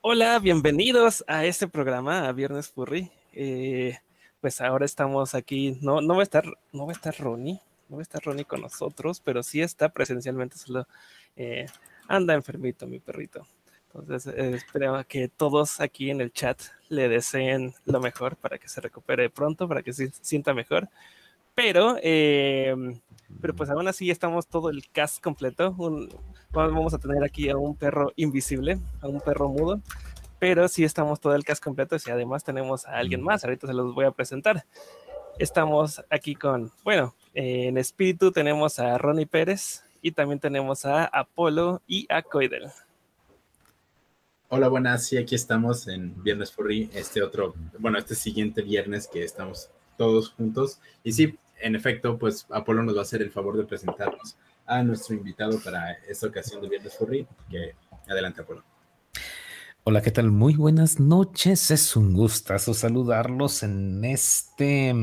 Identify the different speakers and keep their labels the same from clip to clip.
Speaker 1: Hola, bienvenidos a este programa, a Viernes Furry. Eh, pues ahora estamos aquí, no, no va a estar, no va a estar Ronnie, no va a estar Ronnie con nosotros, pero sí está presencialmente, solo eh, anda enfermito mi perrito. Entonces eh, espero que todos aquí en el chat le deseen lo mejor para que se recupere pronto, para que se sienta mejor. Pero, pero pues aún así estamos todo el cast completo. vamos a tener aquí a un perro invisible, a un perro mudo pero sí estamos todo el cast completo y además tenemos a alguien más, ahorita se los voy a presentar. Estamos aquí con, bueno, en espíritu tenemos a Ronnie Pérez y también tenemos a Apolo y a Coidel.
Speaker 2: Hola, buenas, sí, aquí estamos en Viernes Furry, este otro, bueno, este siguiente viernes que estamos todos juntos. Y sí, en efecto, pues Apolo nos va a hacer el favor de presentarnos a nuestro invitado para esta ocasión de Viernes Furry, que adelante Apolo.
Speaker 3: Hola, ¿qué tal? Muy buenas noches. Es un gustazo saludarlos en este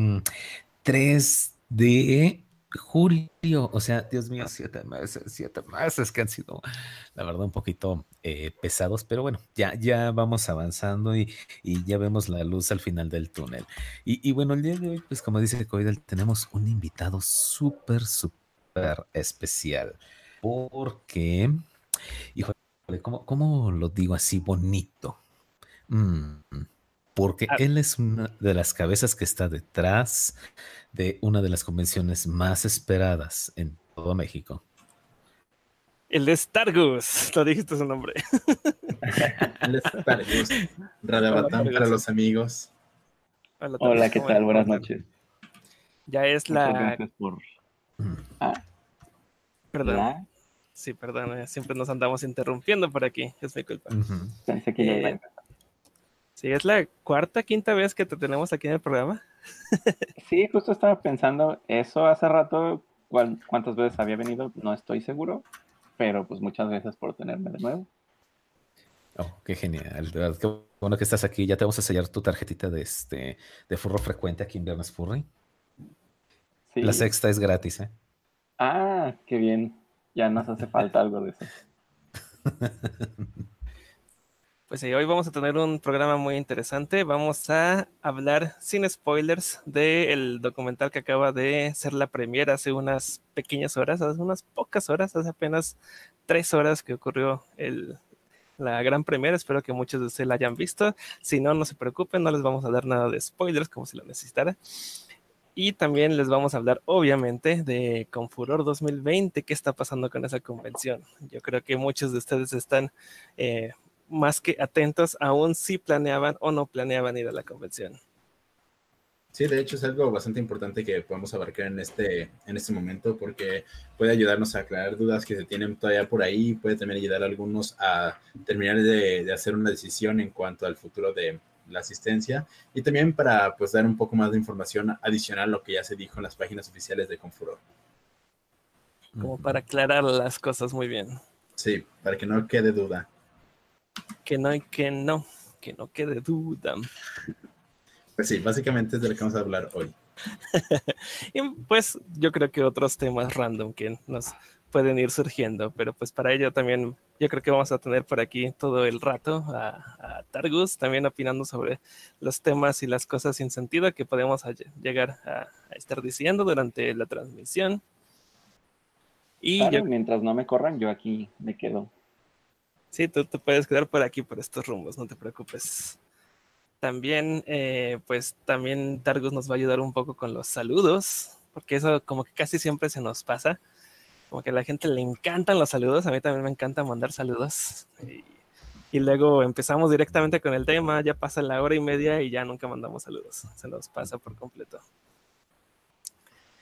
Speaker 3: 3 mm, de julio. O sea, Dios mío, siete meses, siete meses que han sido, la verdad, un poquito eh, pesados, pero bueno, ya, ya vamos avanzando y, ya vemos la luz al final del túnel. Y, bueno, el día de hoy, pues como dice Coidel, tenemos un invitado súper, súper especial. Porque, hijo, ¿Cómo, lo digo así bonito? Mm, porque ah. él es una de las cabezas que está detrás de una de las convenciones más esperadas en todo México.
Speaker 1: El de Stargus, lo dijiste su nombre.
Speaker 2: el de Stargus, Radabatán para los amigos.
Speaker 4: Hola, ¿qué tal? Buenas noches.
Speaker 1: Ya es la. Por... Ah. Perdón. Sí, perdón, eh, siempre nos andamos interrumpiendo por aquí, es mi culpa. Eh, sí, es la cuarta, quinta vez que te tenemos aquí en el programa.
Speaker 4: sí, justo estaba pensando eso hace rato, cuántas veces había venido, no estoy seguro, pero pues muchas gracias por tenerme de nuevo.
Speaker 3: Oh, qué genial, de verdad, qué bueno que estás aquí. Ya te vamos a sellar tu tarjetita de este de furro frecuente aquí en Viernes Furry. Sí. La sexta es gratis, ¿eh?
Speaker 4: Ah, qué bien. Ya nos hace falta algo de eso.
Speaker 1: Pues sí, hoy vamos a tener un programa muy interesante. Vamos a hablar sin spoilers del documental que acaba de ser la premiera hace unas pequeñas horas, hace unas pocas horas, hace apenas tres horas que ocurrió el, la gran premiera. Espero que muchos de ustedes la hayan visto. Si no, no se preocupen, no les vamos a dar nada de spoilers como si lo necesitara. Y también les vamos a hablar, obviamente, de Confuror 2020, qué está pasando con esa convención. Yo creo que muchos de ustedes están eh, más que atentos, aún si planeaban o no planeaban ir a la convención.
Speaker 2: Sí, de hecho es algo bastante importante que podemos abarcar en este, en este momento porque puede ayudarnos a aclarar dudas que se tienen todavía por ahí, puede también ayudar a algunos a terminar de, de hacer una decisión en cuanto al futuro de, la asistencia y también para pues dar un poco más de información adicional a lo que ya se dijo en las páginas oficiales de Confuror.
Speaker 1: Como para aclarar las cosas muy bien.
Speaker 2: Sí, para que no quede duda.
Speaker 1: Que no, que no, que no quede duda.
Speaker 2: Pues sí, básicamente es de lo que vamos a hablar hoy.
Speaker 1: y pues yo creo que otros temas random que nos pueden ir surgiendo, pero pues para ello también yo creo que vamos a tener por aquí todo el rato a, Targus también opinando sobre los temas y las cosas sin sentido que podemos llegar a, estar diciendo durante la transmisión.
Speaker 4: Y mientras no me corran, yo aquí me quedo.
Speaker 1: Sí, tú te puedes quedar por aquí, por estos rumbos, no te preocupes. También, eh, pues también Targus nos va a ayudar un poco con los saludos, porque eso como que casi siempre se nos pasa como que a la gente le encantan los saludos, a mí también me encanta mandar saludos. Y, luego empezamos directamente con el tema, ya pasa la hora y media y ya nunca mandamos saludos, se nos pasa por completo.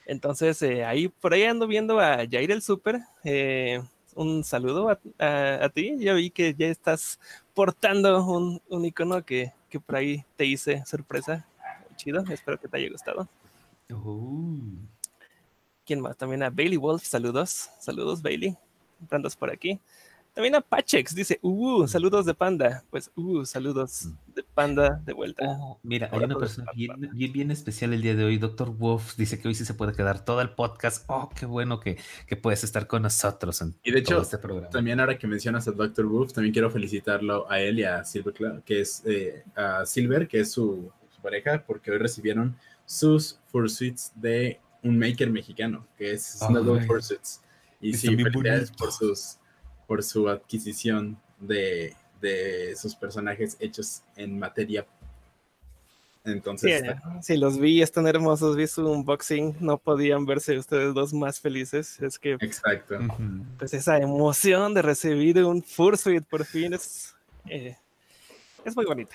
Speaker 1: Entonces, eh, ahí por ahí ando viendo a Jair el Super. Eh, un saludo a, ti. Ya vi que ya estás portando un, un icono que, que, por ahí te hice sorpresa. chido, espero que te haya gustado. Uh. ¿Quién más? También a Bailey Wolf, saludos. Saludos, Bailey. Andas por aquí. También a Pachex dice, uh, saludos de panda. Pues, uh, saludos de panda de vuelta.
Speaker 3: Oh, mira, hay una persona bien, bien, especial el día de hoy. Doctor Wolf dice que hoy sí se puede quedar todo el podcast. Oh, qué bueno que, que puedes estar con nosotros en
Speaker 2: y de hecho,
Speaker 3: este programa.
Speaker 2: También ahora que mencionas a Doctor Wolf, también quiero felicitarlo a él y a Silver, que es eh, a Silver, que es su, pareja, porque hoy recibieron sus fursuits de un maker mexicano, que es Snuggle Fursuits. Y sí, felicidades por sus por su adquisición de, de sus personajes hechos en materia. Entonces,
Speaker 1: sí, los vi, están hermosos, vi su unboxing, no podían verse ustedes dos más felices. Es que,
Speaker 2: exacto.
Speaker 1: Pues esa emoción de recibir un Fursuit por fin es, eh, es muy bonita.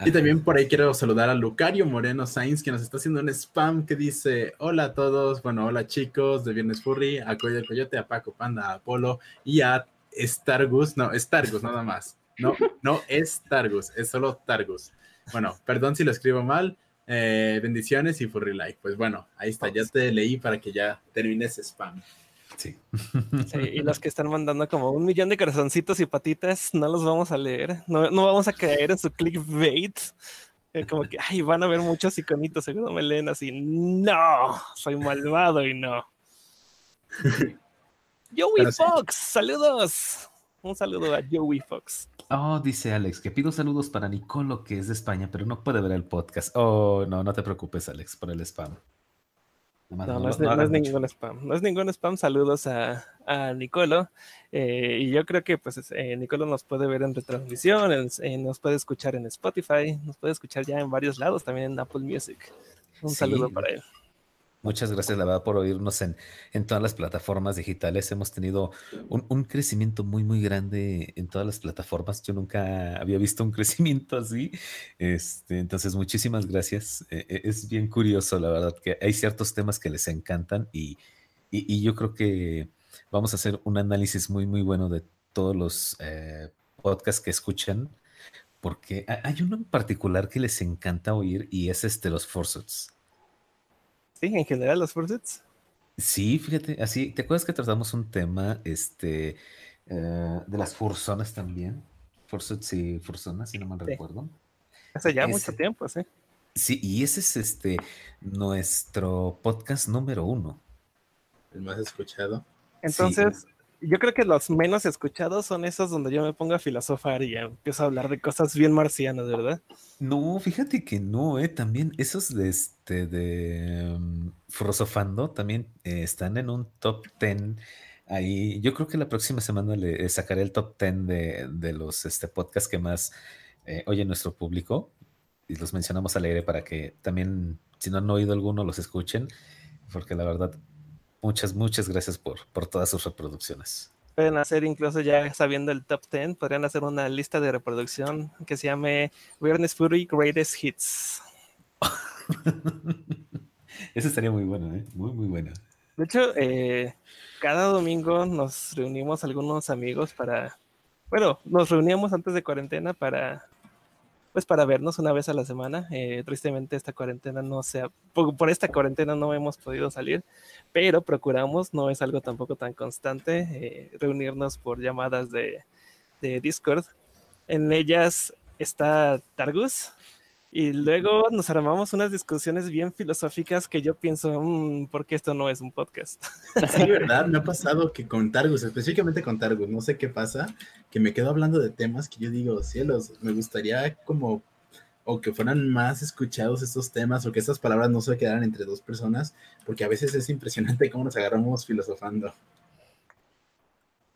Speaker 2: Y también por ahí quiero saludar a Lucario Moreno Sainz, que nos está haciendo un spam que dice: Hola a todos, bueno, hola chicos de Viernes Furry, a Coyo el Coyote, a Paco Panda, a Apolo y a Stargus, no, Stargus nada más. No, no es Targus, es solo Targus. Bueno, perdón si lo escribo mal. Eh, bendiciones y Furry Like. Pues bueno, ahí está, ya te leí para que ya termines spam.
Speaker 3: Sí.
Speaker 1: y los que están mandando como un millón de corazoncitos y patitas, no los vamos a leer. No, no vamos a caer en su clickbait. Eh, como que, ay, van a ver muchos iconitos, seguro me leen así. No, soy malvado y no. Joey Fox, saludos. Un saludo a Joey Fox.
Speaker 3: Oh, dice Alex, que pido saludos para Nicolo, que es de España, pero no puede ver el podcast. Oh, no, no te preocupes, Alex, por el spam.
Speaker 1: No, no, es, ningún spam. No es ningún spam. Saludos a, a Nicolo. Eh, y yo creo que pues eh, Nicolo nos puede ver en retransmisión, nos puede escuchar en Spotify, nos puede escuchar ya en varios lados, también en Apple Music. Un saludo para él.
Speaker 3: Muchas gracias, la verdad, por oírnos en, en todas las plataformas digitales. Hemos tenido un, crecimiento muy, muy grande en todas las plataformas. Yo nunca había visto un crecimiento así. Este, entonces, muchísimas gracias. E, e, es bien curioso, la verdad, que hay ciertos temas que les encantan y, y, yo creo que vamos a hacer un análisis muy, muy bueno de todos los eh, podcasts que escuchan, porque hay uno en particular que les encanta oír y es este, los Forsuits
Speaker 1: en general los fursuits.
Speaker 3: Sí, fíjate, así, ¿te acuerdas que tratamos un tema este, eh, de las fursonas también? Fursuits y fursonas, si no mal recuerdo.
Speaker 1: Hace ya mucho tiempo, sí.
Speaker 3: Sí, y ese es este nuestro podcast número uno.
Speaker 2: El más escuchado.
Speaker 1: Entonces, yo creo que los menos escuchados son esos donde yo me pongo a filosofar y empiezo a hablar de cosas bien marcianas, ¿verdad?
Speaker 3: No, fíjate que no, eh. También esos de este de um, Frosofando también eh, están en un top 10. Ahí, yo creo que la próxima semana le eh, sacaré el top 10 de, de los este, podcasts que más eh, oye nuestro público y los mencionamos al aire para que también, si no han oído alguno, los escuchen, porque la verdad Muchas, muchas gracias por, por todas sus reproducciones.
Speaker 1: Pueden hacer, incluso ya sabiendo el top 10, podrían hacer una lista de reproducción que se llame Weirdness Fury Greatest Hits.
Speaker 3: Eso estaría muy bueno, ¿eh? Muy, muy bueno.
Speaker 1: De hecho, eh, cada domingo nos reunimos algunos amigos para. Bueno, nos reuníamos antes de cuarentena para pues para vernos una vez a la semana. Eh, tristemente esta cuarentena no sea, por, esta cuarentena no hemos podido salir, pero procuramos, no es algo tampoco tan constante, eh, reunirnos por llamadas de Discord. En ellas está Targus, y luego nos armamos unas discusiones bien filosóficas que yo pienso, mmm, ¿por qué esto no es un podcast?
Speaker 2: Sí, ¿verdad? Me ha pasado que con Targus, específicamente con Targus, no sé qué pasa, que me quedo hablando de temas que yo digo, cielos, me gustaría como, o que fueran más escuchados estos temas, o que estas palabras no se quedaran entre dos personas, porque a veces es impresionante cómo nos agarramos filosofando.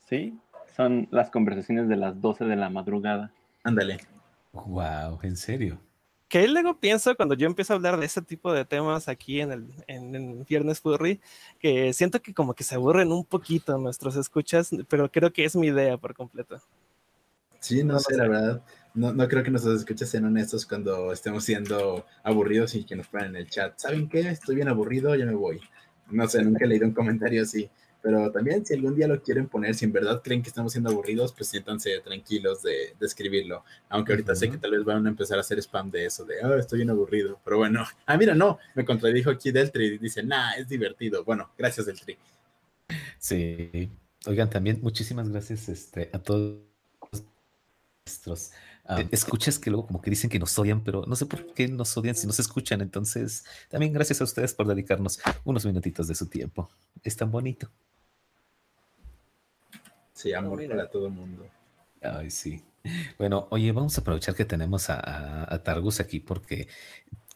Speaker 4: Sí, son las conversaciones de las 12 de la madrugada.
Speaker 2: Ándale.
Speaker 3: Wow, ¿en serio?
Speaker 1: Que luego pienso cuando yo empiezo a hablar de ese tipo de temas aquí en el en, Viernes Furry, que siento que como que se aburren un poquito nuestros escuchas, pero creo que es mi idea por completo.
Speaker 2: Sí, no, sé, la verdad. No, no, creo que nuestros escuchas sean honestos cuando estemos siendo aburridos y que nos pongan en el chat. ¿Saben qué? Estoy bien aburrido, ya me voy. No sé, nunca he leído un comentario así. Pero también si algún día lo quieren poner, si en verdad creen que estamos siendo aburridos, pues siéntanse tranquilos de, de escribirlo. Aunque ahorita sé que tal vez van a empezar a hacer spam de eso, de, oh, estoy bien aburrido. Pero bueno, ah, mira, no, me contradijo aquí Deltri y dice, nah, es divertido. Bueno, gracias Deltri.
Speaker 3: Sí. Oigan, también muchísimas gracias este, a todos nuestros ah, escuchas que luego como que dicen que nos odian, pero no sé por qué nos odian si nos escuchan. Entonces, también gracias a ustedes por dedicarnos unos minutitos de su tiempo. Es tan bonito.
Speaker 2: Sí, amor para todo el mundo.
Speaker 3: Ay, sí. Bueno, oye, vamos a aprovechar que tenemos a, Targus aquí porque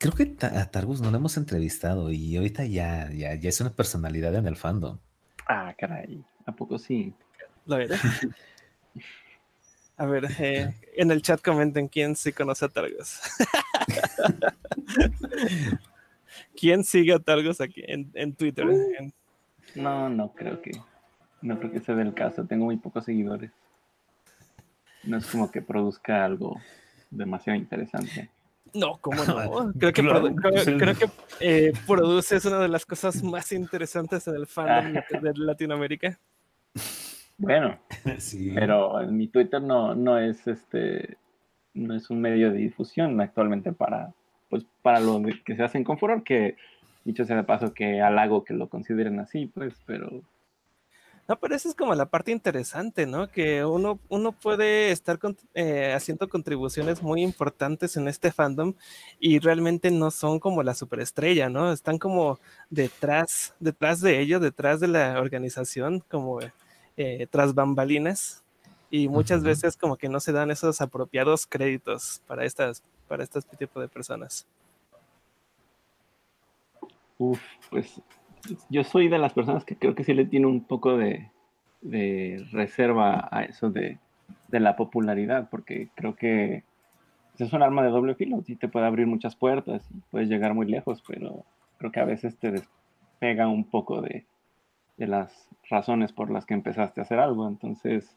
Speaker 3: creo que a Targus no lo hemos entrevistado y ahorita ya, ya, ya es una personalidad en el fandom.
Speaker 4: Ah, caray. ¿A poco sí?
Speaker 1: Lo veré. A ver, eh, en el chat comenten quién sí conoce a Targus. ¿Quién sigue a Targus aquí en, Twitter? Uh.
Speaker 4: No, no creo que. No creo que sea del caso. Tengo muy pocos seguidores. No es como que produzca algo demasiado interesante.
Speaker 1: No, ¿cómo no? Creo que, creo, que eh, produce es una de las cosas más interesantes en el fandom de Latinoamérica.
Speaker 4: Bueno, pero en mi Twitter no, no es este no es un medio de difusión actualmente para pues para lo que se hacen con furor, que dicho sea de paso que halago que lo consideren así, pues, pero
Speaker 1: no, pero esa es como la parte interesante, ¿no? Que uno, uno puede estar eh, haciendo contribuciones muy importantes en este fandom y realmente no son como la superestrella, ¿no? Están como detrás, detrás de ello, detrás de la organización, como eh, tras bambalinas. Y muchas veces como que no se dan esos apropiados créditos para estas, para este tipo de personas.
Speaker 4: Uf, pues yo soy de las personas que creo que sí le tiene un poco de, reserva a eso de, la popularidad, porque creo que es un arma de doble filo, sí te puede abrir muchas puertas y puedes llegar muy lejos, pero creo que a veces te despega un poco de, las razones por las que empezaste a hacer algo. Entonces,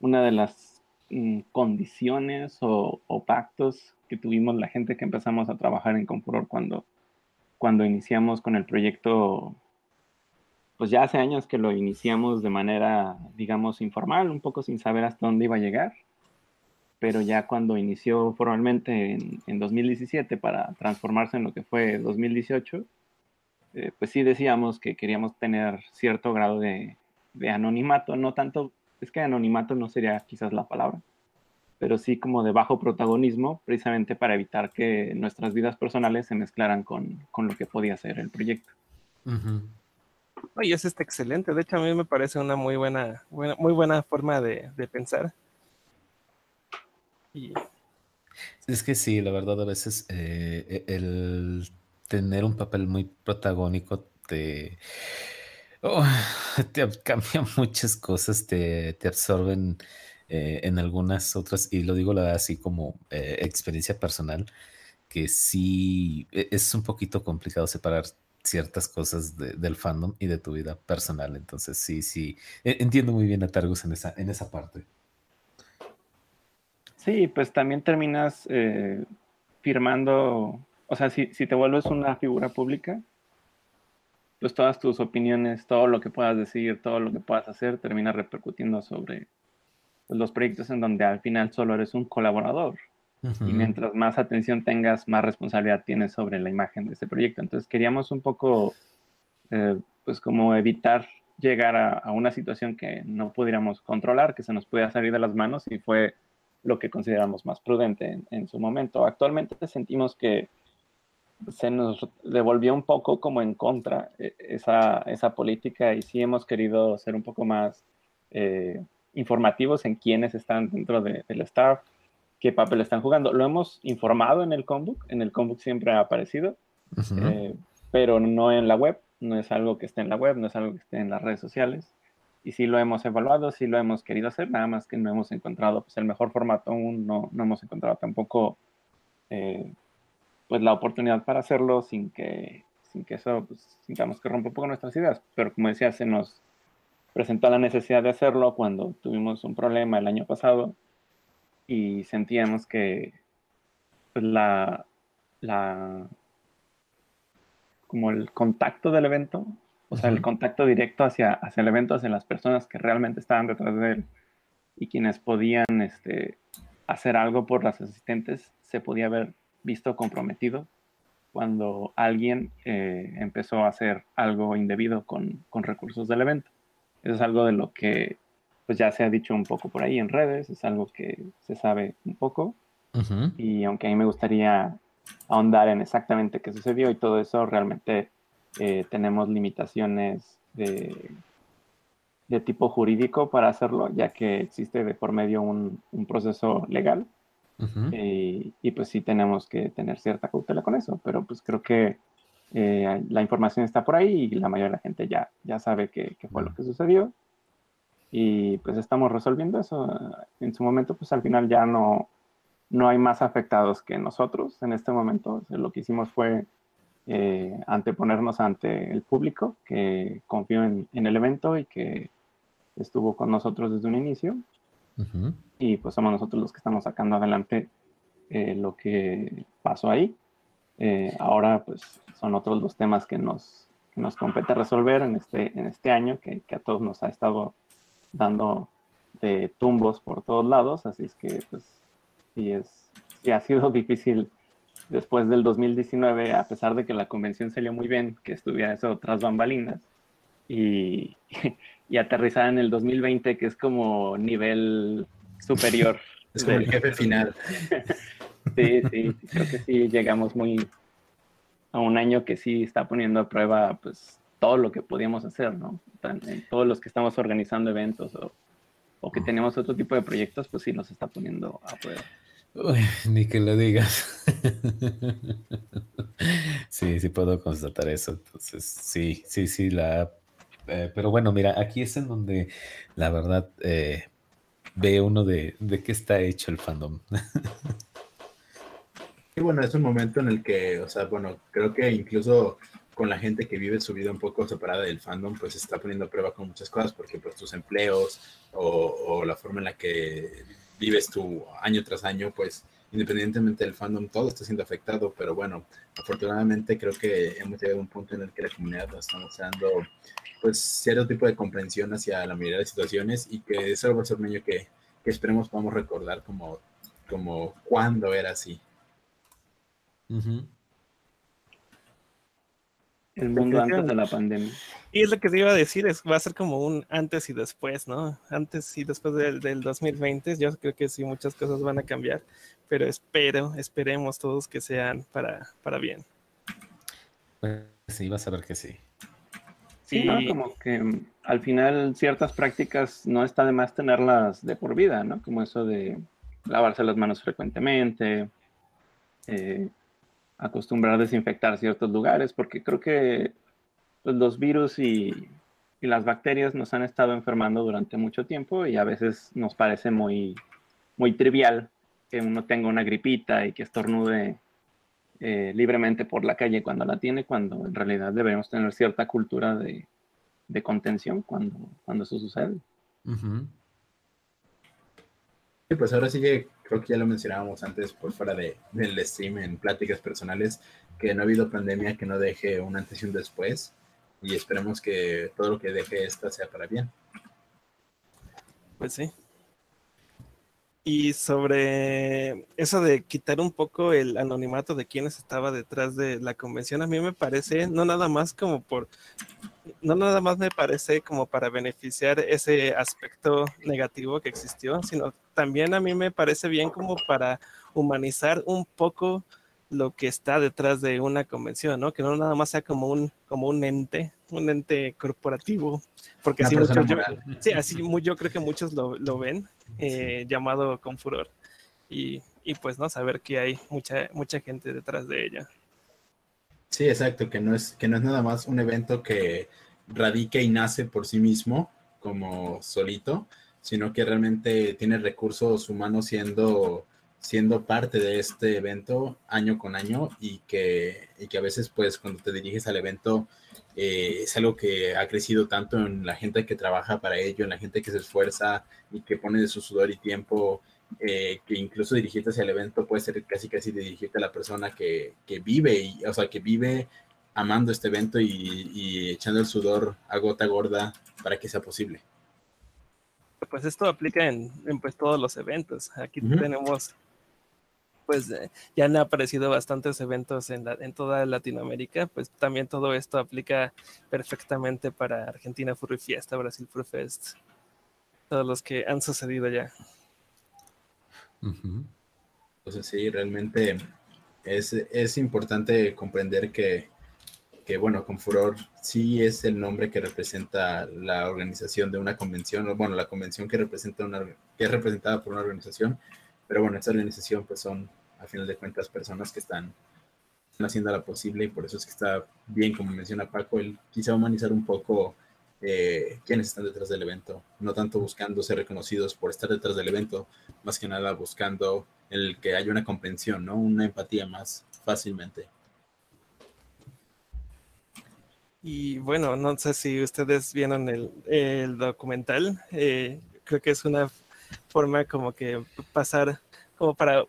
Speaker 4: una de las mm, condiciones o, o, pactos que tuvimos la gente que empezamos a trabajar en Confuror cuando cuando iniciamos con el proyecto, pues ya hace años que lo iniciamos de manera, digamos, informal, un poco sin saber hasta dónde iba a llegar, pero ya cuando inició formalmente en, 2017 para transformarse en lo que fue 2018, eh, pues sí decíamos que queríamos tener cierto grado de, de anonimato, no tanto, es que anonimato no sería quizás la palabra, pero sí como de bajo protagonismo, precisamente para evitar que nuestras vidas personales se mezclaran con, lo que podía ser el proyecto.
Speaker 1: Oye, eso está excelente. De hecho, a mí me parece una muy buena, buena muy buena forma de, pensar.
Speaker 3: Es que sí, la verdad, a veces eh, e, el tener un papel muy protagónico te, oh, te cambia muchas cosas, te, te absorben eh, en algunas otras, y lo digo así como eh, experiencia personal, que sí e, es un poquito complicado separar ciertas cosas del fandom y de tu vida personal. Entonces, sí, sí, e, entiendo muy bien a Targus en esa, en esa parte.
Speaker 4: Sí, pues también terminas eh, firmando, o sea, si, si te vuelves una figura pública, pues todas tus opiniones, todo lo que puedas decir, todo lo que puedas hacer, termina repercutiendo sobre los proyectos en donde al final solo eres un colaborador. Y mientras más atención tengas, más responsabilidad tienes sobre la imagen de ese proyecto. Entonces queríamos un poco, eh, pues como evitar llegar a, una situación que no pudiéramos controlar, que se nos pudiera salir de las manos y fue lo que consideramos más prudente en, su momento. Actualmente sentimos que se nos devolvió un poco como en contra eh, esa, esa política y sí hemos querido ser un poco más... Eh, informativos en quiénes están dentro del staff, qué papel están jugando. Lo hemos informado en el Combook, en el Combook siempre ha aparecido, eh, pero no en la web, no es algo que esté en la web, no es algo que esté en las redes sociales. Y sí lo hemos evaluado, sí lo hemos querido hacer, nada más que no hemos encontrado pues, el mejor formato aún, no, no hemos encontrado tampoco eh, pues, la oportunidad para hacerlo sin que, sin que eso pues, sintamos que rompa un poco nuestras ideas. Pero como decía, se nos presentó la necesidad de hacerlo cuando tuvimos un problema el año pasado y sentíamos que pues, la, la como el contacto del evento, o sea, el contacto directo hacia, hacia el evento, hacia las personas que realmente estaban detrás de él y quienes podían este, hacer algo por las asistentes, se podía haber visto comprometido cuando alguien eh, empezó a hacer algo indebido con, con recursos del evento. Eso es algo de lo que pues ya se ha dicho un poco por ahí en redes, es algo que se sabe un poco. Y aunque a mí me gustaría ahondar en exactamente qué sucedió y todo eso, realmente eh, tenemos limitaciones de, de, tipo jurídico para hacerlo, ya que existe de por medio un, un proceso legal. y, y, pues sí tenemos que tener cierta cautela con eso, pero pues creo que eh, la información está por ahí y la mayoría de la gente ya, ya sabe qué, qué fue lo que sucedió. Y pues estamos resolviendo eso. En su momento, pues al final ya no, no hay más afectados que nosotros en este momento. lo que hicimos fue eh, anteponernos ante el público que confió en, en, el evento y que estuvo con nosotros desde un inicio. Y pues somos nosotros los que estamos sacando adelante eh, lo que pasó ahí. Eh, ahora pues son otros los temas que nos, que nos compete resolver en este, en este año, que, que, a todos nos ha estado dando de tumbos por todos lados, así es que pues sí, es, sí ha sido difícil después del 2019, a pesar de que la convención salió muy bien, que estuviera eso tras bambalinas, y, y aterrizar en el 2020, que es como nivel superior.
Speaker 2: Es como el jefe final.
Speaker 4: Sí, sí, creo que sí llegamos muy a un año que sí está poniendo a prueba pues todo lo que podíamos hacer, ¿no? Todos los que estamos organizando eventos o, o que tenemos otro tipo de proyectos, pues sí nos está poniendo a prueba.
Speaker 3: Uy, ni que lo digas. sí, sí puedo constatar eso. Entonces, sí, sí, sí, la... Eh, pero bueno, mira, aquí es en donde la verdad eh, ve uno de, de qué está hecho el fandom.
Speaker 2: Y bueno, es un momento en el que, o sea, bueno, creo que incluso con la gente que vive su vida un poco separada del fandom, pues está poniendo a prueba con muchas cosas, porque pues tus empleos o, la forma en la que vives tu año tras año, pues independientemente del fandom, todo está siendo afectado, pero bueno, afortunadamente creo que hemos llegado a un punto en el que la comunidad nos está mostrando pues cierto tipo de comprensión hacia la mayoría de situaciones y que eso va a ser un año que, que esperemos podamos recordar como, como cuando era así.
Speaker 4: El mundo antes de la pandemia.
Speaker 1: Y es lo que te iba a decir, es, va a ser como un antes y después, ¿no? Antes y después del, del 2020, yo creo que sí, muchas cosas van a cambiar, pero espero, esperemos todos que sean para, para bien.
Speaker 3: Pues sí, vas a ver que sí.
Speaker 4: Sí, ¿no? como que mm, al final ciertas prácticas no está de más tenerlas de por vida, ¿no? Como eso de lavarse las manos frecuentemente, eh, acostumbrar a desinfectar ciertos lugares, porque creo que pues, los virus y, las bacterias nos han estado enfermando durante mucho tiempo y a veces nos parece muy, muy trivial que uno tenga una gripita y que estornude eh, libremente por la calle cuando la tiene, cuando en realidad debemos tener cierta cultura de, contención cuando, cuando eso sucede. Uh
Speaker 2: pues ahora sí que creo que ya lo mencionábamos antes por fuera de, del stream en pláticas personales, que no ha habido pandemia que no deje un antes y un después y esperemos que todo lo que deje esta sea para bien.
Speaker 1: Pues sí. Y sobre eso de quitar un poco el anonimato de quienes estaba detrás de la convención, a mí me parece, no nada más como por, no nada más me parece como para beneficiar ese aspecto negativo que existió, sino también a mí me parece bien como para humanizar un poco lo que está detrás de una convención, ¿no? Que no nada más sea como un, como un ente, un ente corporativo, porque así, muchos, yo, sí, así yo creo que muchos lo, lo ven, eh, llamado con furor. Y, y, pues no saber que hay mucha, mucha gente detrás de ella.
Speaker 2: Sí, exacto, que no es, que no es nada más un evento que radique y nace por sí mismo como solito, sino que realmente tiene recursos humanos siendo siendo parte de este evento año con año y que, y que a veces pues cuando te diriges al evento eh, es algo que ha crecido tanto en la gente que trabaja para ello, en la gente que se esfuerza y que pone de su sudor y tiempo, eh, que incluso dirigirte hacia el evento puede ser casi casi dirigirte a la persona que, que vive, y, o sea, que vive amando este evento y, y echando el sudor a gota gorda para que sea posible
Speaker 1: pues esto aplica en, en, pues todos los eventos. Aquí uh -huh. tenemos pues eh, ya han aparecido bastantes eventos en, en toda Latinoamérica, pues también todo esto aplica perfectamente para Argentina Furry Fiesta, Brasil Furry Fest, todos los que han sucedido ya.
Speaker 2: Entonces sí, realmente es, es importante comprender que, que, bueno, Confuror sí es el nombre que representa la organización de una convención, bueno, la convención que representa una, que es representada por una organización, pero bueno, esta organización pues son a final de cuentas personas que están haciendo la posible y por eso es que está bien, como menciona Paco, él quizá humanizar un poco eh, quiénes están detrás del evento, no tanto buscando ser reconocidos por estar detrás del evento, más que nada buscando el que haya una comprensión, ¿no? Una empatía más fácilmente.
Speaker 1: Y bueno, no sé si ustedes vieron el, el documental, eh, creo que es una forma como que pasar, como para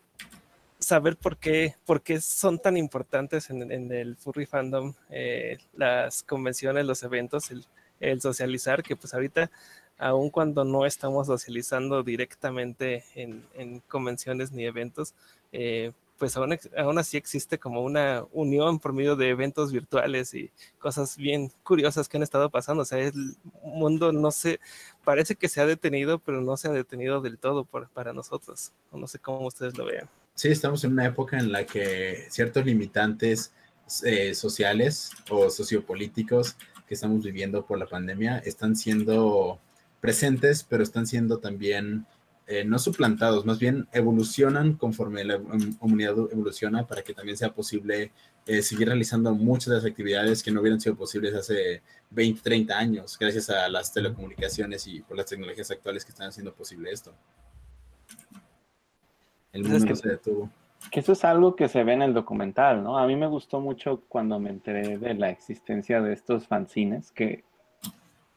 Speaker 1: saber por qué, por qué son tan importantes en, el furry fandom eh, las convenciones, los eventos, el, socializar, que pues ahorita, aun cuando no estamos socializando directamente en, en convenciones ni eventos, eh, pues aún, aún, así existe como una unión por medio de eventos virtuales y cosas bien curiosas que han estado pasando. O sea, el mundo no se, parece que se ha detenido, pero no se ha detenido del todo para nosotros. No sé cómo ustedes lo vean.
Speaker 2: Sí, estamos en una época en la que ciertos limitantes eh, sociales o sociopolíticos que estamos viviendo por la pandemia están siendo presentes, pero están siendo también eh, no suplantados, más bien evolucionan conforme la comunidad evoluciona para que también sea posible eh, seguir realizando muchas de las actividades que no hubieran sido posibles hace 20, 30 años, gracias a las telecomunicaciones y por las tecnologías actuales que están haciendo posible esto.
Speaker 4: El mundo no se detuvo. Que eso es algo que se ve en el documental, ¿no? A mí me gustó mucho cuando me enteré de la existencia de estos fanzines que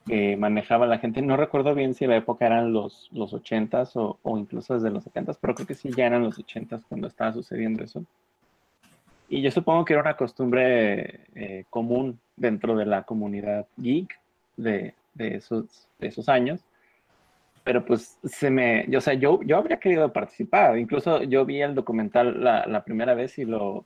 Speaker 4: que manejaba la gente. No recuerdo bien si la época eran los, los 80s o, o, incluso desde los 70s, pero creo que sí ya eran los 80s cuando estaba sucediendo eso. Y yo supongo que era una costumbre eh, común dentro de la comunidad geek de, de, esos, de esos años. Pero pues se me, yo, o sea, yo, yo habría querido participar. Incluso yo vi el documental la, la primera vez y lo,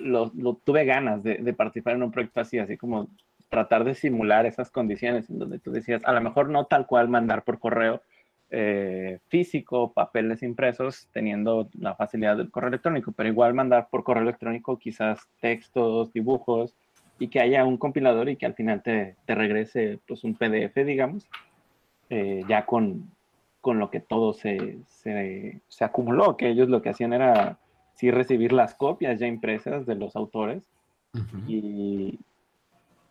Speaker 4: lo, lo tuve ganas de, de, participar en un proyecto así, así como tratar de simular esas condiciones en donde tú decías, a lo mejor no tal cual mandar por correo eh, físico, papeles impresos, teniendo la facilidad del correo electrónico, pero igual mandar por correo electrónico quizás textos, dibujos, y que haya un compilador y que al final te, te regrese pues un PDF, digamos, eh, ya con, con, lo que todo se, se, se, acumuló, que ellos lo que hacían era sí recibir las copias ya impresas de los autores uh -huh. y,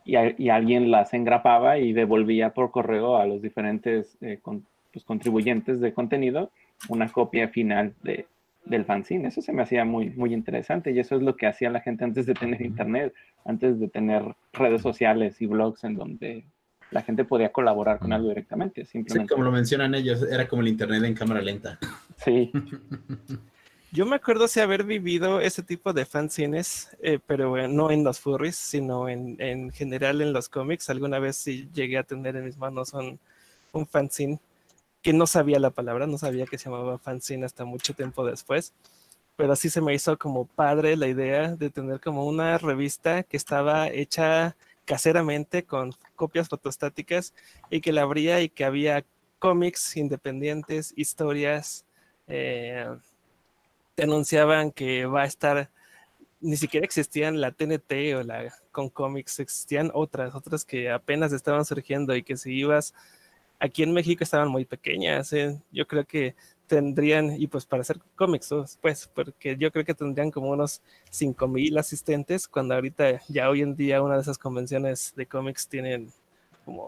Speaker 4: y, y, alguien las engrapaba y devolvía por correo a los diferentes eh, con, pues, contribuyentes de contenido una copia final de, del fanzine. Eso se me hacía muy, muy interesante y eso es lo que hacía la gente antes de tener internet, antes de tener redes sociales y blogs en donde la gente podía colaborar con algo directamente. Simplemente.
Speaker 2: Sí, como lo mencionan ellos, era como el internet en cámara lenta.
Speaker 4: Sí.
Speaker 1: Yo me acuerdo si haber vivido ese tipo de fanzines, eh, pero eh, no en los furries, sino en, en, general en los cómics. Alguna vez sí llegué a tener en mis manos un, un fanzine que no sabía la palabra, no sabía que se llamaba fanzine hasta mucho tiempo después, pero así se me hizo como padre la idea de tener como una revista que estaba hecha caseramente con copias fotostáticas y que la abría y que había cómics independientes, historias. Eh, te anunciaban que va a estar, ni siquiera existían la TNT o la con cómics, existían otras, otras que apenas estaban surgiendo y que si ibas, aquí en México estaban muy pequeñas, ¿eh? yo creo que tendrían, y pues para hacer cómics, pues, porque yo creo que tendrían como unos 5000 asistentes, cuando ahorita ya hoy en día una de esas convenciones de cómics tienen como,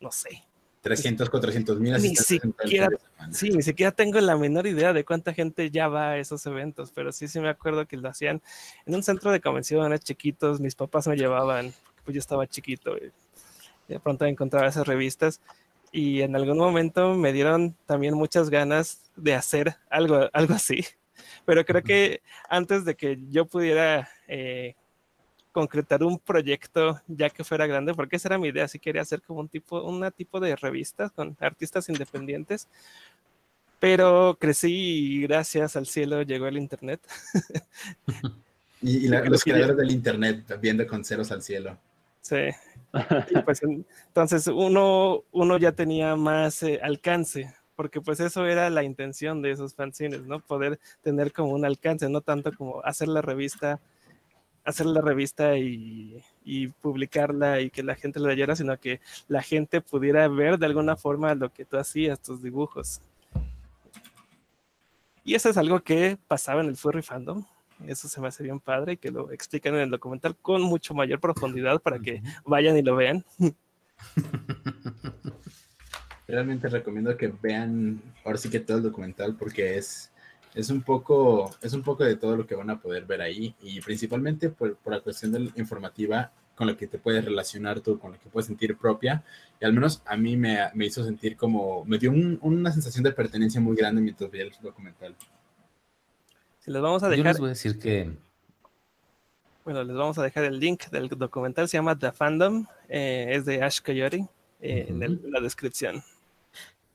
Speaker 1: no sé,
Speaker 2: 300, 400 mil
Speaker 1: ni siquiera, sí, ni siquiera tengo la menor idea de cuánta gente ya va a esos eventos, pero sí, sí me acuerdo que lo hacían en un centro de convenciones chiquitos, mis papás me llevaban, pues yo estaba chiquito y de pronto encontraba esas revistas y en algún momento me dieron también muchas ganas de hacer algo, algo así, pero creo que antes de que yo pudiera eh, concretar un proyecto ya que fuera grande, porque esa era mi idea, si quería hacer como un tipo, una tipo de revistas con artistas independientes, pero crecí y gracias al cielo llegó el internet.
Speaker 2: y, los creadores del internet viendo con ceros al cielo.
Speaker 1: Sí. Pues, entonces uno, uno ya tenía más eh, alcance, porque pues eso era la intención de esos fanzines, ¿no? Poder tener como un alcance, no tanto como hacer la revista, hacer la revista y, y publicarla y que la gente la leyera, sino que la gente pudiera ver de alguna forma lo que tú hacías, tus dibujos. Y eso es algo que pasaba en el furry fandom. Eso se me hace bien padre y que lo explican en el documental con mucho mayor profundidad para que vayan y lo vean.
Speaker 2: Realmente recomiendo que vean ahora sí que todo el documental porque es, es, un, poco, es un poco de todo lo que van a poder ver ahí y principalmente por, por la cuestión de la informativa con la que te puedes relacionar tú, con la que puedes sentir propia. Y al menos a mí me, me hizo sentir como, me dio una sensación de pertenencia muy grande mientras veía el documental.
Speaker 1: Si les vamos a dejar... Yo
Speaker 3: les voy a decir que...
Speaker 1: Bueno, les vamos a dejar el link del documental, se llama The Fandom, eh, es de Ash Coyote, eh, en, la descripción.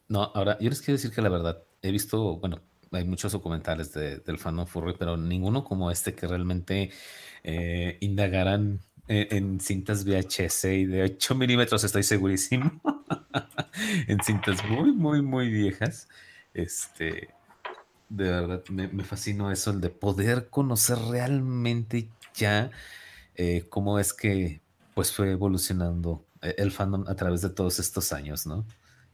Speaker 3: No, ahora, yo les quiero decir que la verdad, he visto, bueno, hay muchos documentales del fandom furry, pero ninguno como este que realmente eh, indagaran en, cintas VHS y de 8 milímetros, estoy segurísimo. en cintas muy, muy, muy viejas. Este, de verdad, me, fascinó eso, el de poder conocer realmente ya eh, cómo es que pues fue evolucionando eh, el fandom a través de todos estos años, ¿no?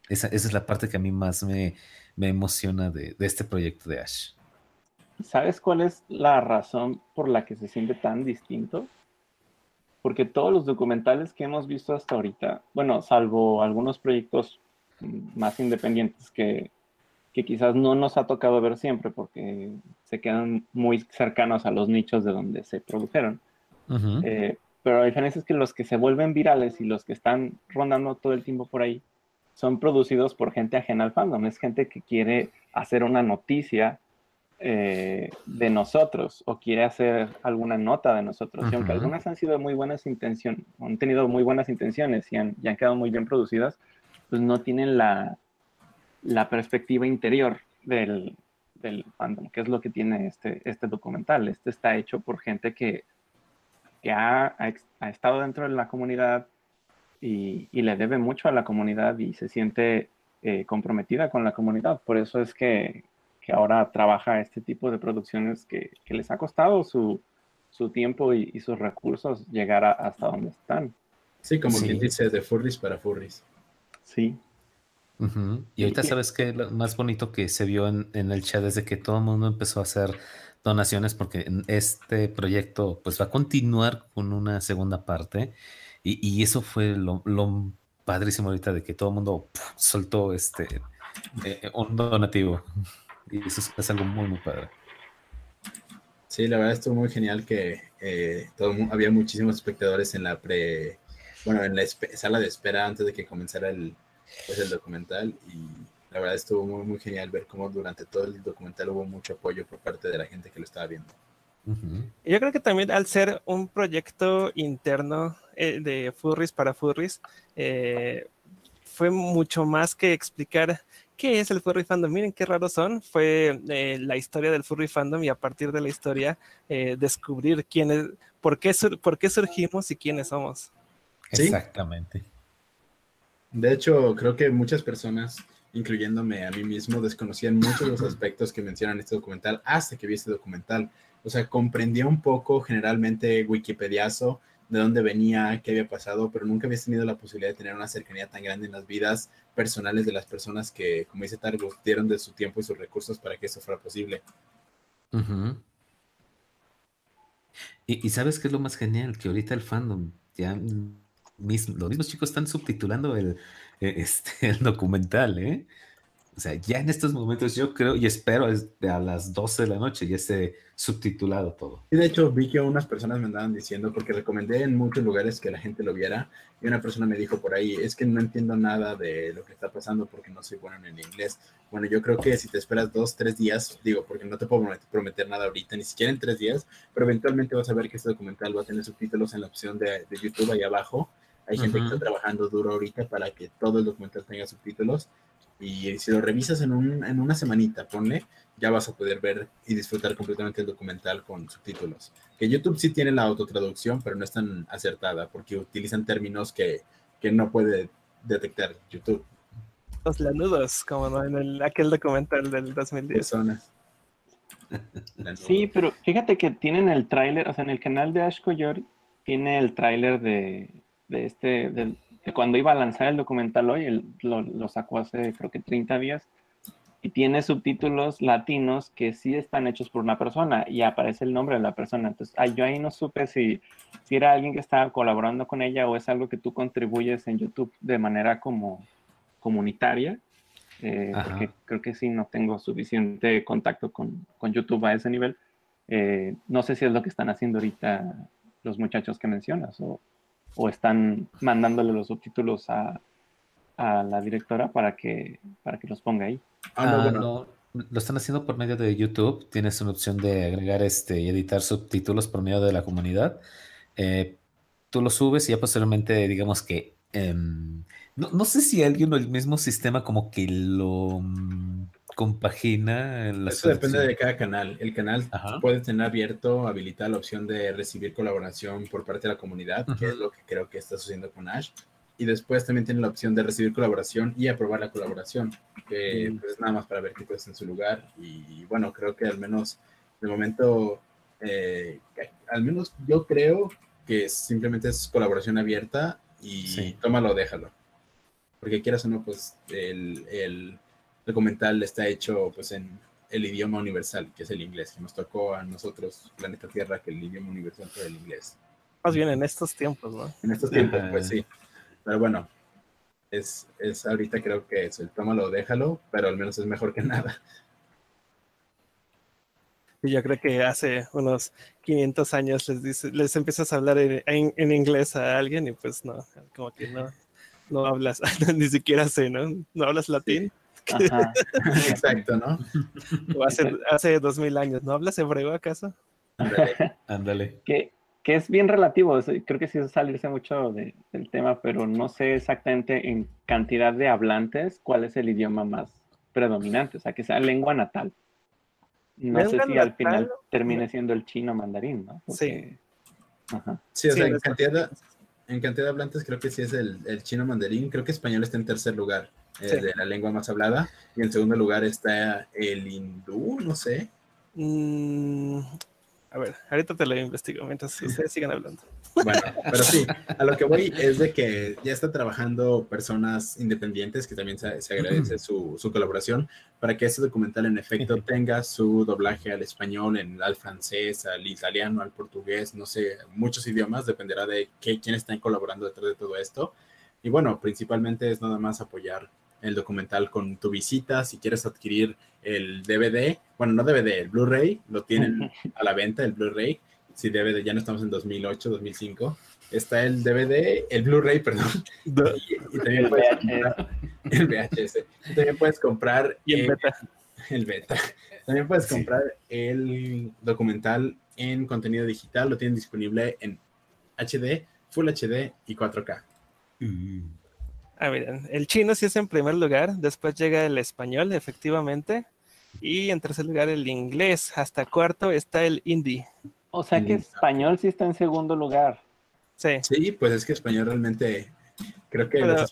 Speaker 3: Esa, es la parte que a mí más me, emociona de, de, este proyecto de Ash.
Speaker 4: ¿Sabes cuál es la razón por la que se siente tan distinto? porque todos los documentales que hemos visto hasta ahorita, bueno, salvo algunos proyectos más independientes que, que quizás no nos ha tocado ver siempre porque se quedan muy cercanos a los nichos de donde se produjeron. Eh, pero la diferencia es que los que se vuelven virales y los que están rondando todo el tiempo por ahí son producidos por gente ajena al fandom. Es gente que quiere hacer una noticia eh, de nosotros o quiere hacer alguna nota de nosotros. Y aunque algunas han sido muy buenas intenciones, han tenido muy buenas intenciones y han, han quedado muy bien producidas, pues no tienen la, la perspectiva interior del, del, fandom, que es lo que tiene este, este documental. Este está hecho por gente que, que ha, ha, estado dentro de la comunidad y, y, le debe mucho a la comunidad y se siente eh, comprometida con la comunidad. Por eso es que, que ahora trabaja este tipo de producciones que, les ha costado su, tiempo y, sus recursos llegar hasta donde están.
Speaker 2: Sí, como quien dice, de furries para furries.
Speaker 4: Sí.
Speaker 3: Y ahorita sabes que lo más bonito que se vio en, el chat desde que todo el mundo empezó a hacer donaciones porque este proyecto pues va a continuar con una segunda parte y, eso fue lo, padrísimo ahorita de que todo el mundo soltó este eh, un donativo. Y eso es, algo muy, muy padre.
Speaker 2: Sí, la verdad estuvo muy genial que eh, todo, había muchísimos espectadores en la pre, bueno, en la sala de espera antes de que comenzara el, pues, el documental y la verdad estuvo muy, muy genial ver cómo durante todo el documental hubo mucho apoyo por parte de la gente que lo estaba viendo.
Speaker 1: Yo creo que también al ser un proyecto interno eh, de Furries para Furries, eh, fue mucho más que explicar ¿qué es el furry fandom? Miren qué raros son. Fue eh, la historia del furry fandom y a partir de la historia eh, descubrir quién es, por qué, por qué surgimos y quiénes somos.
Speaker 3: Exactamente.
Speaker 2: De hecho, creo que muchas personas, incluyéndome a mí mismo, desconocían muchos de los aspectos que mencionan este documental hasta que vi este documental. O sea, comprendía un poco generalmente Wikipediazo de dónde venía, qué había pasado, pero nunca había tenido la posibilidad de tener una cercanía tan grande en las vidas personales de las personas que, como dice Targo, dieron de su tiempo y sus recursos para que eso fuera posible.
Speaker 3: y, sabes qué es lo más genial, que ahorita el fandom, ya los mismos chicos están subtitulando el, e, este, el documental, ¿eh? O sea, ya en estos momentos yo creo y espero a las 12 de la noche ya esté subtitulado todo.
Speaker 2: Y de hecho vi que unas personas me andaban diciendo, porque recomendé en muchos lugares que la gente lo viera, y una persona me dijo por ahí, es que no entiendo nada de lo que está pasando porque no soy bueno en inglés. Bueno, yo creo que si te esperas dos, tres días, digo, porque no te puedo prometer nada ahorita, ni siquiera en tres días, pero eventualmente vas a ver que este documental va a tener subtítulos en la opción de, de YouTube ahí abajo. Hay gente que está trabajando duro ahorita para que todo el documental tenga subtítulos Y si lo revisas en, un, en una semanita, ponle, ya vas a poder ver y disfrutar completamente el documental con subtítulos. Que YouTube sí tiene la autotraducción, pero no es tan acertada porque utilizan términos que, que no puede detectar YouTube.
Speaker 1: Los lanudos, como ¿no? en el, aquel documental del 2010.
Speaker 2: Personas.
Speaker 4: Sí, pero fíjate que tienen el tráiler, o sea, en el canal de Ash Coyor tiene el tráiler de, de, este, cuando iba a lanzar el documental hoy, lo, lo, sacó hace creo que 30 días, y tiene subtítulos latinos que sí están hechos por una persona y aparece el nombre de la persona. Entonces, yo ahí no supe si, si era alguien que estaba colaborando con ella o es algo que tú contribuyes en YouTube de manera como comunitaria eh, porque creo que sí no tengo suficiente contacto con, con YouTube a ese nivel. Eh, no sé si es lo que están haciendo ahorita los muchachos que mencionas o, o están mandándole los subtítulos a, a, la directora para que, para que los ponga ahí.
Speaker 3: Ah, ah no, lo están haciendo por medio de YouTube. Tienes una opción de agregar este y editar subtítulos por medio de la comunidad. Eh, tú lo subes y ya posteriormente, digamos que em, no, no, sé si alguien o el mismo sistema como que lo mm, compagina.
Speaker 2: Eso depende de cada canal. El canal puede tener abierto, habilitar la opción de recibir colaboración por parte de la comunidad, que es lo que creo que está sucediendo con Ash. Y después también tiene la opción de recibir colaboración y aprobar la colaboración, que mm. pues, nada más para ver qué puedes en su lugar. Y, bueno, creo que al menos de momento, eh, al menos yo creo que simplemente es colaboración abierta y tómalo, déjalo porque quieras o no, pues el, el documental está hecho pues en el idioma universal, que es el inglés, que nos tocó a nosotros, planeta Tierra, que el idioma universal fue el inglés.
Speaker 1: Más bien en estos tiempos, ¿no?
Speaker 2: En estos tiempos, pues sí. Pero bueno, es, es ahorita creo que es el tómalo, déjalo, pero al menos es mejor que nada.
Speaker 1: Y yo creo que hace unos 500 años les, dice, les empiezas a hablar en, en, inglés a alguien y pues no, como que no, no hablas, ni siquiera sé, ¿no? ¿No hablas latín?
Speaker 2: Exacto, ¿no?
Speaker 1: O hace, hace dos mil años, ¿no hablas hebreo acaso?
Speaker 3: Ándale.
Speaker 4: Que, que es bien relativo, creo que sí es salirse mucho del tema, pero no sé exactamente en cantidad de hablantes cuál es el idioma más predominante, o sea, que sea lengua natal. No sé si al final termine siendo el chino mandarín, ¿no?
Speaker 1: sí.
Speaker 2: Ajá. Sí, o sea, en cantidad, en cantidad de hablantes creo que sí es el, chino mandarín. Creo que español está en tercer lugar eh, de la lengua más hablada. Y en segundo lugar está el hindú, no sé.
Speaker 1: Mm, a ver, ahorita te lo investigo mientras ustedes sigan hablando.
Speaker 2: Bueno, pero sí, a lo que voy es de que ya está trabajando personas independientes, que también se, agradece su, su, colaboración, para que este documental en efecto tenga su doblaje al español, en, al francés, al italiano, al portugués, no sé, muchos idiomas, dependerá de qué, quién está colaborando detrás de todo esto. Y bueno, principalmente es nada más apoyar el documental con tu visita. Si quieres adquirir el DVD, bueno, no DVD, el Blu-ray, lo tienen a la venta, el Blu-ray. Si DVD, ya no estamos en 2008, 2005. Está el DVD, el Blu-ray, perdón. y, también puedes comprar el VHS. También puedes comprar
Speaker 1: y el, beta.
Speaker 2: El beta. También puedes comprar el documental en contenido digital. Lo tienen disponible en HD, Full HD y 4K.
Speaker 1: Ah, miren, el chino sí es en primer lugar, después llega el español, efectivamente, y en tercer lugar el inglés, hasta cuarto está el hindi.
Speaker 4: O sea que español sí está en segundo lugar.
Speaker 1: Sí.
Speaker 2: Sí, pues es que español realmente creo que...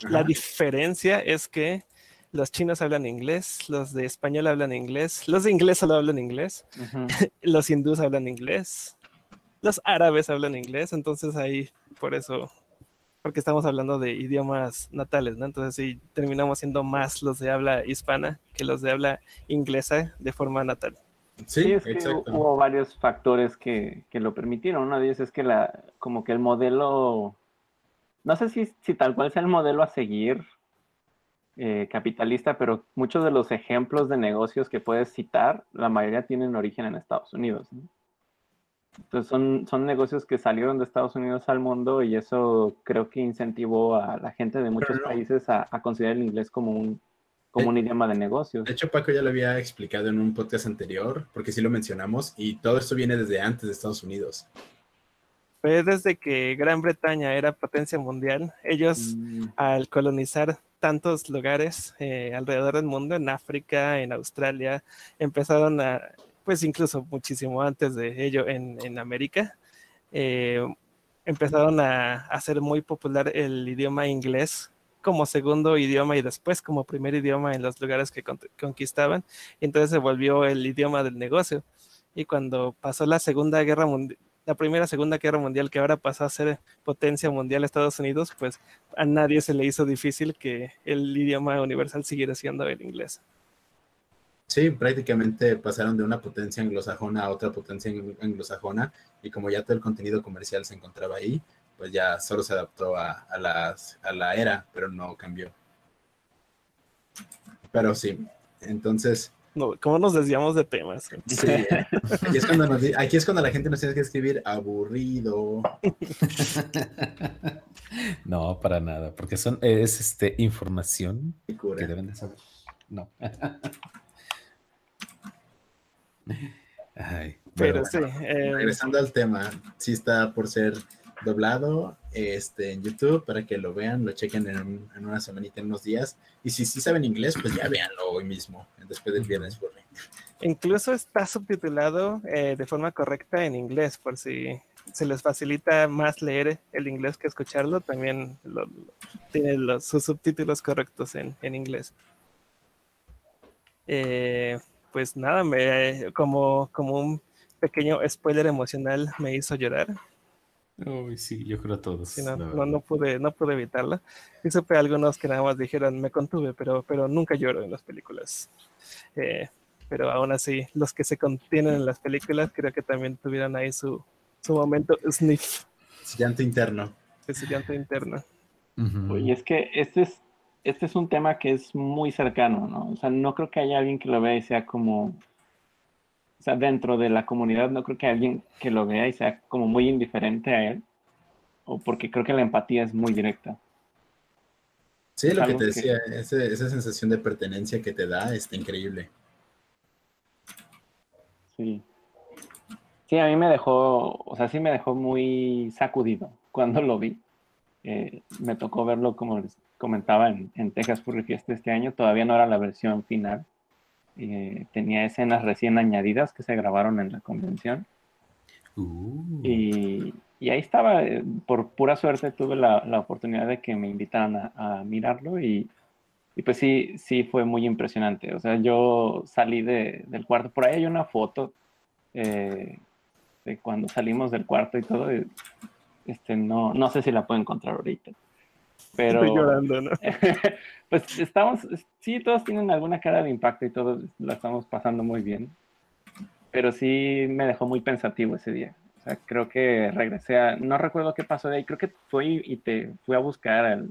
Speaker 1: la diferencia es que los chinos hablan inglés, los de español hablan inglés, los de inglés solo hablan inglés, los hindús hablan inglés, los árabes hablan inglés, entonces ahí por eso porque estamos hablando de idiomas natales, ¿no? Entonces sí, terminamos siendo más los de habla hispana que los de habla inglesa de forma natal.
Speaker 4: Sí, es que hubo varios factores que, que, lo permitieron. Uno de ellos es que la, como que el modelo, no sé si, si tal cual sea el modelo a seguir eh, capitalista, pero muchos de los ejemplos de negocios que puedes citar, la mayoría tienen origen en Estados Unidos. ¿no? Entonces son, son negocios que salieron de Estados Unidos al mundo y eso creo que incentivó a la gente de muchos países a, considerar el inglés como un, como un idioma de negocios.
Speaker 2: De hecho, Paco ya lo había explicado en un podcast anterior, porque sí lo mencionamos, y todo esto viene desde antes de Estados Unidos.
Speaker 1: fue desde que Gran Bretaña era potencia mundial. Ellos,
Speaker 4: Mm,
Speaker 1: al colonizar tantos lugares eh, alrededor del mundo, en África, en Australia, empezaron a, pues incluso muchísimo antes de ello en, América, eh, empezaron a hacer muy popular el idioma inglés como segundo idioma y después como primer idioma en los lugares que con- conquistaban. Entonces se volvió el idioma del negocio. Y cuando pasó la Segunda Guerra la primera Segunda Guerra Mundial, que ahora pasó a ser potencia mundial Estados Unidos, pues a nadie se le hizo difícil que el idioma universal siguiera siendo el inglés.
Speaker 2: Sí, prácticamente pasaron de una potencia anglosajona a otra potencia anglo- anglosajona y como ya todo el contenido comercial se encontraba ahí, pues ya solo se adaptó a, a las, a la era, pero no cambió. Pero sí, entonces,
Speaker 1: No, ¿Cómo nos desviamos de temas?
Speaker 2: sí, aquí, es cuando nos di- aquí es cuando la gente nos tiene que escribir aburrido.
Speaker 3: No, para nada, porque son, es este, información que deben de saber. No. Ay,
Speaker 1: Pero
Speaker 3: bueno,
Speaker 1: sí, eh,
Speaker 2: Regresando al tema, sí está por ser doblado este, en YouTube para que lo vean, lo chequen en, un- en una semanita, en unos días. Y si sí saben inglés, pues ya véanlo hoy mismo, después del viernes. por
Speaker 1: incluso está subtitulado eh, de forma correcta en inglés, por si se les facilita más leer el inglés que escucharlo, también lo- lo- tiene los, sus subtítulos correctos en, en inglés. Eh, pues nada, me, como, como un pequeño spoiler emocional me hizo llorar.
Speaker 3: Uy, sí, yo creo todos.
Speaker 1: Sí, no, no, no pude, no pude evitarlo. Y supe algunos que nada más dijeron, me contuve, pero, pero nunca lloro en las películas. Eh, pero aún así, los que se contienen en las películas creo que también tuvieron ahí su, su momento sniff
Speaker 2: Llanto interno.
Speaker 1: su llanto interno.
Speaker 3: Ujú.
Speaker 4: Y es que este es, este es un tema que es muy cercano, ¿no? O sea, no creo que haya alguien que lo vea y sea como, o sea, dentro de la comunidad, no creo que haya alguien que lo vea y sea como muy indiferente a él, o porque creo que la empatía es muy directa.
Speaker 2: Sí, lo que te
Speaker 4: que-
Speaker 2: decía, ese- esa sensación de pertenencia que te da está increíble.
Speaker 4: Sí. Sí, a mí me dejó, o sea, sí me dejó muy sacudido cuando lo vi. Eh, me tocó verlo, como comentaba, en, en Texas Furry Fiesta este año. Todavía no era la versión final. Eh, tenía escenas recién añadidas que se grabaron en la convención.
Speaker 3: Uh,
Speaker 4: Y, y ahí estaba, eh, por pura suerte tuve la, la oportunidad de que me invitaran a, a mirarlo y, y pues sí, sí fue muy impresionante. O sea, yo salí de- del cuarto, por ahí hay una foto eh, de cuando salimos del cuarto y todo. y, este, no, no sé si la puedo encontrar ahorita. Pero
Speaker 1: Estoy llorando, ¿no?
Speaker 4: pues estamos, sí, todos tienen alguna cara de impacto y todos la estamos pasando muy bien. Pero sí me dejó muy pensativo ese día. O sea, creo que regresé a, no recuerdo qué pasó de ahí, creo que fui y te fui a buscar al,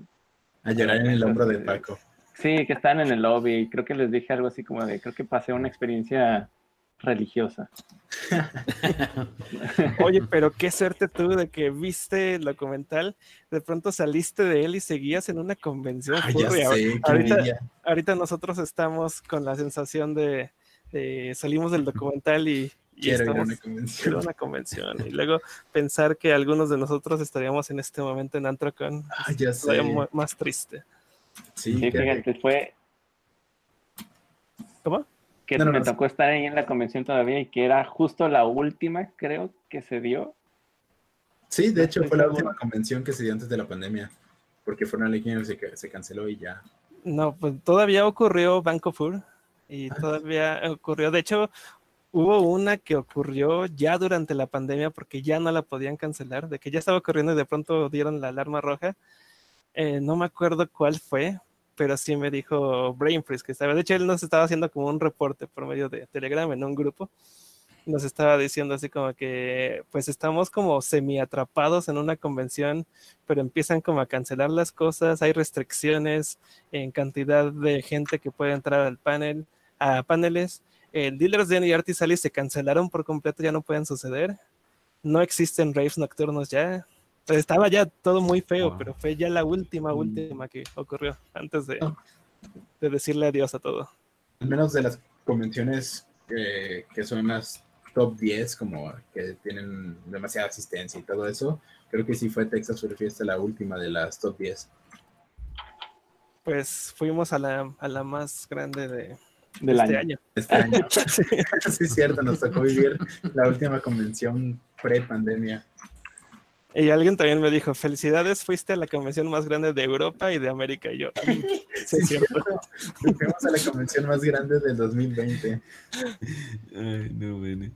Speaker 2: A llorar en el hombro de Paco.
Speaker 4: sí, que estaban en el lobby y creo que les dije algo así como de, creo que pasé una experiencia religiosa.
Speaker 1: Oye, pero qué suerte tú de que viste el documental, de pronto saliste de él y seguías en una convención.
Speaker 2: Ay, ya sé,
Speaker 1: ahorita, nosotros estamos con la sensación de, de salimos del documental y, y
Speaker 2: Quiero ir a
Speaker 1: estamos
Speaker 2: una convención.
Speaker 1: una convención. Y luego pensar que algunos de nosotros estaríamos en este momento en Antrocon
Speaker 2: Ay, ya
Speaker 1: es todavía
Speaker 2: sé.
Speaker 1: mu- más triste.
Speaker 2: Sí,
Speaker 4: Sí, fíjate, fue
Speaker 1: ¿Cómo?
Speaker 4: Que
Speaker 2: No, no,
Speaker 4: me
Speaker 2: no.
Speaker 4: tocó estar ahí en la convención todavía y que era justo la última, creo, que se dio.
Speaker 2: sí, de hecho fue la última convención que se dio antes de la pandemia. Porque fue una legión que se, se canceló y ya.
Speaker 1: No, pues todavía ocurrió Banco Fur y
Speaker 2: Ah.
Speaker 1: todavía ocurrió, de hecho, hubo una que ocurrió ya durante la pandemia porque ya no la podían cancelar, de que ya estaba ocurriendo y de pronto dieron la alarma roja. Eh, no me acuerdo cuál fue, pero sí me dijo Brain Freeze que estaba, de hecho él nos estaba haciendo como un reporte por medio de Telegram en un grupo. Nos estaba diciendo así como que pues estamos como semi atrapados en una convención, pero empiezan como a cancelar las cosas, hay restricciones en cantidad de gente que puede entrar al panel, a paneles. El Dealers de y Artisalis se cancelaron por completo, ya no pueden suceder. No existen raves nocturnos ya. Pues estaba ya todo muy feo,
Speaker 3: Wow.
Speaker 1: pero fue ya la última,
Speaker 2: Mm.
Speaker 1: última que ocurrió antes de,
Speaker 2: Ah.
Speaker 1: de decirle adiós a todo.
Speaker 2: Al menos de las convenciones eh, que son las top 10 como que tienen demasiada asistencia y todo eso, creo que sí fue Texas Furry Fiesta la última de las top 10.
Speaker 1: Pues fuimos a la, a la más grande de,
Speaker 4: Del
Speaker 1: este
Speaker 4: año.
Speaker 1: año.
Speaker 2: Este año.
Speaker 1: Sí.
Speaker 2: sí, es cierto, nos tocó vivir la última convención pre-pandemia.
Speaker 1: Y alguien también me dijo, felicidades, fuiste a la convención más grande de Europa y de América. Y yo, "Mm, sí, es cierto.
Speaker 2: Fuimos a la convención más grande del 2020.
Speaker 3: Ay, no, bueno.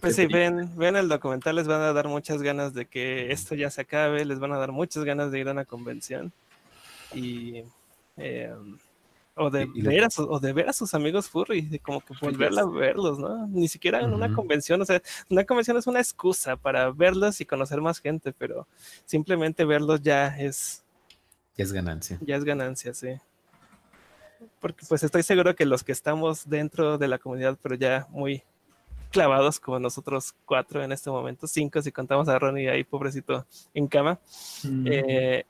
Speaker 1: Pues sí, ven, ven el documental, les van a dar muchas ganas de que esto ya se acabe, les van a dar muchas ganas de ir a una convención. Y... eh, o de,
Speaker 3: Y- y lo-
Speaker 1: ver a su- o de ver a sus amigos furry, de como que volver a verlos, ¿no? Ni siquiera en una convención, o sea, una convención es una excusa para verlos y conocer más gente, pero simplemente verlos ya es,
Speaker 3: Ya es ganancia.
Speaker 1: ya es ganancia, sí. Porque pues estoy seguro que los que estamos dentro de la comunidad, pero ya muy clavados como nosotros cuatro en este momento, cinco si contamos a Ronnie ahí, pobrecito, en cama, eh,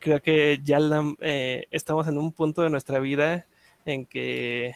Speaker 1: creo que ya la- eh, estamos en un punto de nuestra vida en que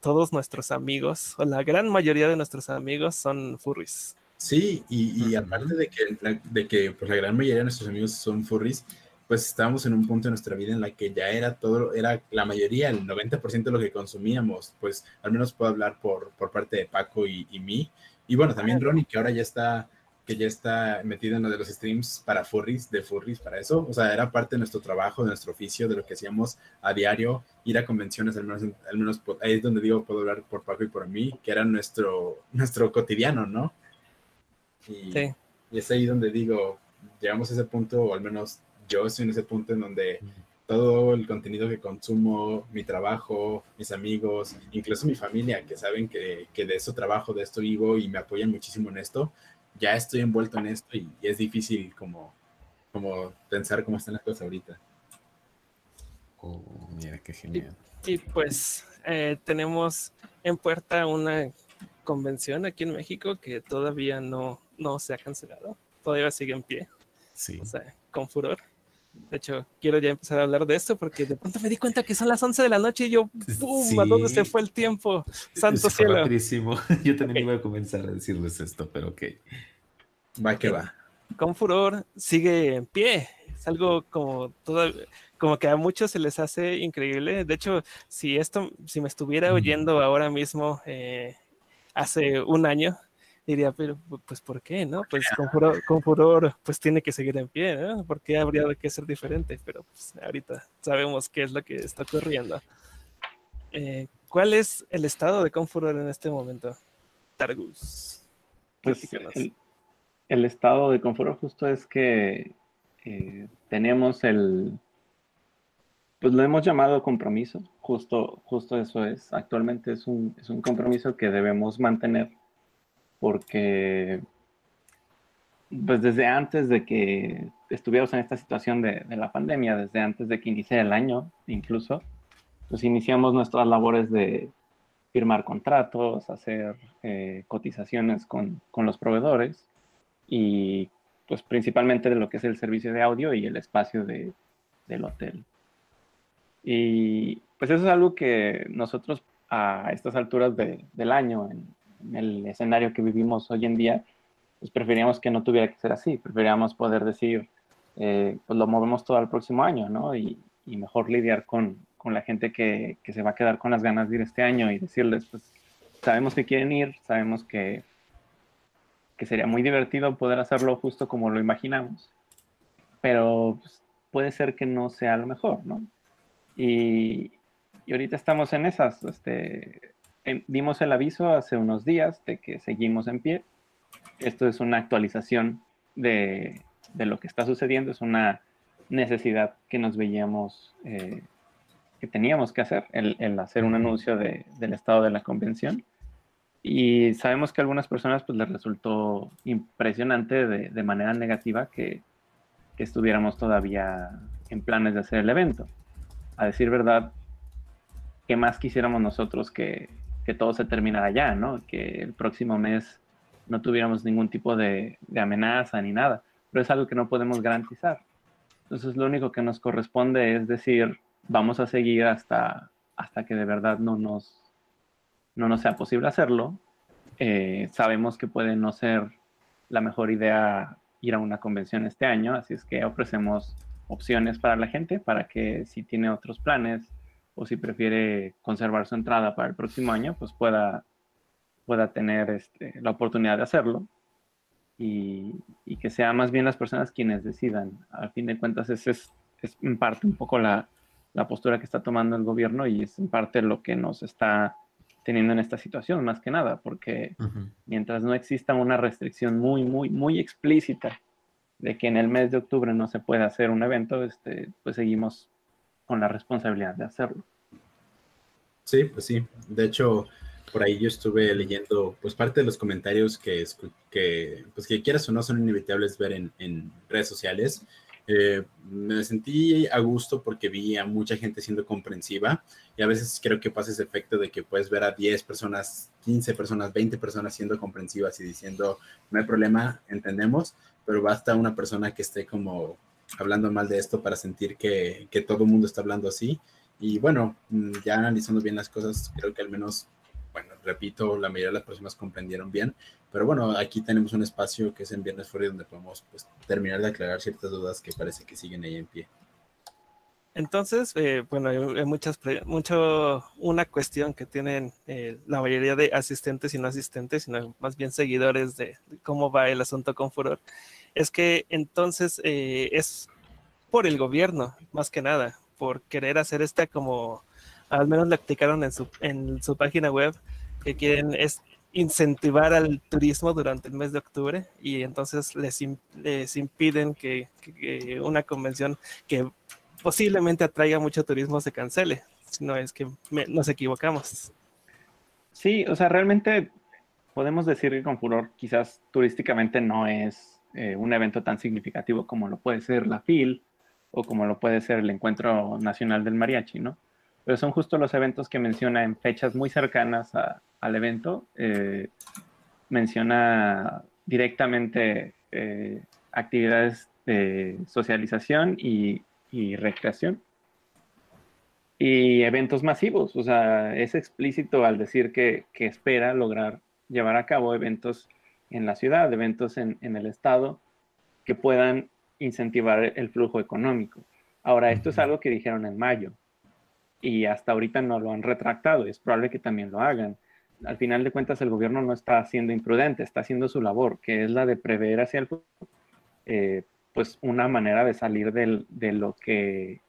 Speaker 1: todos nuestros amigos, o la gran mayoría de nuestros amigos son furries.
Speaker 2: Sí, y, y aparte de que, la, de que pues, la gran mayoría de nuestros amigos son furries, pues estábamos en un punto de nuestra vida en la que ya era todo, era la mayoría, el 90% de lo que consumíamos, pues al menos puedo hablar por, por parte de Paco y, y mí, y bueno, también Ronnie, que ahora ya está, que ya está metido en lo de los streams para furries, de furries, para eso, o sea, era parte de nuestro trabajo, de nuestro oficio, de lo que hacíamos a diario, ir a convenciones, al menos, al menos ahí es donde digo, puedo hablar por Paco y por mí, que era nuestro, nuestro cotidiano, ¿no? Y,
Speaker 1: Sí.
Speaker 2: y es ahí donde digo, llegamos a ese punto, o al menos yo estoy en ese punto en donde todo el contenido que consumo, mi trabajo, mis amigos, incluso mi familia, que saben que, que de eso trabajo, de esto vivo y me apoyan muchísimo en esto, ya estoy envuelto en esto y, y es difícil como, como pensar cómo están las cosas ahorita.
Speaker 3: Oh, mira qué genial.
Speaker 1: Y pues eh, tenemos en puerta una convención aquí en México que todavía no, no se ha cancelado, todavía sigue en pie,
Speaker 3: Sí.
Speaker 1: o sea, con furor. De hecho, quiero ya empezar a hablar de esto porque de pronto me di cuenta que son las 11 de la noche y yo, ¡pum! ¿A dónde se
Speaker 3: Sí.
Speaker 1: fue el tiempo? Santo
Speaker 3: fue
Speaker 1: cielo.
Speaker 3: rapidísimo. Yo también
Speaker 1: Ok.
Speaker 3: iba a comenzar a decirles esto, pero ok.
Speaker 2: Va que va.
Speaker 1: con furor sigue en pie. Es algo como todo, como que a muchos se les hace increíble. De hecho, si esto, si me estuviera
Speaker 3: Mm.
Speaker 1: oyendo ahora mismo, eh, hace un año, diría, pero pues ¿por qué? ¿No? Pues con furor, con furor, pues tiene que seguir en pie, ¿no? ¿Por qué habría que ser diferente? Pero pues ahorita sabemos qué es lo que está ocurriendo. Eh, ¿Cuál es el estado de Confuror en este momento? Targus.
Speaker 4: Pues el, el estado de confort justo es que eh, tenemos el, pues lo hemos llamado compromiso, justo, justo eso es. Actualmente es un, es un compromiso que debemos mantener porque pues desde antes de que estuviéramos en esta situación de, de la pandemia, desde antes de que iniciara el año incluso, pues iniciamos nuestras labores de firmar contratos, hacer eh, cotizaciones con, con los proveedores y pues principalmente de lo que es el servicio de audio y el espacio de, del hotel. Y pues eso es algo que nosotros a estas alturas de- del año, en, el escenario que vivimos hoy en día, pues preferíamos que no tuviera que ser así, preferíamos poder decir, eh, pues lo movemos todo al próximo año, ¿no? Y, y mejor lidiar con, con la gente que, que se va a quedar con las ganas de ir este año y decirles, pues sabemos que quieren ir, sabemos que, que sería muy divertido poder hacerlo justo como lo imaginamos, pero pues, puede ser que no sea lo mejor, ¿no? Y, y ahorita estamos en esas, este, em- dimos el aviso hace unos días de que seguimos en pie. Esto es una actualización de, de lo que está sucediendo, es una necesidad que nos veíamos, eh, que teníamos que hacer, el, el hacer un anuncio de- del estado de la convención. Y sabemos que a algunas personas pues, les resultó impresionante de, de manera negativa que, que estuviéramos todavía en planes de hacer el evento. A decir verdad, ¿qué más quisiéramos nosotros que, que todo se terminara ya, ¿no? Que el próximo mes no tuviéramos ningún tipo de, amenaza ni nada, pero es algo que no podemos garantizar. Entonces lo único que nos corresponde es decir, vamos a seguir hasta, hasta que de verdad no nos, no nos sea posible hacerlo eh, sabemos que puede no ser la mejor idea ir a una convención este año, así es que ofrecemos opciones para la gente para que si tiene otros planes o si prefiere conservar su entrada para el próximo año, pues pueda, pueda tener este, la oportunidad de hacerlo y, que sea más bien las personas quienes decidan. Al fin de cuentas, esa es, es en parte un poco la, la postura que está tomando el gobierno y es en parte lo que nos está teniendo en esta situación, más que nada, porque mientras no exista una restricción muy, muy, muy explícita de que en el mes de octubre no se puede hacer un evento, este, pues seguimos con la responsabilidad de hacerlo.
Speaker 2: Sí, pues sí. De hecho, por ahí yo estuve leyendo, pues parte de los comentarios que, que pues que quieras o no son inevitables ver en, en redes sociales. Eh, me sentí a gusto porque vi a mucha gente siendo comprensiva y a veces creo que pasa ese efecto de que puedes ver a 10 personas, 15 personas, 20 personas siendo comprensivas y diciendo, no hay problema, entendemos, pero basta una persona que esté como hablando mal de esto para sentir que, que todo el mundo está hablando así. Y bueno, mm, ya analizando bien las cosas, creo que al menos bueno, repito, la mayoría de las personas comprendieron bien, pero bueno, aquí tenemos un espacio que es en Viernes Fuera donde podemos pues, terminar de aclarar ciertas dudas que parece que siguen ahí en pie.
Speaker 1: Entonces, eh, bueno, hay muchas, mucho, una cuestión que tienen eh, la mayoría de asistentes y no asistentes, sino más bien seguidores de, cómo va el asunto con Furor, es que entonces eh, es por el gobierno, más que nada, por querer hacer esta como al menos le aplicaron en su, en su página web, que quieren es incentivar al turismo durante el mes de octubre y entonces les, les impiden que, una convención que posiblemente atraiga mucho turismo se cancele. Si no es que nos equivocamos.
Speaker 4: Sí, o sea, realmente podemos decir que con Furor quizás turísticamente no es eh, un evento tan significativo como lo puede ser la FIL o como lo puede ser el Encuentro Nacional del Mariachi, ¿no? pero son justo los eventos que menciona en fechas muy cercanas al evento. Eh, menciona directamente eh, actividades de socialización y, recreación. Y eventos masivos, o sea, es explícito al decir que, espera lograr llevar a cabo eventos en la ciudad, eventos en, en el estado que puedan incentivar el flujo económico. Ahora, esto es algo que dijeron en mayo y hasta ahorita no lo han retractado. Es probable que también lo hagan. Al final de cuentas, el gobierno no está siendo imprudente, está haciendo su labor, que es la de prever hacia el futuro, eh, pues una manera de salir del, de lo que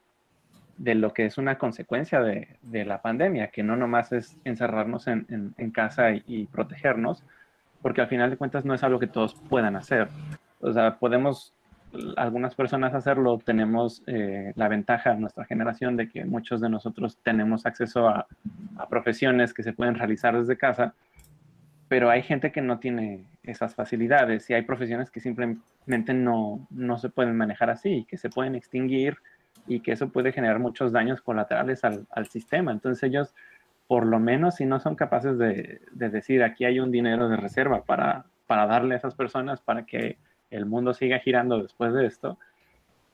Speaker 4: de lo que es una consecuencia de, de, la pandemia, que no nomás es encerrarnos en, en, casa y, y, protegernos, porque al final de cuentas no es algo que todos puedan hacer. O sea, podemos algunas personas hacerlo, tenemos eh, la ventaja en nuestra generación de que muchos de nosotros tenemos acceso a, profesiones que se pueden realizar desde casa, pero hay gente que no tiene esas facilidades y hay profesiones que simplemente no, no se pueden manejar así, que se pueden extinguir y que eso puede generar muchos daños colaterales al, al sistema. Entonces ellos, por lo menos, si no son capaces de, de decir aquí hay un dinero de reserva para, para darle a esas personas para que el mundo siga girando después de esto,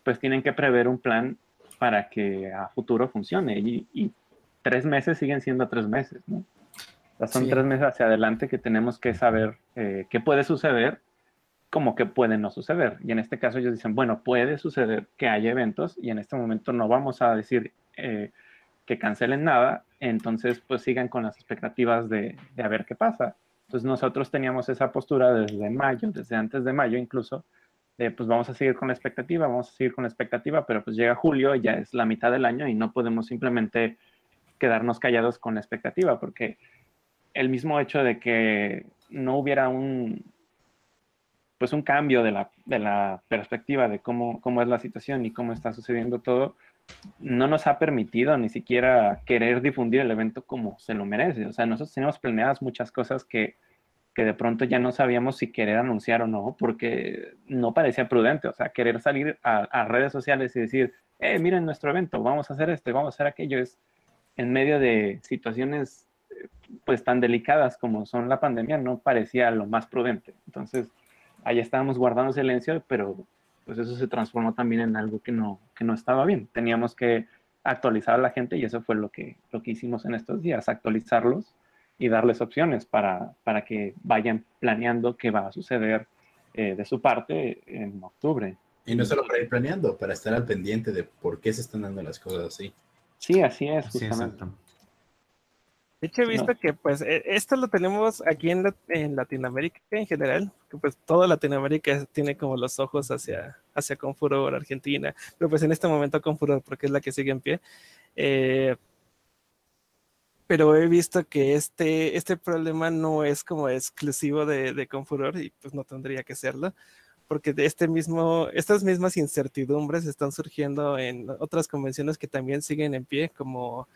Speaker 4: pues tienen que prever un plan para que a futuro funcione. Y, tres meses siguen siendo tres meses, ¿no? son tres meses hacia adelante que tenemos que saber eh, qué puede suceder, como que puede no suceder. Y en este caso ellos dicen, bueno, puede suceder que haya eventos y en este momento no vamos a decir eh, que cancelen nada, entonces pues sigan con las expectativas de, de a ver qué pasa. Entonces nosotros teníamos esa postura desde mayo, desde antes de mayo incluso, de pues vamos a seguir con la expectativa, vamos a seguir con la expectativa, pero pues llega julio, ya es la mitad del año y no podemos simplemente quedarnos callados con la expectativa, porque el mismo hecho de que no hubiera un, pues un cambio de la, de la perspectiva de cómo, cómo es la situación y cómo está sucediendo todo, no nos ha permitido ni siquiera querer difundir el evento como se lo merece. O sea, nosotros tenemos planeadas muchas cosas que, que de pronto ya no sabíamos si querer anunciar o no, porque no parecía prudente. O sea, querer salir a, redes sociales y decir, eh, miren nuestro evento, vamos a hacer esto, vamos a hacer aquello, es en medio de situaciones pues tan delicadas como son la pandemia, no parecía lo más prudente. Entonces, ahí estábamos guardando silencio, pero pues eso se transformó también en algo que no, que no estaba bien. Teníamos que actualizar a la gente y eso fue lo que, lo que hicimos en estos días, actualizarlos y darles opciones para, para que vayan planeando qué va a suceder eh, de su parte en octubre.
Speaker 2: Y no solo para ir planeando, para estar al pendiente de por qué se están dando las cosas así.
Speaker 4: Sí, así es, justamente.
Speaker 1: De hecho, he visto que pues e, esto lo tenemos aquí en, en, Latinoamérica en general, que pues toda Latinoamérica tiene como los ojos hacia, hacia Confuror, Argentina, pero pues en este momento Confuror, porque es la que sigue en pie. Eh, pero he visto que este, este problema no es como exclusivo de, de Confuror y pues no tendría que serlo porque de este mismo, estas mismas incertidumbres están surgiendo en otras convenciones que también siguen en pie, como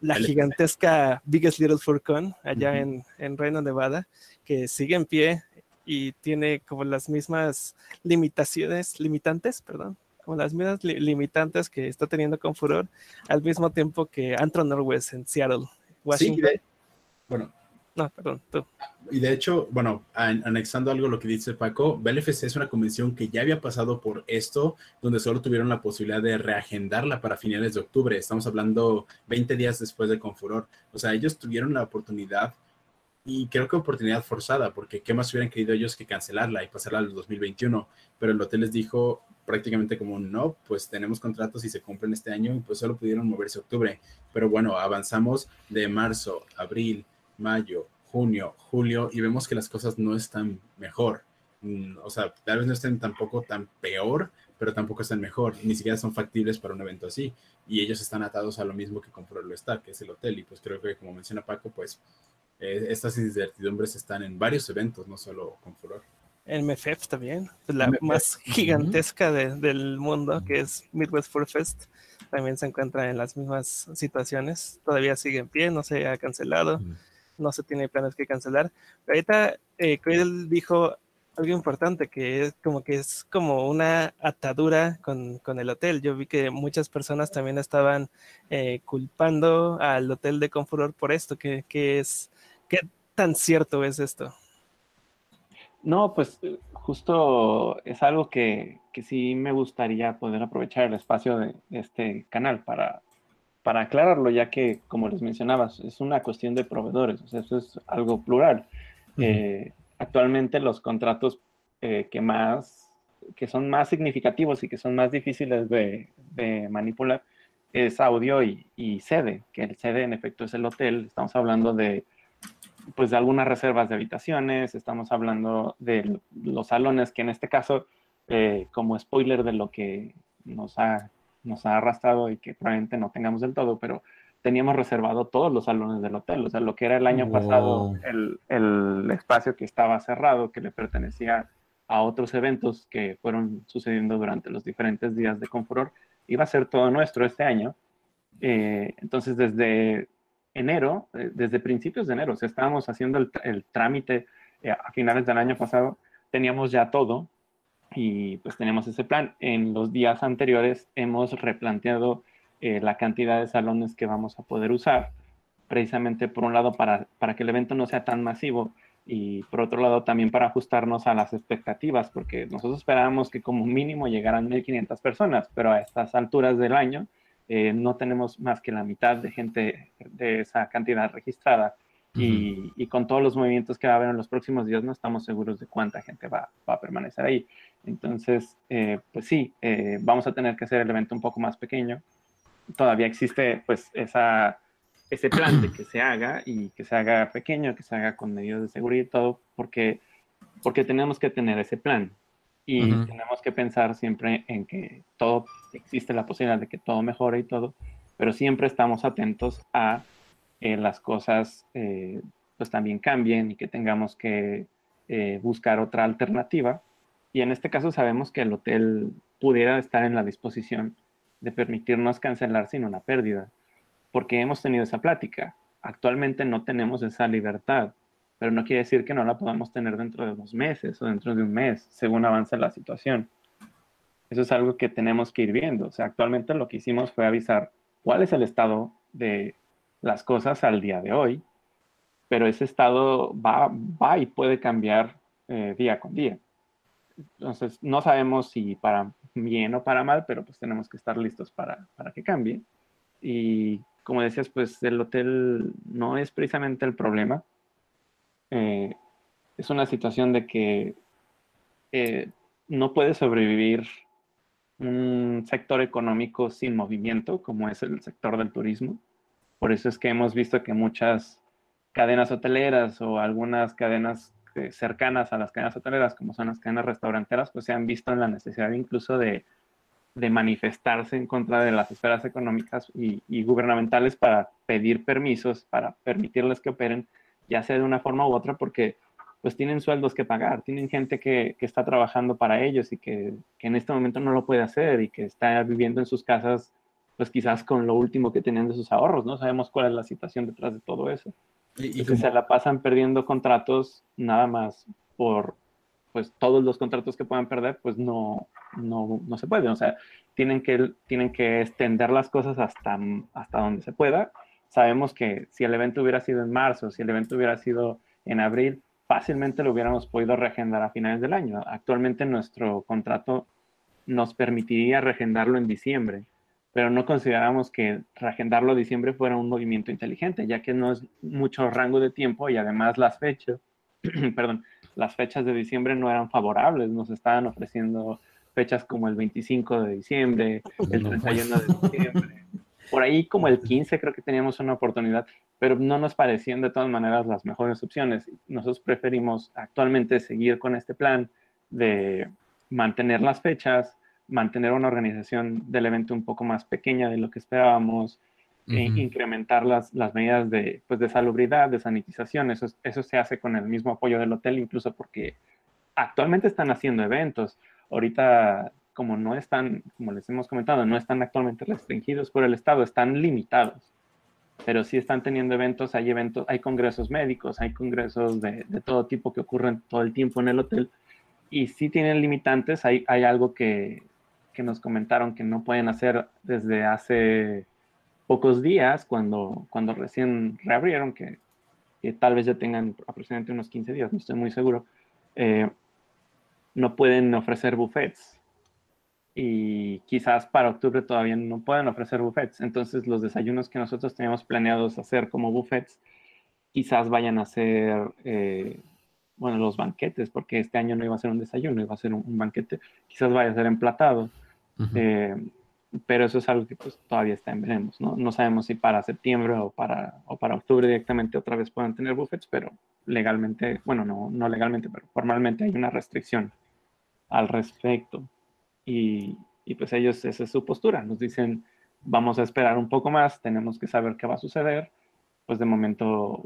Speaker 1: la gigantesca Biggest Little Furcon allá en, en Reino Nevada, que sigue en pie y tiene como las mismas limitaciones, limitantes, perdón, como las mismas limitantes que está teniendo con Furor, al mismo tiempo que Antro Norwest en Seattle, Washington.
Speaker 2: Sí, bueno,
Speaker 1: no, perdón, tú.
Speaker 2: Y de hecho, bueno, anexando algo a lo que dice Paco, BLFC es una convención que ya había pasado por esto, donde solo tuvieron la posibilidad de reagendarla para finales de octubre. Estamos hablando 20 días después de Confuror. O sea, ellos tuvieron la oportunidad y creo que oportunidad forzada, porque qué más hubieran querido ellos que cancelarla y pasarla al 2021. Pero el hotel les dijo prácticamente como no, pues tenemos contratos y se cumplen este año y pues solo pudieron moverse octubre. Pero bueno, avanzamos de marzo, abril, mayo, junio, julio y vemos que las cosas no están mejor. Mm, o sea, tal vez no estén tampoco tan peor, pero tampoco están mejor. Ni siquiera son factibles para un evento así. Y ellos están atados a lo mismo que compró el está, que es el hotel. Y pues creo que, como menciona Paco, pues eh, estas incertidumbres están en varios eventos, no solo con Furor.
Speaker 1: El MFF también, la más gigantesca del mundo, que es Midwest Fur Fest, también se encuentra en las mismas situaciones. Todavía sigue en pie, no se ha cancelado no se tiene planes que cancelar. Pero ahorita eh, dijo algo importante, que es como que es como una atadura con, el hotel. Yo vi que muchas personas también estaban eh, culpando al hotel de Confuror por esto. ¿Qué, es, ¿Qué tan cierto es esto?
Speaker 4: No, pues justo es algo que, que sí me gustaría poder aprovechar el espacio de este canal para para aclararlo, ya que, como les mencionabas, es una cuestión de proveedores, o sea, eso es algo plural. Eh, actualmente los contratos eh, que más, que son más significativos y que son más difíciles de, manipular es audio y, sede, que el sede en efecto es el hotel, estamos hablando de pues de algunas reservas de habitaciones, estamos hablando de los salones que en este caso, eh, como spoiler de lo que nos ha nos ha arrastrado y que probablemente no tengamos del todo, pero teníamos reservado todos los salones del hotel, o sea, lo que era el año pasado el, el, espacio que estaba cerrado, que le pertenecía a otros eventos que fueron sucediendo durante los diferentes días de Confuror, iba a ser todo nuestro este año. Eh, entonces, desde enero, eh, desde principios de enero, o sea, estábamos haciendo el, el trámite eh, a finales del año pasado, teníamos ya todo, y pues tenemos ese plan. En los días anteriores hemos replanteado eh, la cantidad de salones que vamos a poder usar, precisamente por un lado para, para que el evento no sea tan masivo y por otro lado también para ajustarnos a las expectativas, porque nosotros esperábamos que como mínimo llegaran 1.500 personas, pero a estas alturas del año eh, no tenemos más que la mitad de gente de esa cantidad registrada y, con todos los movimientos que va a haber en los próximos días, no estamos seguros de cuánta gente va, a permanecer ahí. Entonces, eh, pues sí, eh, vamos a tener que hacer el evento un poco más pequeño. Todavía existe pues esa, ese plan de que se haga y que se haga pequeño, que se haga con medidas de seguridad y todo, porque, porque tenemos que tener ese plan. Y tenemos que pensar siempre en que todo, existe la posibilidad de que todo mejore y todo, pero siempre estamos atentos a eh, las cosas eh, pues también cambien y que tengamos que buscar otra alternativa. Y en este caso sabemos que el hotel pudiera estar en la disposición de permitirnos cancelar sin una pérdida, porque hemos tenido esa plática. Actualmente no tenemos esa libertad, pero no quiere decir que no la podamos tener dentro de dos meses o dentro de un mes, según avance la situación. Eso es algo que tenemos que ir viendo. O sea, actualmente lo que hicimos fue avisar cuál es el estado de las cosas al día de hoy, pero ese estado va, va y puede cambiar eh, día con día. Entonces, no sabemos si para bien o para mal, pero pues tenemos que estar listos para, para que cambie. Y como decías, pues el hotel no es precisamente el problema. Eh, es una situación de que eh, no puede sobrevivir un sector económico sin movimiento, como es el sector del turismo. Por eso es que hemos visto que muchas cadenas hoteleras o algunas cadenas eh, cercanas a las cadenas hoteleras, como son las cadenas restauranteras, pues se han visto en la necesidad incluso de, manifestarse en contra de las esferas económicas y, gubernamentales para pedir permisos, para permitirles que operen, ya sea de una forma u otra, porque pues tienen sueldos que pagar, tienen gente que, está trabajando para ellos y que, que, en este momento no lo puede hacer y que está viviendo en sus casas, pues quizás con lo último que tenían de sus ahorros, ¿no? Sabemos cuál es la situación detrás de todo eso. Y, que se la pasan perdiendo contratos nada más por, pues todos los contratos que puedan perder, pues no, no, no se puede. O sea, tienen que, tienen que extender las cosas hasta, hasta donde se pueda. Sabemos que si el evento hubiera sido en marzo, si el evento hubiera sido en abril, fácilmente lo hubiéramos podido regendar a finales del año. Actualmente nuestro contrato nos permitiría regendarlo en diciembre pero no consideramos que reagendarlo a diciembre fuera un movimiento inteligente, ya que no es mucho rango de tiempo y además las fechas, perdón, las fechas de diciembre no eran favorables, nos estaban ofreciendo fechas como el 25 de diciembre, el 31 de diciembre, por ahí como el 15 creo que teníamos una oportunidad, pero no nos parecían de todas maneras las mejores opciones. Nosotros preferimos actualmente seguir con este plan de mantener las fechas, mantener una organización del evento un poco más pequeña de lo que esperábamos, e incrementar las, las medidas de, pues, de salubridad, de sanitización. Eso, eso se hace con el mismo apoyo del hotel, incluso porque actualmente están haciendo eventos. Ahorita, como no están, como les hemos comentado, no están actualmente restringidos por el Estado, están limitados. Pero sí están teniendo eventos, hay eventos, hay congresos médicos, hay congresos de, de todo tipo que ocurren todo el tiempo en el hotel. Y sí tienen limitantes, hay, hay algo que, que nos comentaron que no pueden hacer desde hace pocos días, cuando, cuando recién reabrieron, que, tal vez ya tengan aproximadamente unos 15 días, no estoy muy seguro, eh, no pueden ofrecer buffets. Y quizás para octubre todavía no pueden ofrecer buffets. Entonces los desayunos que nosotros teníamos planeados hacer como buffets, quizás vayan a ser, eh, bueno, los banquetes, porque este año no iba a ser un desayuno, iba a ser un banquete, quizás vaya a ser emplatado eh, pero eso es algo que pues, todavía está en veremos, ¿no? No sabemos si para septiembre o para, o para octubre directamente otra vez puedan tener buffets, pero legalmente, bueno, no, no legalmente, pero formalmente hay una restricción al respecto. Y, y pues ellos, esa es su postura, nos dicen, vamos a esperar un poco más, tenemos que saber qué va a suceder, pues de momento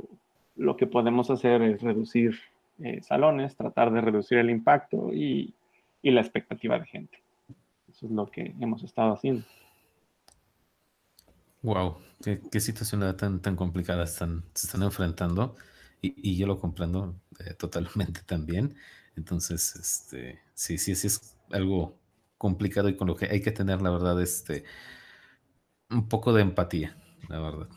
Speaker 4: lo que podemos hacer es reducir eh, salones, tratar de reducir el impacto y, y la expectativa de gente es lo que hemos estado haciendo.
Speaker 3: Wow, qué, situación tan, tan complicada están, se están enfrentando y, yo lo comprendo eh, totalmente también. Entonces, este, sí, sí, sí es algo complicado y con lo que hay que tener, la verdad, este, un poco de empatía, la verdad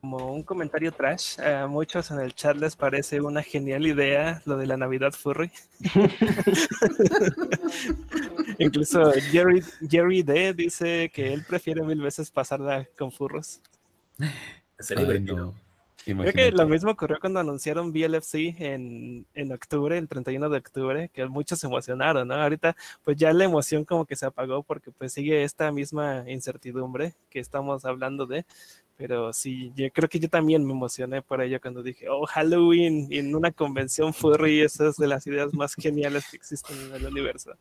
Speaker 1: como un comentario trash. A muchos en el chat les parece una genial idea lo de la Navidad Furry. Incluso Jerry, Jerry D dice que él prefiere mil veces pasarla con furros.
Speaker 2: Sería divertido.
Speaker 1: Creo que lo mismo ocurrió cuando anunciaron BLFC en, en octubre, el 31 de octubre, que muchos se emocionaron, ¿no? Ahorita pues ya la emoción como que se apagó porque pues sigue esta misma incertidumbre que estamos hablando de, pero sí, yo creo que yo también me emocioné por ello cuando dije, oh, Halloween en una convención furry, esa es de las ideas más geniales que existen en el universo.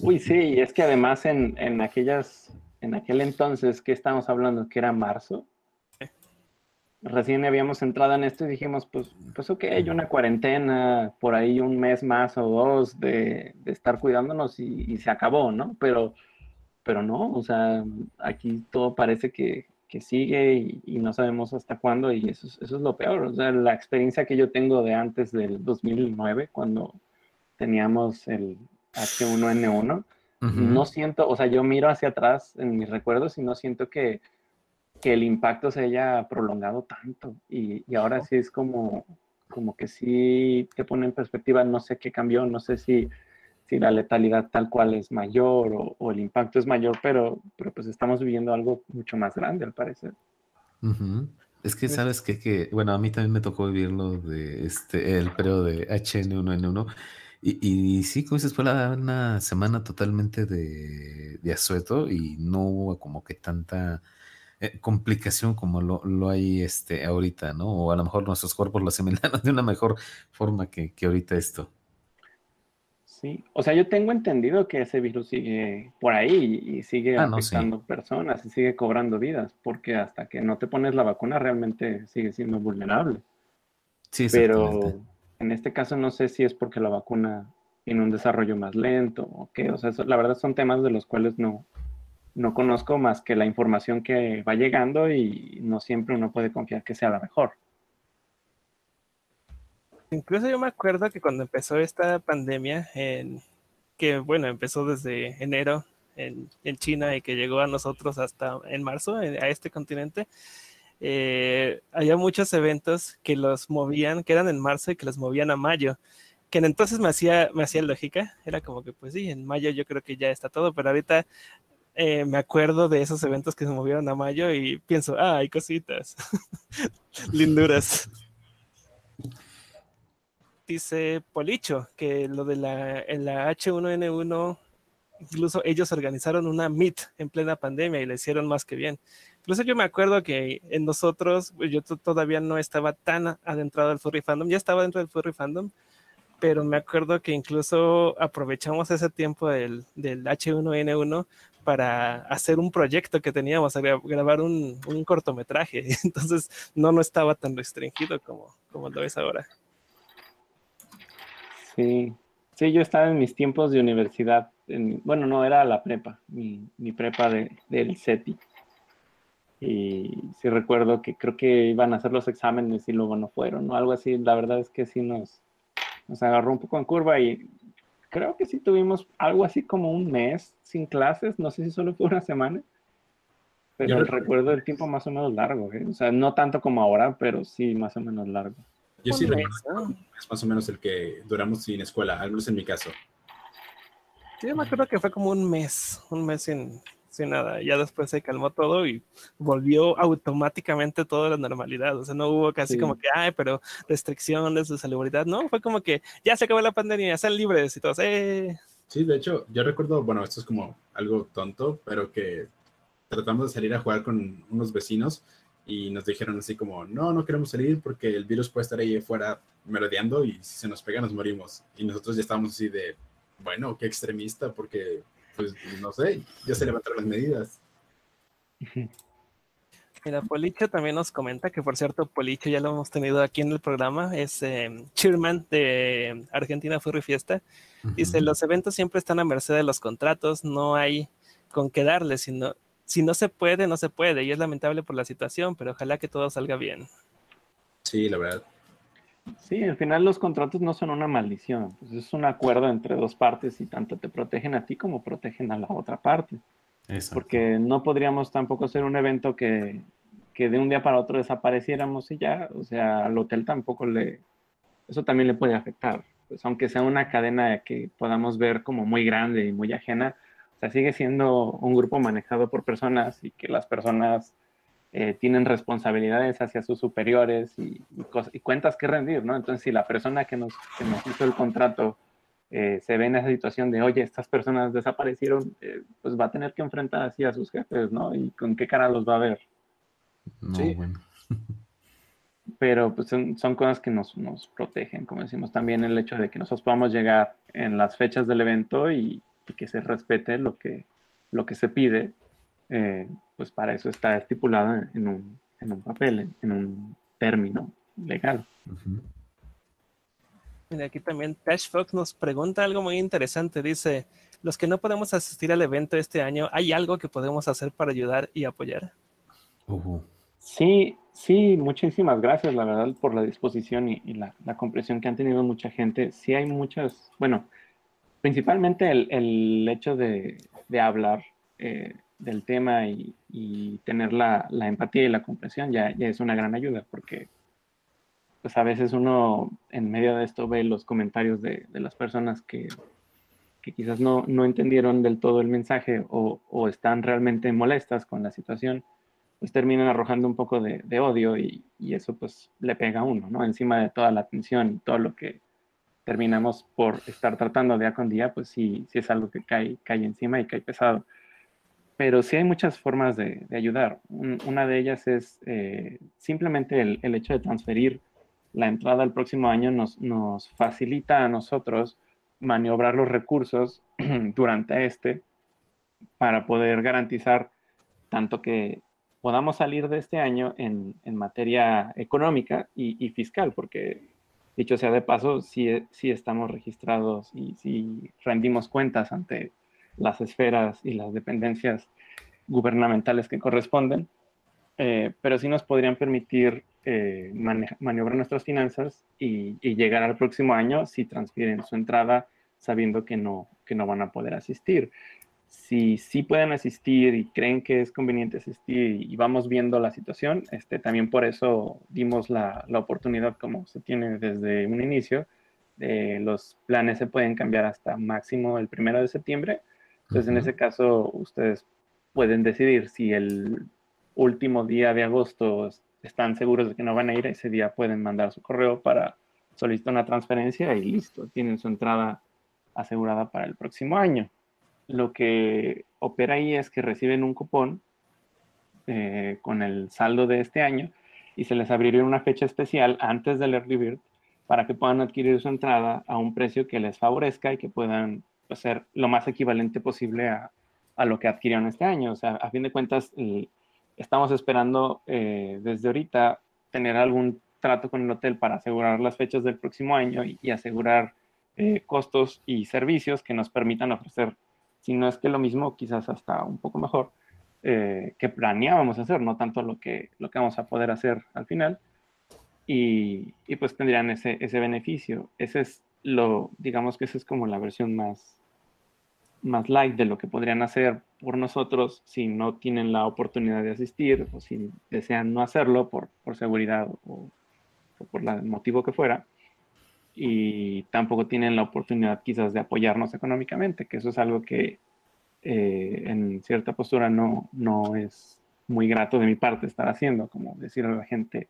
Speaker 4: Uy, sí, es que además en, en aquellas, en aquel entonces que estamos hablando, que era marzo, recién habíamos entrado en esto y dijimos, pues, pues ok, hay una cuarentena, por ahí un mes más o dos de, de estar cuidándonos y, y, se acabó, ¿no? Pero, pero no, o sea, aquí todo parece que, que sigue y, no sabemos hasta cuándo y eso, eso es lo peor. O sea, la experiencia que yo tengo de antes del 2009, cuando teníamos el H1N1, no siento, o sea, yo miro hacia atrás en mis recuerdos y no siento que, que el impacto se haya prolongado tanto. Y, y, ahora sí es como, como que sí te pone en perspectiva, no sé qué cambió, no sé si si la letalidad tal cual es mayor o, el impacto es mayor, pero, pero pues estamos viviendo algo mucho más grande al parecer.
Speaker 3: Es que sabes que, que, bueno, a mí también me tocó vivirlo de este, el periodo de HN1N1 y, y sí, como dices, fue una semana totalmente de, de asueto y no hubo como que tanta eh, complicación como lo, lo, hay este, ahorita, ¿no? O a lo mejor nuestros cuerpos lo asimilan de una mejor forma que, que ahorita esto.
Speaker 4: Sí, o sea, yo tengo entendido que ese virus sigue por ahí y sigue ah, afectando personas y sigue cobrando vidas, porque hasta que no te pones la vacuna realmente sigue siendo vulnerable. Sí, Pero en este caso no sé si es porque la vacuna tiene un desarrollo más lento o qué, o sea, la verdad son temas de los cuales no, no conozco más que la información que va llegando y no siempre uno puede confiar que sea la mejor.
Speaker 1: Incluso yo me acuerdo que cuando empezó esta pandemia, en, que bueno, empezó desde enero en, China y que llegó a nosotros hasta en marzo, a este continente, eh, había muchos eventos que los movían, que eran en marzo y que los movían a mayo que entonces me hacía, me hacía lógica, era como que pues sí, en mayo yo creo que ya está todo, pero ahorita eh, me acuerdo de esos eventos que se movieron a mayo y pienso, ah, hay cositas, linduras. Dice Policho que lo de la, en la H1N1, incluso ellos organizaron una Meet en plena pandemia y le hicieron más que bien. Incluso yo me acuerdo que en nosotros, pues, yo todavía no estaba tan adentrado al furry fandom, ya estaba dentro del furry fandom, pero me acuerdo que incluso aprovechamos ese tiempo del, del H1N1 para hacer un proyecto que teníamos, grabar un, un, cortometraje. Entonces no, no estaba tan restringido como, como lo es ahora.
Speaker 4: Sí, sí, yo estaba en mis tiempos de universidad. bueno, no, era la prepa, mi, mi prepa de, del CETI. Y sí recuerdo que creo que iban a hacer los exámenes y luego no fueron, o algo así. La verdad es que sí nos, nos agarró un poco en curva y creo que sí tuvimos algo así como un mes sin clases, no sé si solo fue una semana, pero recuerdo el tiempo más o menos largo, ¿eh? o sea, no tanto como ahora, pero sí más o menos largo.
Speaker 2: Yo sí recuerdo, es más o menos el que duramos sin escuela, al menos en mi caso.
Speaker 1: Sí, me acuerdo que fue como un mes, un mes sin, sin nada. Ya después se calmó todo y volvió automáticamente toda la normalidad. O sea, no hubo casi como que, ay, pero restricciones de salubridad. No, fue como que ya se acabó la pandemia, sean libres y todos, eh.
Speaker 2: Sí, de hecho, yo recuerdo, bueno, esto es como algo tonto, pero que tratamos de salir a jugar con unos vecinos y nos dijeron así como, no, no queremos salir porque el virus puede estar ahí afuera merodeando y si se nos pega nos morimos. Y nosotros ya estábamos así de, bueno, qué extremista, porque pues no sé, ya se levantaron las medidas.
Speaker 1: Mira, Policho también nos comenta que, por cierto, Policho ya lo hemos tenido aquí en el programa, es eh, chairman de Argentina Furry Fiesta. Dice, los eventos siempre están a merced de los contratos, no hay con qué darle, sino, si no se puede, no se puede, y es lamentable por la situación, pero ojalá que todo salga bien.
Speaker 2: Sí, la verdad.
Speaker 4: Sí, al final los contratos no son una maldición, pues es un acuerdo entre dos partes y tanto te protegen a ti como protegen a la otra parte. Porque no podríamos tampoco hacer un evento que, que, de un día para otro desapareciéramos y ya, o sea, al hotel tampoco le, eso también le puede afectar. Pues aunque sea una cadena que podamos ver como muy grande y muy ajena, o sea, sigue siendo un grupo manejado por personas y que las personas eh, tienen responsabilidades hacia sus superiores y, cuentas que rendir, ¿no? Entonces, si la persona que nos, hizo el contrato eh, se ve en esa situación de, oye, estas personas desaparecieron, eh, pues va a tener que enfrentar así a sus jefes, ¿no? Y con qué cara los va a ver. sí. bueno. Pero pues son, son cosas que nos, nos, protegen, como decimos, también el hecho de que nosotros podamos llegar en las fechas del evento y, y que se respete lo que, lo que se pide, eh, pues para eso está estipulado en un, en un papel, en un término legal.
Speaker 1: Mira, aquí también Tash Fox nos pregunta algo muy interesante. Dice, los que no podemos asistir al evento este año, ¿hay algo que podemos hacer para ayudar y apoyar?
Speaker 4: Sí, sí, muchísimas gracias, la verdad, por la disposición y, la, la, comprensión que han tenido mucha gente. Sí hay muchas, bueno, principalmente el, el hecho de, de hablar eh, del tema y, tener la, empatía y la comprensión ya, es una gran ayuda porque pues a veces uno en medio de esto ve los comentarios de, las personas que, que quizás no, no entendieron del todo el mensaje o, o, están realmente molestas con la situación, pues terminan arrojando un poco de, de odio y, y, eso pues le pega a uno, ¿no? Encima de toda la atención y todo lo que terminamos por estar tratando día con día, pues sí, sí es algo que cae, cae encima y cae pesado. Pero sí hay muchas formas de, de ayudar. una de ellas es eh, simplemente el, el, hecho de transferir la entrada al próximo año nos, nos facilita a nosotros maniobrar los recursos durante este para poder garantizar tanto que podamos salir de este año en, en materia económica y, y, fiscal, porque dicho sea de paso, sí, sí estamos registrados y sí rendimos cuentas ante las esferas y las dependencias gubernamentales que corresponden, eh, pero sí nos podrían permitir eh, maniobrar nuestras finanzas y, y, llegar al próximo año si transfieren su entrada sabiendo que no, que no van a poder asistir. Si sí pueden asistir y creen que es conveniente asistir y vamos viendo la situación, este, también por eso dimos la, la oportunidad como se tiene desde un inicio. Eh, los planes se pueden cambiar hasta máximo el primero de septiembre. Entonces, uh -huh. en ese caso, ustedes pueden decidir si el último día de agosto están seguros de que no van a ir, ese día pueden mandar su correo para solicitar una transferencia y listo, tienen su entrada asegurada para el próximo año. Lo que opera ahí es que reciben un cupón eh, con el saldo de este año y se les abriría una fecha especial antes del Early Bird para que puedan adquirir su entrada a un precio que les favorezca y que puedan pues, ser lo más equivalente posible a, a, lo que adquirieron este año. O sea, a fin de cuentas, estamos esperando eh, desde ahorita tener algún trato con el hotel para asegurar las fechas del próximo año y, y asegurar eh, costos y servicios que nos permitan ofrecer, si no es que lo mismo, quizás hasta un poco mejor, eh, que planeábamos hacer, no tanto lo que, lo que vamos a poder hacer al final. Y, y, pues tendrían ese, ese beneficio. Ese es lo, digamos que esa es como la versión más, más light de lo que podrían hacer por nosotros si no tienen la oportunidad de asistir o si desean no hacerlo por, por seguridad o, o por el motivo que fuera y tampoco tienen la oportunidad quizás de apoyarnos económicamente, que eso es algo que eh, en cierta postura no, no es muy grato de mi parte estar haciendo, como decirle a la gente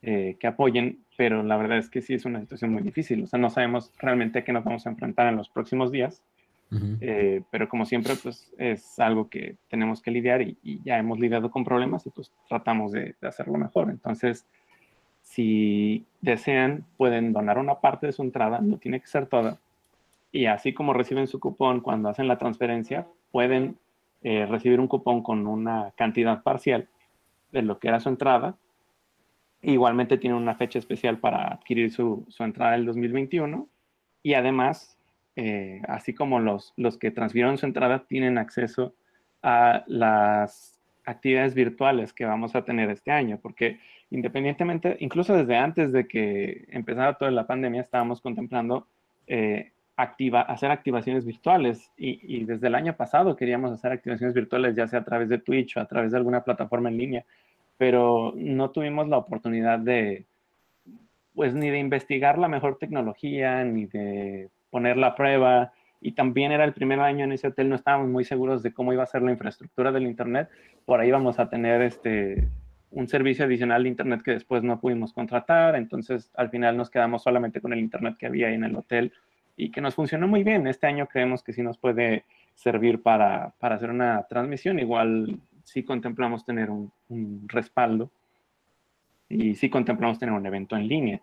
Speaker 4: eh, que apoyen, pero la verdad es que sí es una situación muy difícil, o sea, no sabemos realmente a qué nos vamos a enfrentar en los próximos días, uh -huh. eh, pero como siempre, pues es algo que tenemos que lidiar y, y ya hemos lidiado con problemas y pues tratamos de, de hacerlo mejor, entonces si desean, pueden donar una parte de su entrada, no tiene que ser toda. Y así como reciben su cupón cuando hacen la transferencia, pueden eh, recibir un cupón con una cantidad parcial de lo que era su entrada. Igualmente tienen una fecha especial para adquirir su, su entrada del 2021. Y además, eh, así como los, los que transfirieron su entrada, tienen acceso a las actividades virtuales que vamos a tener este año, porque independientemente, incluso desde antes de que empezara toda la pandemia, estábamos contemplando eh, hacer activaciones virtuales y, y, desde el año pasado queríamos hacer activaciones virtuales, ya sea a través de Twitch o a través de alguna plataforma en línea, pero no tuvimos la oportunidad de, pues, ni de investigar la mejor tecnología, ni de ponerla a prueba, y también era el primer año en ese hotel, no estábamos muy seguros de cómo iba a ser la infraestructura del Internet, por ahí vamos a tener este, un servicio adicional de Internet que después no pudimos contratar, entonces al final nos quedamos solamente con el Internet que había ahí en el hotel y que nos funcionó muy bien. Este año creemos que sí nos puede servir para, para hacer una transmisión, igual sí contemplamos tener un, un, respaldo y sí contemplamos tener un evento en línea.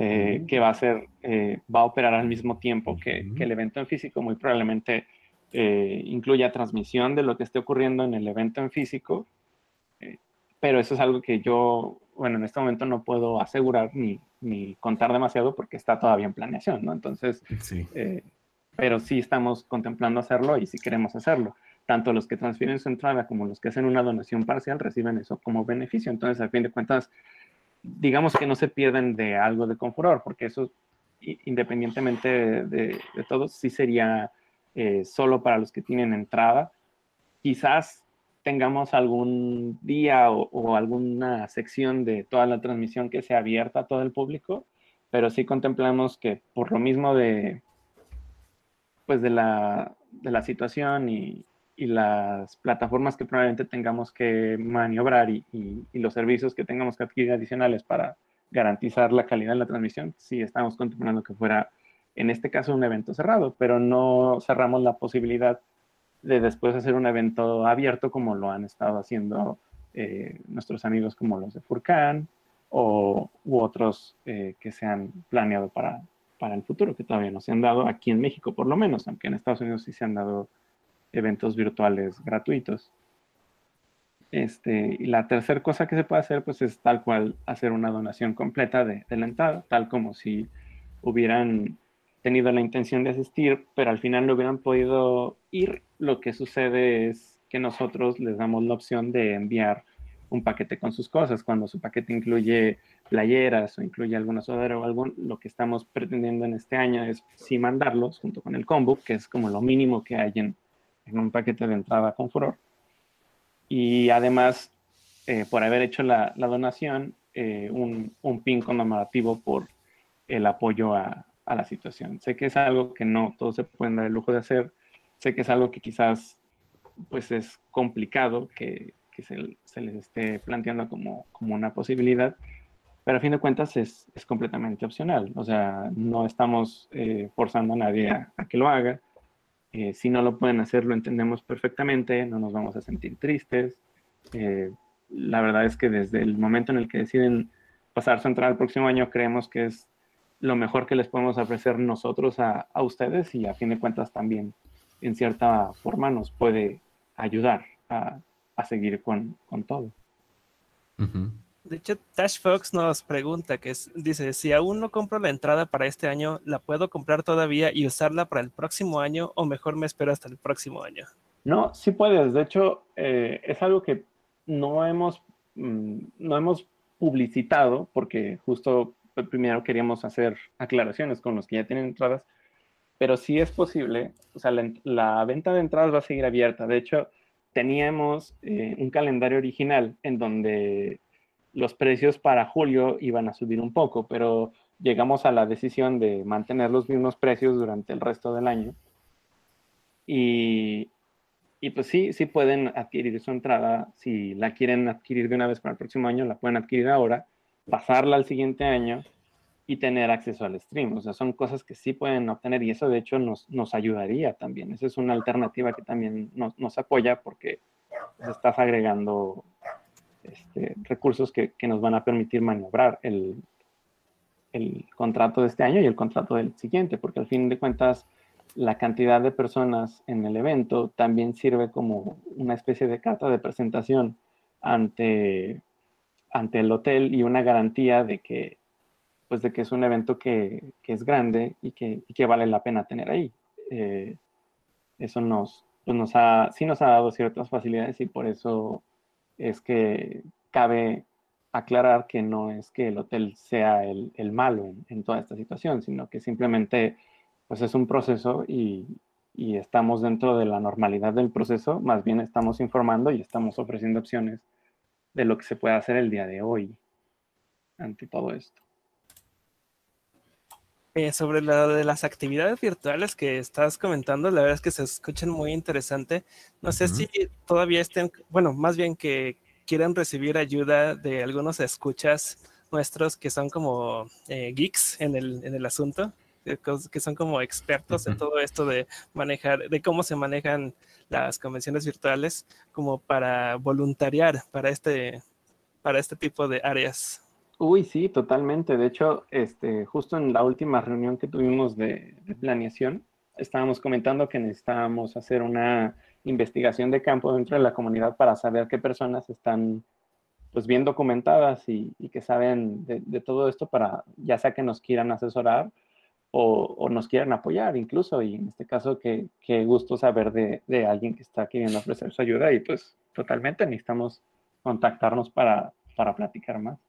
Speaker 4: Eh, que va a ser, eh, va a operar al mismo tiempo que, que el evento en físico, muy probablemente eh, incluya transmisión de lo que esté ocurriendo en el evento en físico pero eso es algo que yo, bueno, en este momento no puedo asegurar ni, ni contar demasiado porque está todavía en planeación, ¿no? Entonces, sí. Pero sí estamos contemplando hacerlo y sí queremos hacerlo. Tanto los que transfieren su entrada como los que hacen una donación parcial reciben eso como beneficio. Entonces, a fin de cuentas, digamos que no se pierden de algo de confuror, porque eso, independientemente de, de, de todo, sí sería eh, solo para los que tienen entrada. Quizás tengamos algún día o, o, alguna sección de toda la transmisión que sea abierta a todo el público, pero sí contemplamos que por lo mismo de, pues de la, de la situación y, y, las plataformas que probablemente tengamos que maniobrar y, y, los servicios que tengamos que adquirir adicionales para garantizar la calidad de la transmisión, sí estamos contemplando que fuera, en este caso, un evento cerrado, pero no cerramos la posibilidad de después hacer un evento abierto como lo han estado haciendo eh, nuestros amigos como los de Furcan o, u otros eh, que se han planeado para, para el futuro, que todavía no se han dado aquí en México por lo menos, aunque en Estados Unidos sí se han dado eventos virtuales gratuitos. Este, y la tercera cosa que se puede hacer, pues es tal cual hacer una donación completa de, de la entrada, tal como si hubieran tenido la intención de asistir, pero al final no hubieran podido ir, lo que sucede es que nosotros les damos la opción de enviar un paquete con sus cosas. Cuando su paquete incluye playeras o incluye alguna sudadera o algo, lo que estamos pretendiendo en este año es sí mandarlos junto con el combo, que es como lo mínimo que hay en, un paquete de entrada con Furor. Y además, eh, por haber hecho la, donación, eh, un, un, pin conmemorativo por el apoyo a, a la situación. Sé que es algo que no todos se pueden dar el lujo de hacer. Sé que es algo que quizás pues es complicado que, que se, se, les esté planteando como, como, una posibilidad, pero a fin de cuentas es, es completamente opcional. O sea, no estamos eh, forzando a nadie a, que lo haga. Eh, si no lo pueden hacer, lo entendemos perfectamente, no nos vamos a sentir tristes. Eh, la verdad es que desde el momento en el que deciden pasar su entrada al próximo año, creemos que es lo mejor que les podemos ofrecer nosotros a, a ustedes y a fin de cuentas también en cierta forma nos puede ayudar a, a seguir con, con todo.
Speaker 1: De hecho, Tash Fox nos pregunta, que es, dice, si aún no compro la entrada para este año, ¿la puedo comprar todavía y usarla para el próximo año o mejor me espero hasta el próximo año?
Speaker 4: No, sí puedes. De hecho, eh, es algo que no hemos, mm, no hemos publicitado porque justo primero queríamos hacer aclaraciones con los que ya tienen entradas, pero sí es posible, o sea, la, venta de entradas va a seguir abierta. De hecho, teníamos eh, un calendario original en donde los precios para julio iban a subir un poco, pero llegamos a la decisión de mantener los mismos precios durante el resto del año. Y, y pues sí, sí pueden adquirir su entrada. Si la quieren adquirir de una vez para el próximo año, la pueden adquirir ahora pasarla al siguiente año y tener acceso al stream. O sea, son cosas que sí pueden obtener y eso de hecho nos, nos ayudaría también. Esa es una alternativa que también nos, nos apoya porque estás agregando este, recursos que, que, nos van a permitir maniobrar el, el contrato de este año y el contrato del siguiente, porque al fin de cuentas la cantidad de personas en el evento también sirve como una especie de carta de presentación ante ante el hotel y una garantía de que, pues de que es un evento que, que es grande y que, y que, vale la pena tener ahí. Eh, eso nos, pues nos ha, sí nos ha dado ciertas facilidades y por eso es que cabe aclarar que no es que el hotel sea el, el malo en, toda esta situación, sino que simplemente pues es un proceso y, y estamos dentro de la normalidad del proceso, más bien estamos informando y estamos ofreciendo opciones de lo que se puede hacer el día de hoy ante todo esto.
Speaker 1: Eh, sobre lo de las actividades virtuales que estás comentando, la verdad es que se escuchan muy interesante. No sé si todavía estén, bueno, más bien que quieran recibir ayuda de algunos escuchas nuestros que son como eh, geeks en el, en el asunto, que son como expertos en todo esto de manejar, de cómo se manejan las convenciones virtuales como para voluntariar para este, para este tipo de áreas.
Speaker 4: Uy, sí, totalmente. De hecho, este, justo en la última reunión que tuvimos de, planeación, estábamos comentando que necesitábamos hacer una investigación de campo dentro de la comunidad para saber qué personas están pues bien documentadas y, que saben de, todo esto para ya sea que nos quieran asesorar o, nos quieran apoyar incluso. Y en este caso, qué, gusto saber de, de, alguien que está queriendo ofrecer su ayuda y pues totalmente necesitamos contactarnos para, para platicar más.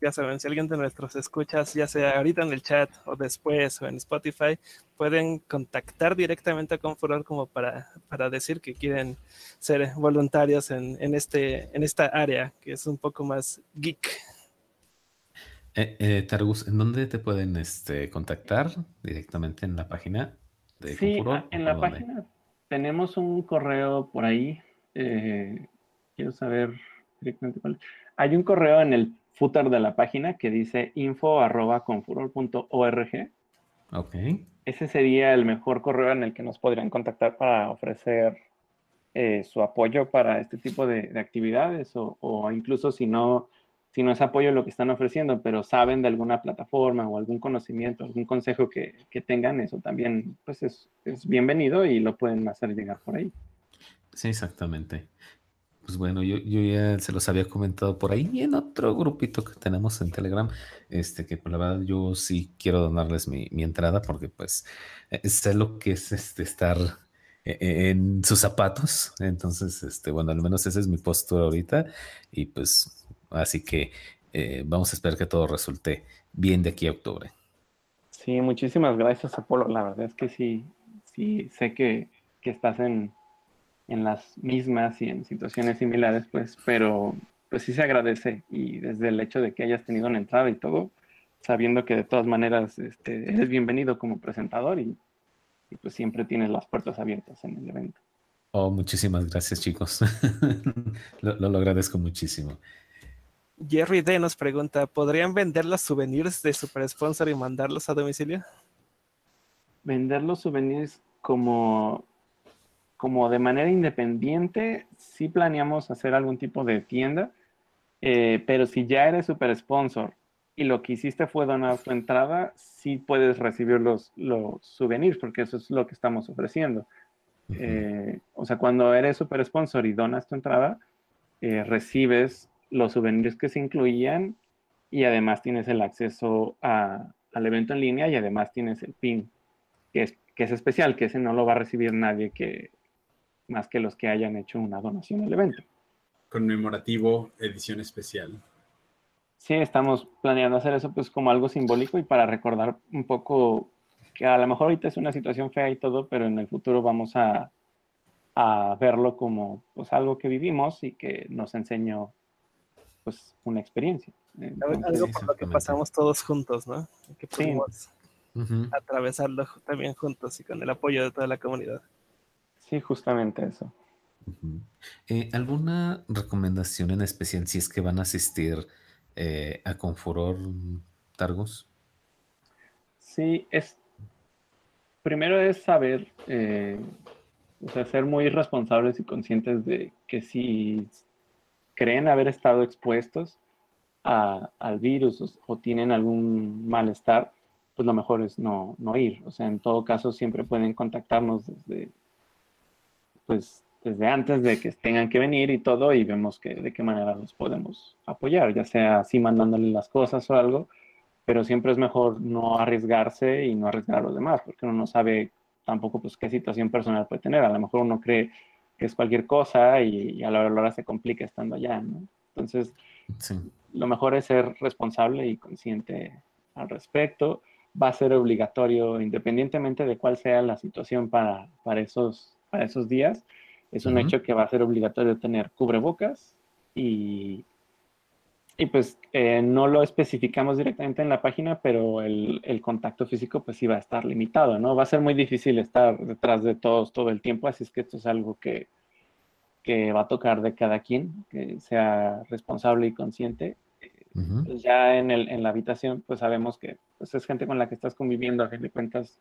Speaker 1: Ya saben, si alguien de nuestros escuchas, ya sea ahorita en el chat o después o en Spotify, pueden contactar directamente con Furor como para, para decir que quieren ser voluntarios en, en, este, en esta área que es un poco más geek.
Speaker 3: Eh, eh, Targus, ¿en dónde te pueden este, contactar? ¿Directamente en la página?
Speaker 4: sí, en la página tenemos un correo por ahí. Eh, quiero saber directamente cuál. Hay un correo en el footer de la página que dice info.confuror.org.
Speaker 3: Ok.
Speaker 4: Ese sería el mejor correo en el que nos podrían contactar para ofrecer eh, su apoyo para este tipo de, actividades o, incluso si no, si no es apoyo lo que están ofreciendo, pero saben de alguna plataforma o algún conocimiento, algún consejo que, tengan, eso también pues es, es bienvenido y lo pueden hacer llegar por ahí.
Speaker 3: Sí, exactamente. Pues bueno, yo, yo ya se los había comentado por ahí en otro grupito que tenemos en Telegram, este que por la verdad yo sí quiero donarles mi, entrada porque pues eh, sé lo que es este estar eh, eh, en sus zapatos. Entonces, este, bueno, al menos esa es mi postura ahorita y pues así que vamos a esperar que todo resulte bien de aquí a octubre.
Speaker 4: Sí, muchísimas gracias, Apolo. La verdad es que sí, sí, sé que, que estás en, en las mismas y en situaciones similares, pues, pero pues sí se agradece y desde el hecho de que hayas tenido una entrada y todo, sabiendo que de todas maneras este, eres bienvenido como presentador y, pues siempre tienes las puertas abiertas en el evento.
Speaker 3: Oh, muchísimas gracias chicos. lo, lo, agradezco muchísimo.
Speaker 1: Jerry D nos pregunta, ¿podrían vender los souvenirs de Super Sponsor y mandarlos a domicilio?
Speaker 4: Vender los souvenirs como como de manera independiente, sí planeamos hacer algún tipo de tienda, eh, pero si ya eres super sponsor y lo que hiciste fue donar tu entrada, sí puedes recibir los, los souvenirs, porque eso es lo que estamos ofreciendo. Eh, o sea, cuando eres super sponsor y donas tu entrada, eh, recibes los souvenirs que se incluían y además tienes el acceso al evento en línea y además tienes el PIN, que es, que es especial, que ese no lo va a recibir nadie que, más que los que hayan hecho una donación al evento.
Speaker 2: Conmemorativo, edición especial.
Speaker 4: Sí, estamos planeando hacer eso pues como algo simbólico y para recordar un poco que a lo mejor ahorita es una situación fea y todo, pero en el futuro vamos a, a verlo como pues algo que vivimos y que nos enseñó pues una experiencia.
Speaker 1: algo por lo que pasamos todos juntos, ¿no? Que pudimos atravesarlo también juntos y con el apoyo de toda la comunidad.
Speaker 4: Sí, justamente eso.
Speaker 3: Eh, ¿Alguna recomendación en especial si es que van a asistir eh, a Confuror Targos?
Speaker 4: Sí, es. Primero es saber, eh, o sea, ser muy responsables y conscientes de que si creen haber estado expuestos al virus o, tienen algún malestar, pues lo mejor es no, no ir. O sea, en todo caso, siempre pueden contactarnos desde pues desde antes de que tengan que venir y todo y vemos que de qué manera los podemos apoyar, ya sea así mandándole las cosas o algo, pero siempre es mejor no arriesgarse y no arriesgar a los demás, porque uno no sabe tampoco pues qué situación personal puede tener, a lo mejor uno cree que es cualquier cosa y, a la hora, se complica estando allá, ¿no? Entonces, lo mejor es ser responsable y consciente al respecto. Va a ser obligatorio, independientemente de cuál sea la situación para, para esos para esos días. Es un hecho que va a ser obligatorio tener cubrebocas y, y pues eh, no lo especificamos directamente en la página, pero el, el, contacto físico pues sí va a estar limitado, ¿no? Va a ser muy difícil estar detrás de todos todo el tiempo, así es que esto es algo que, que va a tocar de cada quien, que sea responsable y consciente. Pues ya en, el, en la habitación pues sabemos que pues, es gente con la que estás conviviendo, a fin de cuentas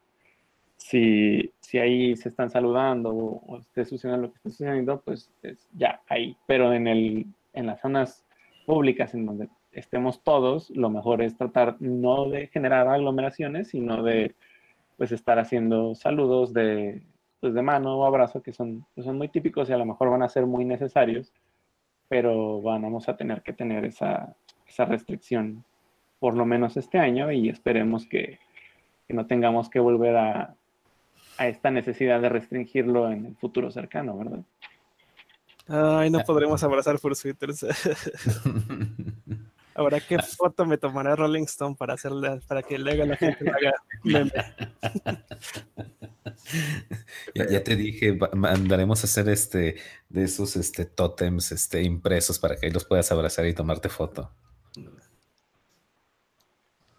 Speaker 4: si, si ahí se están saludando o, esté sucediendo lo que está sucediendo, pues ya ahí. Pero en, el, en las zonas públicas en donde estemos todos, lo mejor es tratar no de generar aglomeraciones, sino de pues estar haciendo saludos de, pues, de mano o abrazo que son, pues, son muy típicos y a lo mejor van a ser muy necesarios, pero vamos a tener que tener esa, esa restricción por lo menos este año y esperemos que, que no tengamos que volver a, a esta necesidad de restringirlo en el futuro cercano, ¿verdad?
Speaker 1: Ay, no podremos abrazar por Twitter. Ahora, ¿qué foto me tomará Rolling Stone para hacerle, para que le haga la gente haga
Speaker 3: Ya, te dije, mandaremos a hacer este de esos este tótems este, impresos para que ahí los puedas abrazar y tomarte foto.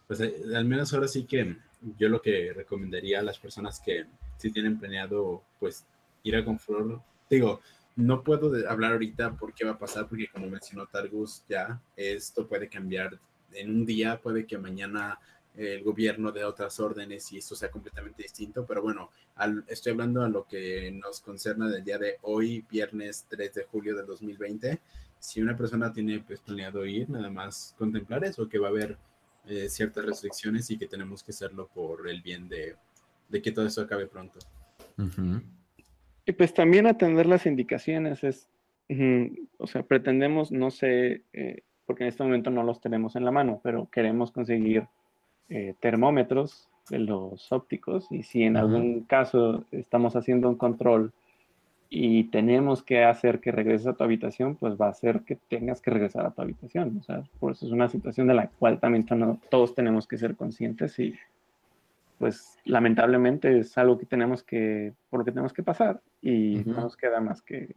Speaker 2: Pues eh, al menos ahora sí que yo lo que recomendaría a las personas que si tienen planeado pues ir a Conflor. Digo, no puedo hablar ahorita por qué va a pasar, porque como mencionó Targus, ya esto puede cambiar en un día, puede que mañana el gobierno dé otras órdenes y esto sea completamente distinto, pero bueno, estoy hablando a lo que nos concerne del día de hoy, viernes 3 de julio del 2020. Si una persona tiene pues, planeado ir, nada más contemplar eso, que va a haber eh, ciertas restricciones y que tenemos que hacerlo por el bien de, que todo eso acabe pronto.
Speaker 4: Y pues también atender las indicaciones es, o sea, pretendemos, no sé, eh, porque en este momento no los tenemos en la mano, pero queremos conseguir eh, termómetros de los ópticos y si en algún caso estamos haciendo un control y tenemos que hacer que regreses a tu habitación, pues va a ser que tengas que regresar a tu habitación. O sea, por eso es una situación de la cual también todos tenemos que ser conscientes y pues lamentablemente es algo que tenemos que, por lo que tenemos que pasar y no nos queda más que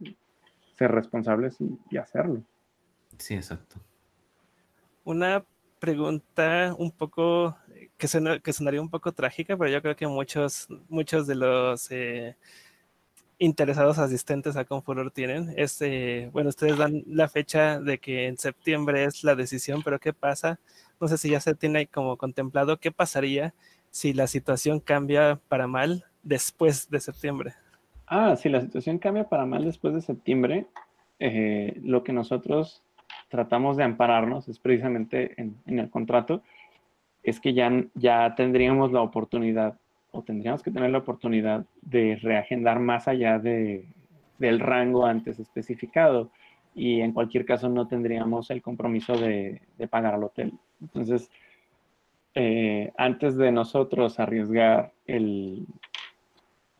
Speaker 4: ser responsables y, hacerlo.
Speaker 3: Sí, exacto.
Speaker 1: Una pregunta un poco que, que, sonaría un poco trágica, pero yo creo que muchos, muchos de los eh, interesados asistentes a Confuror tienen. Es, eh, bueno, ustedes dan la fecha de que en septiembre es la decisión, pero ¿qué pasa? No sé si ya se tiene como contemplado qué pasaría si la situación cambia para mal después de septiembre.
Speaker 4: Ah, si la situación cambia para mal después de septiembre, eh, lo que nosotros tratamos de ampararnos es precisamente en, el contrato, es que ya, ya tendríamos la oportunidad o tendríamos que tener la oportunidad de reagendar más allá de, del rango antes especificado y en cualquier caso no tendríamos el compromiso de, de pagar al hotel. Entonces, eh, antes de nosotros arriesgar el,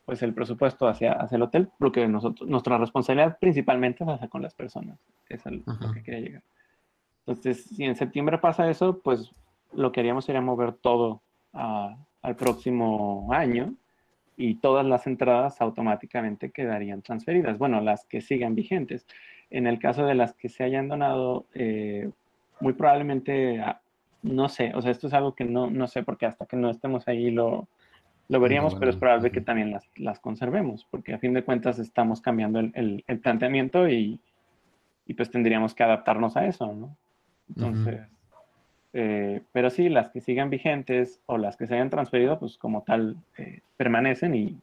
Speaker 4: pues el presupuesto hacia, hacia el hotel, porque nosotros, nuestra responsabilidad principalmente es hacia con las personas, es a lo que quería llegar. Entonces, si en septiembre pasa eso, pues lo que haríamos sería mover todo al próximo año y todas las entradas automáticamente quedarían transferidas. Bueno, las que sigan vigentes. En el caso de las que se hayan donado, eh, muy probablemente no sé, o sea, esto es algo que no, no sé, porque hasta que no estemos ahí lo, lo veríamos, pero es probable que también las, las, conservemos, porque a fin de cuentas estamos cambiando el, el, planteamiento y, y, pues tendríamos que adaptarnos a eso, ¿no? Entonces, eh, pero sí, las que sigan vigentes o las que se hayan transferido, pues como tal, eh, permanecen y,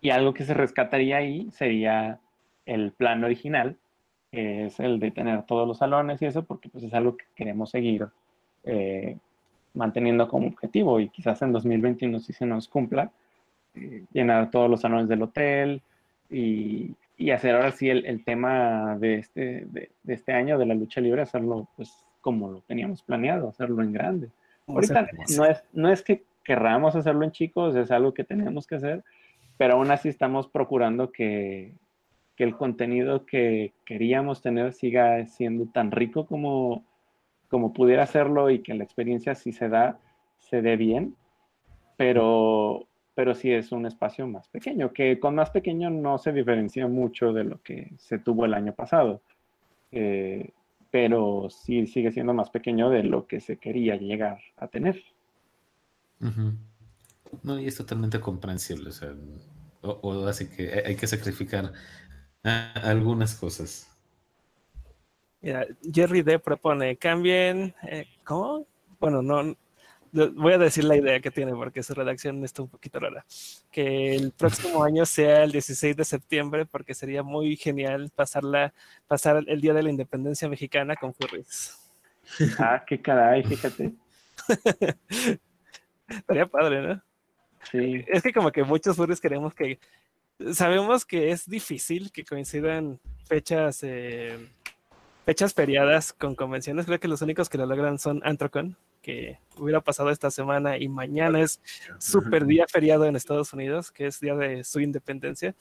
Speaker 4: y algo que se rescataría ahí sería el plan original, que es el de tener todos los salones y eso, porque pues es algo que queremos seguir eh, manteniendo como objetivo y quizás en 2021 si se nos cumpla, eh, llenar todos los salones del hotel y, y hacer ahora sí el, el tema de este, de, este año de la lucha libre, hacerlo pues como lo teníamos planeado, hacerlo en grande. Ahorita no es, no es que querramos hacerlo en chicos, es algo que tenemos que hacer, pero aún así estamos procurando que, que el contenido que queríamos tener siga siendo tan rico como, como pudiera hacerlo y que la experiencia si se da, se dé bien, pero, pero sí es un espacio más pequeño, que con más pequeño no se diferencia mucho de lo que se tuvo el año pasado, eh, pero sí sigue siendo más pequeño de lo que se quería llegar a tener.
Speaker 3: No, y es totalmente comprensible, o, así que hay que sacrificar algunas cosas.
Speaker 1: Mira, Jerry D propone, cambien, eh, ¿cómo? Bueno, no, voy a decir la idea que tiene porque su redacción está un poquito rara. Que el próximo año sea el 16 de septiembre porque sería muy genial pasarla, pasar el Día de la Independencia Mexicana con furries.
Speaker 4: Ah, qué caray, fíjate.
Speaker 1: Estaría padre, ¿no?
Speaker 4: Sí.
Speaker 1: Es que como que muchos furries queremos que... Sabemos que es difícil que coincidan fechas... Eh, fechas feriadas con convenciones, creo que los únicos que lo logran son Antrocon, que hubiera pasado esta semana y mañana es super día feriado en Estados Unidos, que es día de su independencia.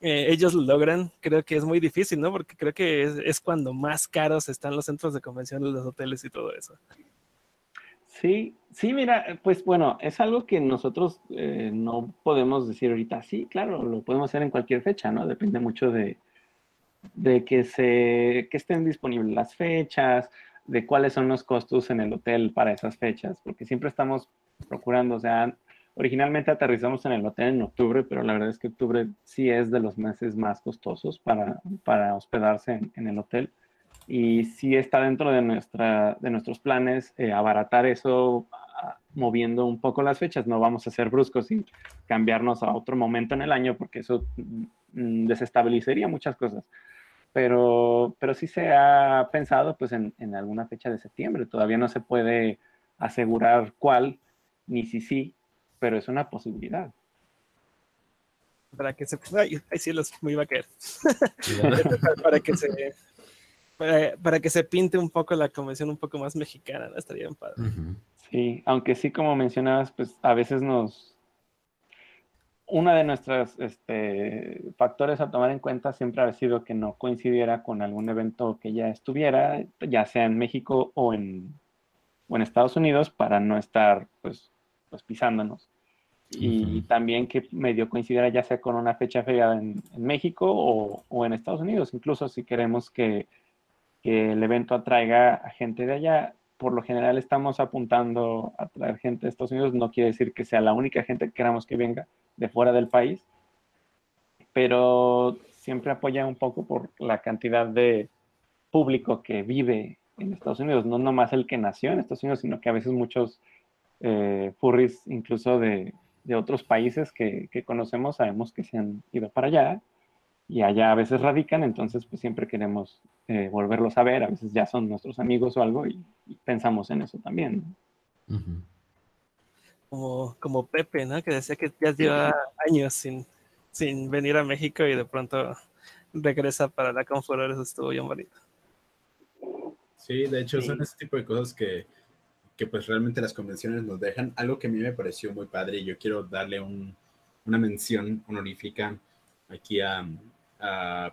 Speaker 1: Eh, ellos lo logran, creo que es muy difícil, ¿no? Porque creo que es, cuando más caros están los centros de convenciones, los hoteles y todo eso.
Speaker 4: Sí, sí, mira, pues bueno, es algo que nosotros eh, no podemos decir ahorita, sí, claro, lo podemos hacer en cualquier fecha, ¿no? Depende mucho de, de que, se, que estén disponibles las fechas, de cuáles son los costos en el hotel para esas fechas, porque siempre estamos procurando, o sea, originalmente aterrizamos en el hotel en octubre, pero la verdad es que octubre sí es de los meses más costosos para, para hospedarse en, el hotel. Y sí está dentro de, nuestra, de nuestros planes eh, abaratar eso ah, moviendo un poco las fechas. No vamos a ser bruscos y cambiarnos a otro momento en el año porque eso mm, desestabilizaría muchas cosas. Pero, pero sí se ha pensado pues, en, en alguna fecha de septiembre. Todavía no se puede asegurar cuál, ni si sí, pero es una posibilidad.
Speaker 1: Para que se. Ay, ay cielos, me iba a caer. para que se. Para, que se pinte un poco la convención un poco más mexicana, ¿no? Estaría bien padre.
Speaker 4: Sí, aunque sí, como mencionabas, pues a veces nos. Una de nuestros este, factores a tomar en cuenta siempre ha sido que no coincidiera con algún evento que ya estuviera, ya sea en México o en, o en Estados Unidos, para no estar pues, pues pisándonos. Y también que medio coincidiera ya sea con una fecha feriada en, México o, en Estados Unidos, incluso si queremos que, el evento atraiga a gente de allá, por lo general estamos apuntando a traer gente de Estados Unidos, no quiere decir que sea la única gente que queramos que venga de fuera del país, pero siempre apoya un poco por la cantidad de público que vive en Estados Unidos, no nomás el que nació en Estados Unidos, sino que a veces muchos eh, furries incluso de, de otros países que, conocemos, sabemos que se han ido para allá y allá a veces radican, entonces pues siempre queremos eh, volverlos a ver, a veces ya son nuestros amigos o algo y, pensamos en eso también.
Speaker 1: como, como Pepe, ¿no? Que decía que ya lleva años sin, sin venir a México y de pronto regresa para la Confuror, eso estuvo bien bonito.
Speaker 2: Sí, de hecho son ese tipo de cosas que que pues realmente las convenciones nos dejan. Algo que a mí me pareció muy padre y yo quiero darle una mención honorífica aquí a,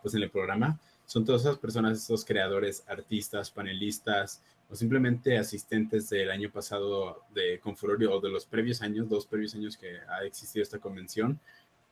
Speaker 2: pues en el programa. Son todas esas personas, esos creadores, artistas, panelistas o simplemente asistentes del año pasado de Confurorio o de los previos años, dos previos años que ha existido esta convención,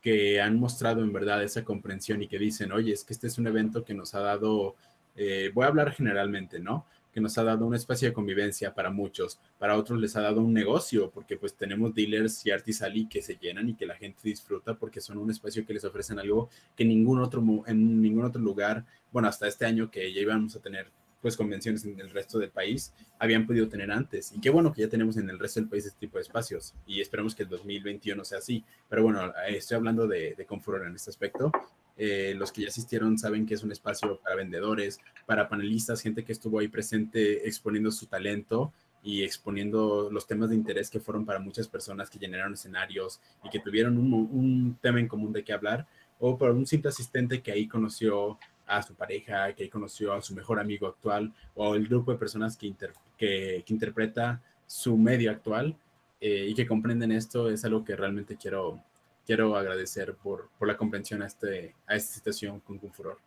Speaker 2: que han mostrado en verdad esa comprensión y que dicen, oye, es que este es un evento que nos ha dado, eh, voy a hablar generalmente, ¿no? Que nos ha dado un espacio de convivencia para muchos, para otros les ha dado un negocio, porque pues tenemos dealers y artisali que se llenan y que la gente disfruta porque son un espacio que les ofrecen algo que ningún otro, en ningún otro lugar, bueno, hasta este año que ya íbamos a tener pues convenciones en el resto del país habían podido tener antes. Y qué bueno que ya tenemos en el resto del país este tipo de espacios y esperemos que el 2021 sea así. Pero bueno, estoy hablando de, de Confuror en este aspecto eh, los que ya asistieron saben que es un espacio para vendedores, para panelistas, gente que estuvo ahí presente exponiendo su talento y exponiendo los temas de interés que fueron para muchas personas que generaron escenarios y que tuvieron un, tema en común de qué hablar, o para un simple asistente que ahí conoció a su pareja, que ahí conoció a su mejor amigo actual, o el grupo de personas que, que, interpreta su medio actual eh, y que comprenden esto, es algo que realmente quiero, quiero agradecer por, por la comprensión a, este, a esta situación con Confuror.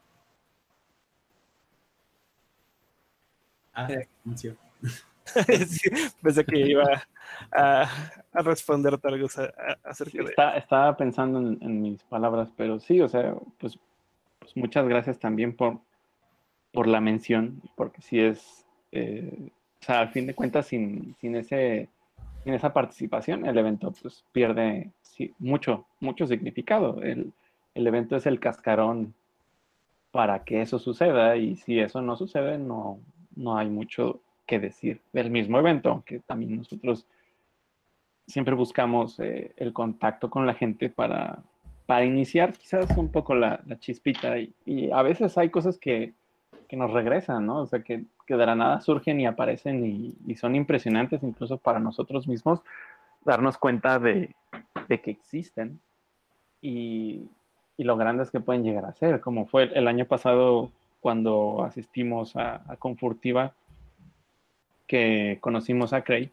Speaker 1: Ah, sí, pensé que iba a, a responderte algo acerca
Speaker 4: de... estaba pensando en, mis palabras, pero sí, o sea, pues, pues, muchas gracias también por, por la mención, porque sí es, eh, o sea, al fin de cuentas, sin, sin, ese, sin esa participación, el evento pues pierde mucho, mucho significado. El, evento es el cascarón para que eso suceda y si eso no sucede, no, no hay mucho que decir del mismo evento, aunque también nosotros siempre buscamos eh, el contacto con la gente para, para iniciar quizás un poco la, chispita y, a veces hay cosas que, nos regresan, ¿no? O sea, que, que, de la nada surgen y aparecen y, son impresionantes incluso para nosotros mismos darnos cuenta de, de que existen y, y, lo grandes que pueden llegar a ser, como fue el año pasado cuando asistimos a, a Confurtiva, que conocimos a Craig,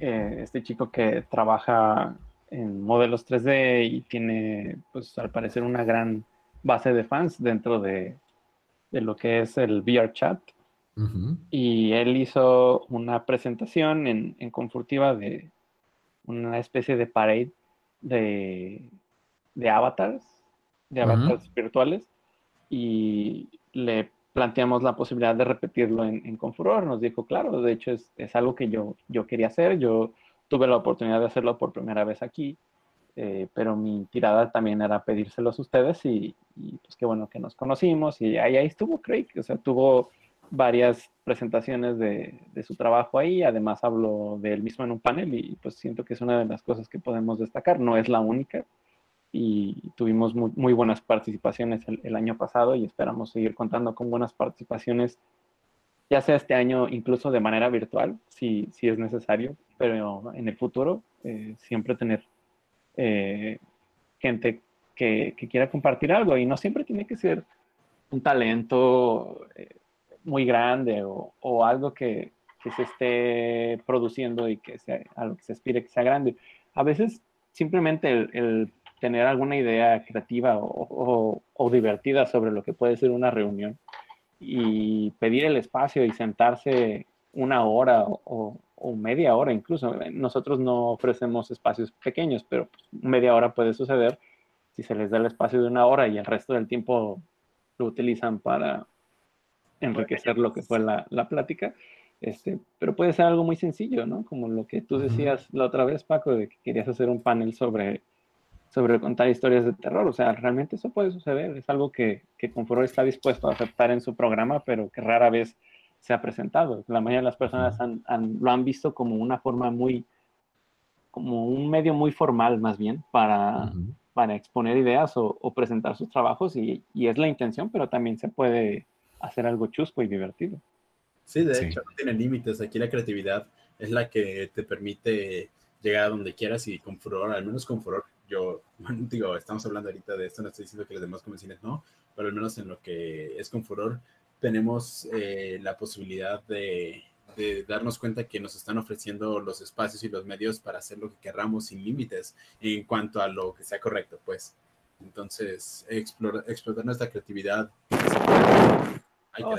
Speaker 4: eh, este chico que trabaja en modelos 3D y tiene, pues al parecer, una gran base de fans dentro de, de lo que es el VR chat. Y él hizo una presentación en, en Confurtiva de, una especie de parade de, de avatars, de avatars virtuales, y le planteamos la posibilidad de repetirlo en, en Confuror. Nos dijo, claro, de hecho es, es, algo que yo, yo quería hacer. Yo tuve la oportunidad de hacerlo por primera vez aquí, eh, pero mi tirada también era pedírselos a ustedes y, pues qué bueno que nos conocimos y ahí, ahí estuvo Craig, o sea, tuvo varias presentaciones de, de, su trabajo ahí, además hablo de él mismo en un panel y pues siento que es una de las cosas que podemos destacar, no es la única y tuvimos muy, muy buenas participaciones el, el, año pasado y esperamos seguir contando con buenas participaciones, ya sea este año incluso de manera virtual, si, si es necesario, pero en el futuro eh, siempre tener eh, gente que, quiera compartir algo y no siempre tiene que ser un talento. Eh, muy grande o, algo que, se esté produciendo y que sea, a que se aspire que sea grande. A veces simplemente el, tener alguna idea creativa o, o, divertida sobre lo que puede ser una reunión y pedir el espacio y sentarse una hora o, media hora incluso. Nosotros no ofrecemos espacios pequeños, pero pues media hora puede suceder si se les da el espacio de una hora y el resto del tiempo lo utilizan para enriquecer lo que fue la, la plática. Este, pero puede ser algo muy sencillo, ¿no? Como lo que tú decías la otra vez, Paco, de que querías hacer un panel sobre, sobre contar historias de terror. O sea, realmente eso puede suceder. Es algo que, que Confuror está dispuesto a aceptar en su programa, pero que rara vez se ha presentado. La mayoría de las personas han, han, lo han visto como una forma muy, como un medio muy formal más bien para, uh -huh. para exponer ideas o, o, presentar sus trabajos y, y es la intención, pero también se puede hacer algo chusco y divertido.
Speaker 2: Sí, de sí. hecho, no tiene límites. Aquí la creatividad es la que te permite llegar a donde quieras y con furor, al menos con furor. Yo, bueno, digo, estamos hablando ahorita de esto, no estoy diciendo que las demás convenciones no, pero al menos en lo que es con furor, tenemos eh, la posibilidad de, de, darnos cuenta que nos están ofreciendo los espacios y los medios para hacer lo que querramos sin límites en cuanto a lo que sea correcto, pues. Entonces, explora, explotar nuestra creatividad.
Speaker 3: Ay, oh,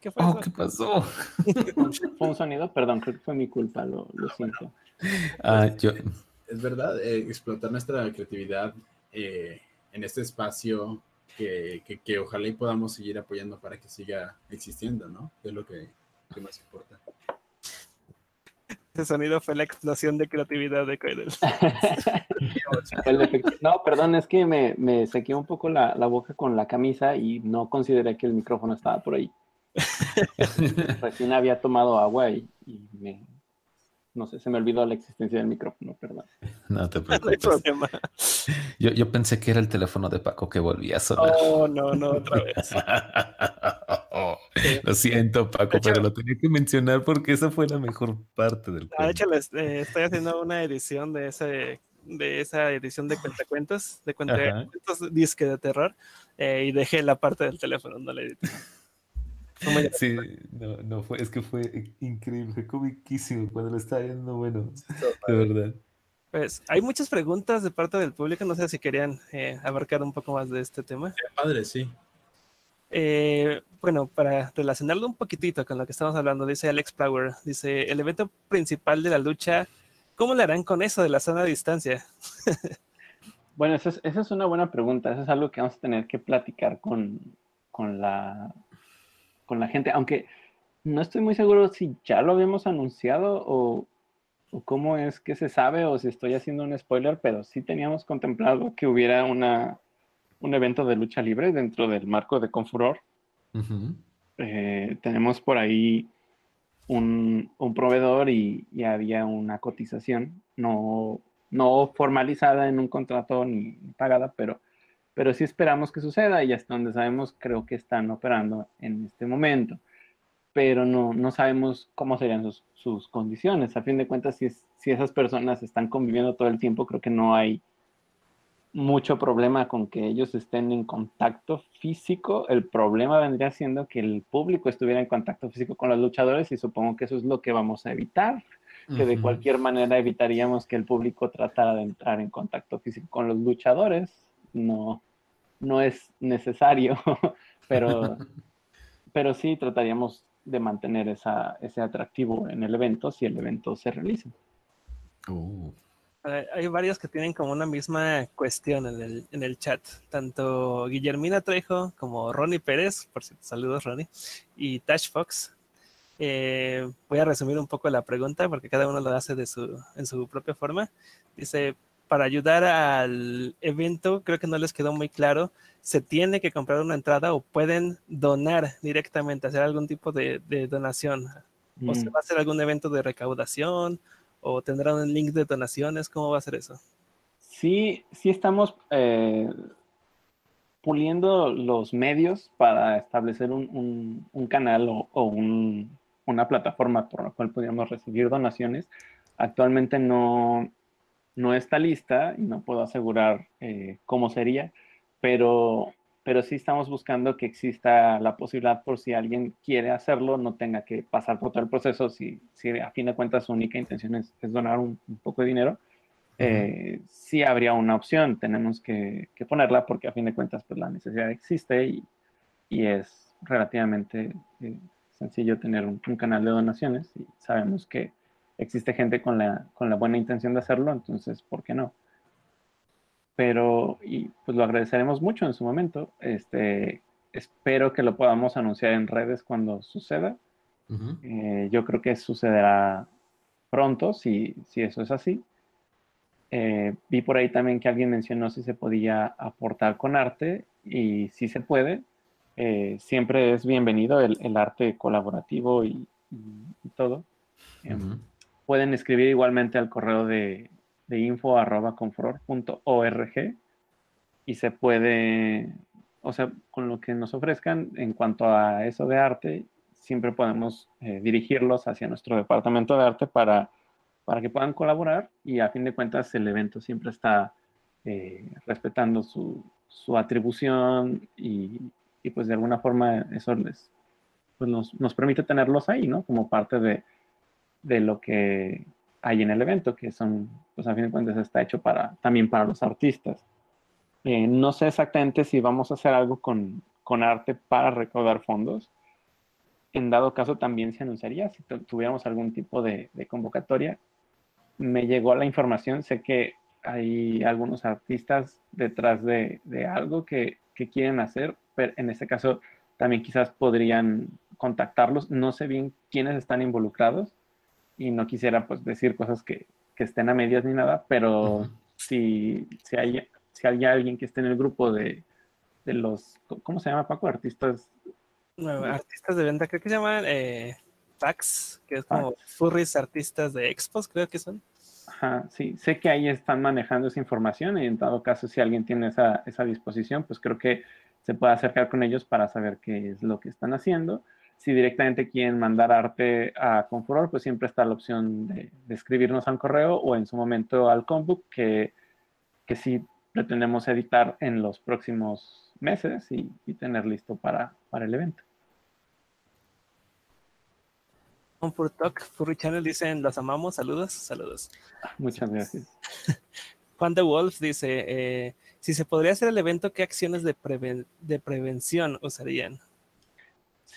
Speaker 3: ¿Qué, fue oh, ¿Qué pasó?
Speaker 4: fue un sonido, perdón, creo que fue mi culpa, lo, lo siento.
Speaker 2: Ah, yo... Es verdad, eh, explotar nuestra creatividad eh, en este espacio que, que, que, ojalá y podamos seguir apoyando para que siga existiendo, ¿no? Es lo que, que más importa.
Speaker 1: Ese sonido fue la explosión de creatividad de Coidel.
Speaker 4: no, perdón, es que me, me sequé un poco la, la, boca con la camisa y no consideré que el micrófono estaba por ahí. Recién había tomado agua y, y, me, no sé, se me olvidó la existencia del micrófono, perdón.
Speaker 3: No te preocupes. No yo, yo, pensé que era el teléfono de Paco que volvía a sonar.
Speaker 1: Oh, no, no, otra vez.
Speaker 3: Lo siento, Paco, hecho, pero lo tenía que mencionar porque esa fue la mejor parte del
Speaker 1: cuento. De hecho, les, eh, estoy haciendo una edición de ese de esa edición de cuentacuentos, de cuentacuentos disque de terror, eh, y dejé la parte del teléfono, no la edité.
Speaker 3: Sí, no, no fue, es que fue increíble, fue comiquísimo cuando lo estaba viendo, bueno, de verdad.
Speaker 1: Pues hay muchas preguntas de parte del público, no sé si querían eh, abarcar un poco más de este tema.
Speaker 2: Qué padre, sí.
Speaker 1: Eh, bueno, para relacionarlo un poquitito con lo que estamos hablando, dice Alex Power, dice, el evento principal de la lucha, ¿cómo le harán con eso de la zona de distancia?
Speaker 4: bueno, esa es, esa es, una buena pregunta, eso es algo que vamos a tener que platicar con, con la con la gente, aunque no estoy muy seguro si ya lo habíamos anunciado o, o, cómo es que se sabe o si estoy haciendo un spoiler, pero sí teníamos contemplado que hubiera una, un evento de lucha libre dentro del marco de Confuror. Uh -huh. eh, tenemos por ahí un, un proveedor y, y, había una cotización, no, no formalizada en un contrato ni pagada, pero pero sí esperamos que suceda y hasta donde sabemos creo que están operando en este momento. Pero no, no sabemos cómo serían sus, sus condiciones. A fin de cuentas, si, es, si esas personas están conviviendo todo el tiempo, creo que no hay mucho problema con que ellos estén en contacto físico. El problema vendría siendo que el público estuviera en contacto físico con los luchadores y supongo que eso es lo que vamos a evitar. Que de cualquier manera evitaríamos que el público tratara de entrar en contacto físico con los luchadores. No, no es necesario, pero, pero sí trataríamos de mantener esa, ese atractivo en el evento si el evento se realiza.
Speaker 1: Uh. Hay varios que tienen como una misma cuestión en el, en el chat, tanto Guillermina Trejo como Ronnie Pérez, por cierto, saludos Ronnie, y Tash Fox. Eh, voy a resumir un poco la pregunta porque cada uno lo hace de su, en su propia forma. Dice, para ayudar al evento, creo que no les quedó muy claro, ¿se tiene que comprar una entrada o pueden donar directamente, hacer algún tipo de, donación? ¿O se mm. va a hacer algún evento de recaudación? ¿O tendrán un link de donaciones? ¿Cómo va a ser eso?
Speaker 4: Sí, sí estamos eh, puliendo los medios para establecer un, canal o, una plataforma por la cual podríamos recibir donaciones. Actualmente no, no está lista y no puedo asegurar eh, cómo sería, pero, pero sí estamos buscando que exista la posibilidad por si alguien quiere hacerlo, no tenga que pasar por todo el proceso, si, si a fin de cuentas su única intención es, donar un, poco de dinero, eh, sí habría una opción, tenemos que, ponerla porque a fin de cuentas pues la necesidad existe y, y es relativamente eh, sencillo tener un, un, canal de donaciones y sabemos que existe gente con la, con la buena intención de hacerlo, entonces, ¿por qué no? Pero, y pues lo agradeceremos mucho en su momento. Este, espero que lo podamos anunciar en redes cuando suceda. Eh, yo creo que sucederá pronto, si, si eso es así. Eh, vi por ahí también que alguien mencionó si se podía aportar con arte y si se puede. Eh, siempre es bienvenido el, el arte colaborativo y, y, todo. Em, pueden escribir igualmente al correo de, de info.confror.org y se puede, o sea, con lo que nos ofrezcan en cuanto a eso de arte, siempre podemos eh, dirigirlos hacia nuestro departamento de arte para, para que puedan colaborar y a fin de cuentas el evento siempre está eh, respetando su, su atribución y, y, pues de alguna forma eso les, pues nos, nos permite tenerlos ahí, ¿no? Como parte de, de lo que hay en el evento, que son, pues a fin de cuentas está hecho para, también para los artistas. Eh, no sé exactamente si vamos a hacer algo con, con, arte para recaudar fondos. En dado caso también se anunciaría si tuviéramos algún tipo de, de, convocatoria. Me llegó la información, sé que hay algunos artistas detrás de, de algo que, que, quieren hacer, pero en este caso también quizás podrían contactarlos. No sé bien quiénes están involucrados, y no quisiera pues decir cosas que, que estén a medias ni nada, pero si, si, hay, si hay alguien que esté en el grupo de, de los, ¿cómo se llama Paco? Artistas.
Speaker 1: artistas de venta, creo que se llaman eh, PAX, que es como furries artistas de expos, creo que son.
Speaker 4: Ajá, sí, sé que ahí están manejando esa información y en todo caso si alguien tiene esa, esa disposición, pues creo que se puede acercar con ellos para saber qué es lo que están haciendo si directamente quieren mandar arte a Confuror, pues siempre está la opción de, escribirnos al correo o en su momento al Combook, que, que sí pretendemos editar en los próximos meses y, tener listo para, para el evento.
Speaker 1: Talk, Furry Channel dicen, los amamos, saludos, saludos.
Speaker 4: Muchas gracias.
Speaker 1: Juan de Wolf dice, eh, si se podría hacer el evento, ¿qué acciones de, de prevención usarían?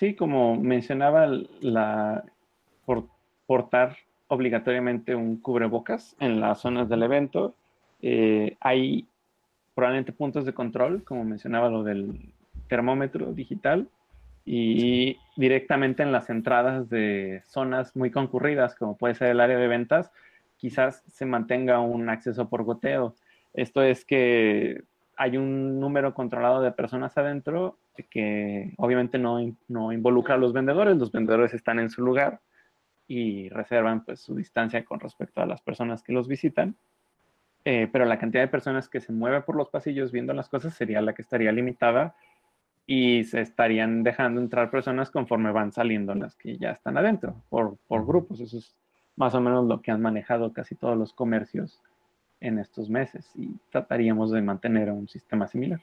Speaker 4: Sí, como mencionaba, la, por, portar obligatoriamente un cubrebocas en las zonas del evento. Eh, hay probablemente puntos de control, como mencionaba lo del termómetro digital, y directamente en las entradas de zonas muy concurridas, como puede ser el área de ventas, quizás se mantenga un acceso por goteo. Esto es que hay un número controlado de personas adentro que obviamente no, no involucra a los vendedores, los vendedores están en su lugar y reservan pues su distancia con respecto a las personas que los visitan, eh, pero la cantidad de personas que se mueve por los pasillos viendo las cosas sería la que estaría limitada y se estarían dejando entrar personas conforme van saliendo las que ya están adentro, por, por grupos. Eso es más o menos lo que han manejado casi todos los comercios en estos meses y trataríamos de mantener un sistema similar.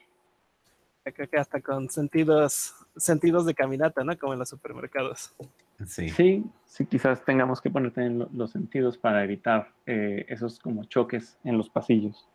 Speaker 1: Creo que hasta con sentidos, sentidos de caminata, ¿no? Como en los supermercados.
Speaker 4: Sí, sí, sí quizás tengamos que poner también los sentidos para evitar eh, esos como choques en los pasillos.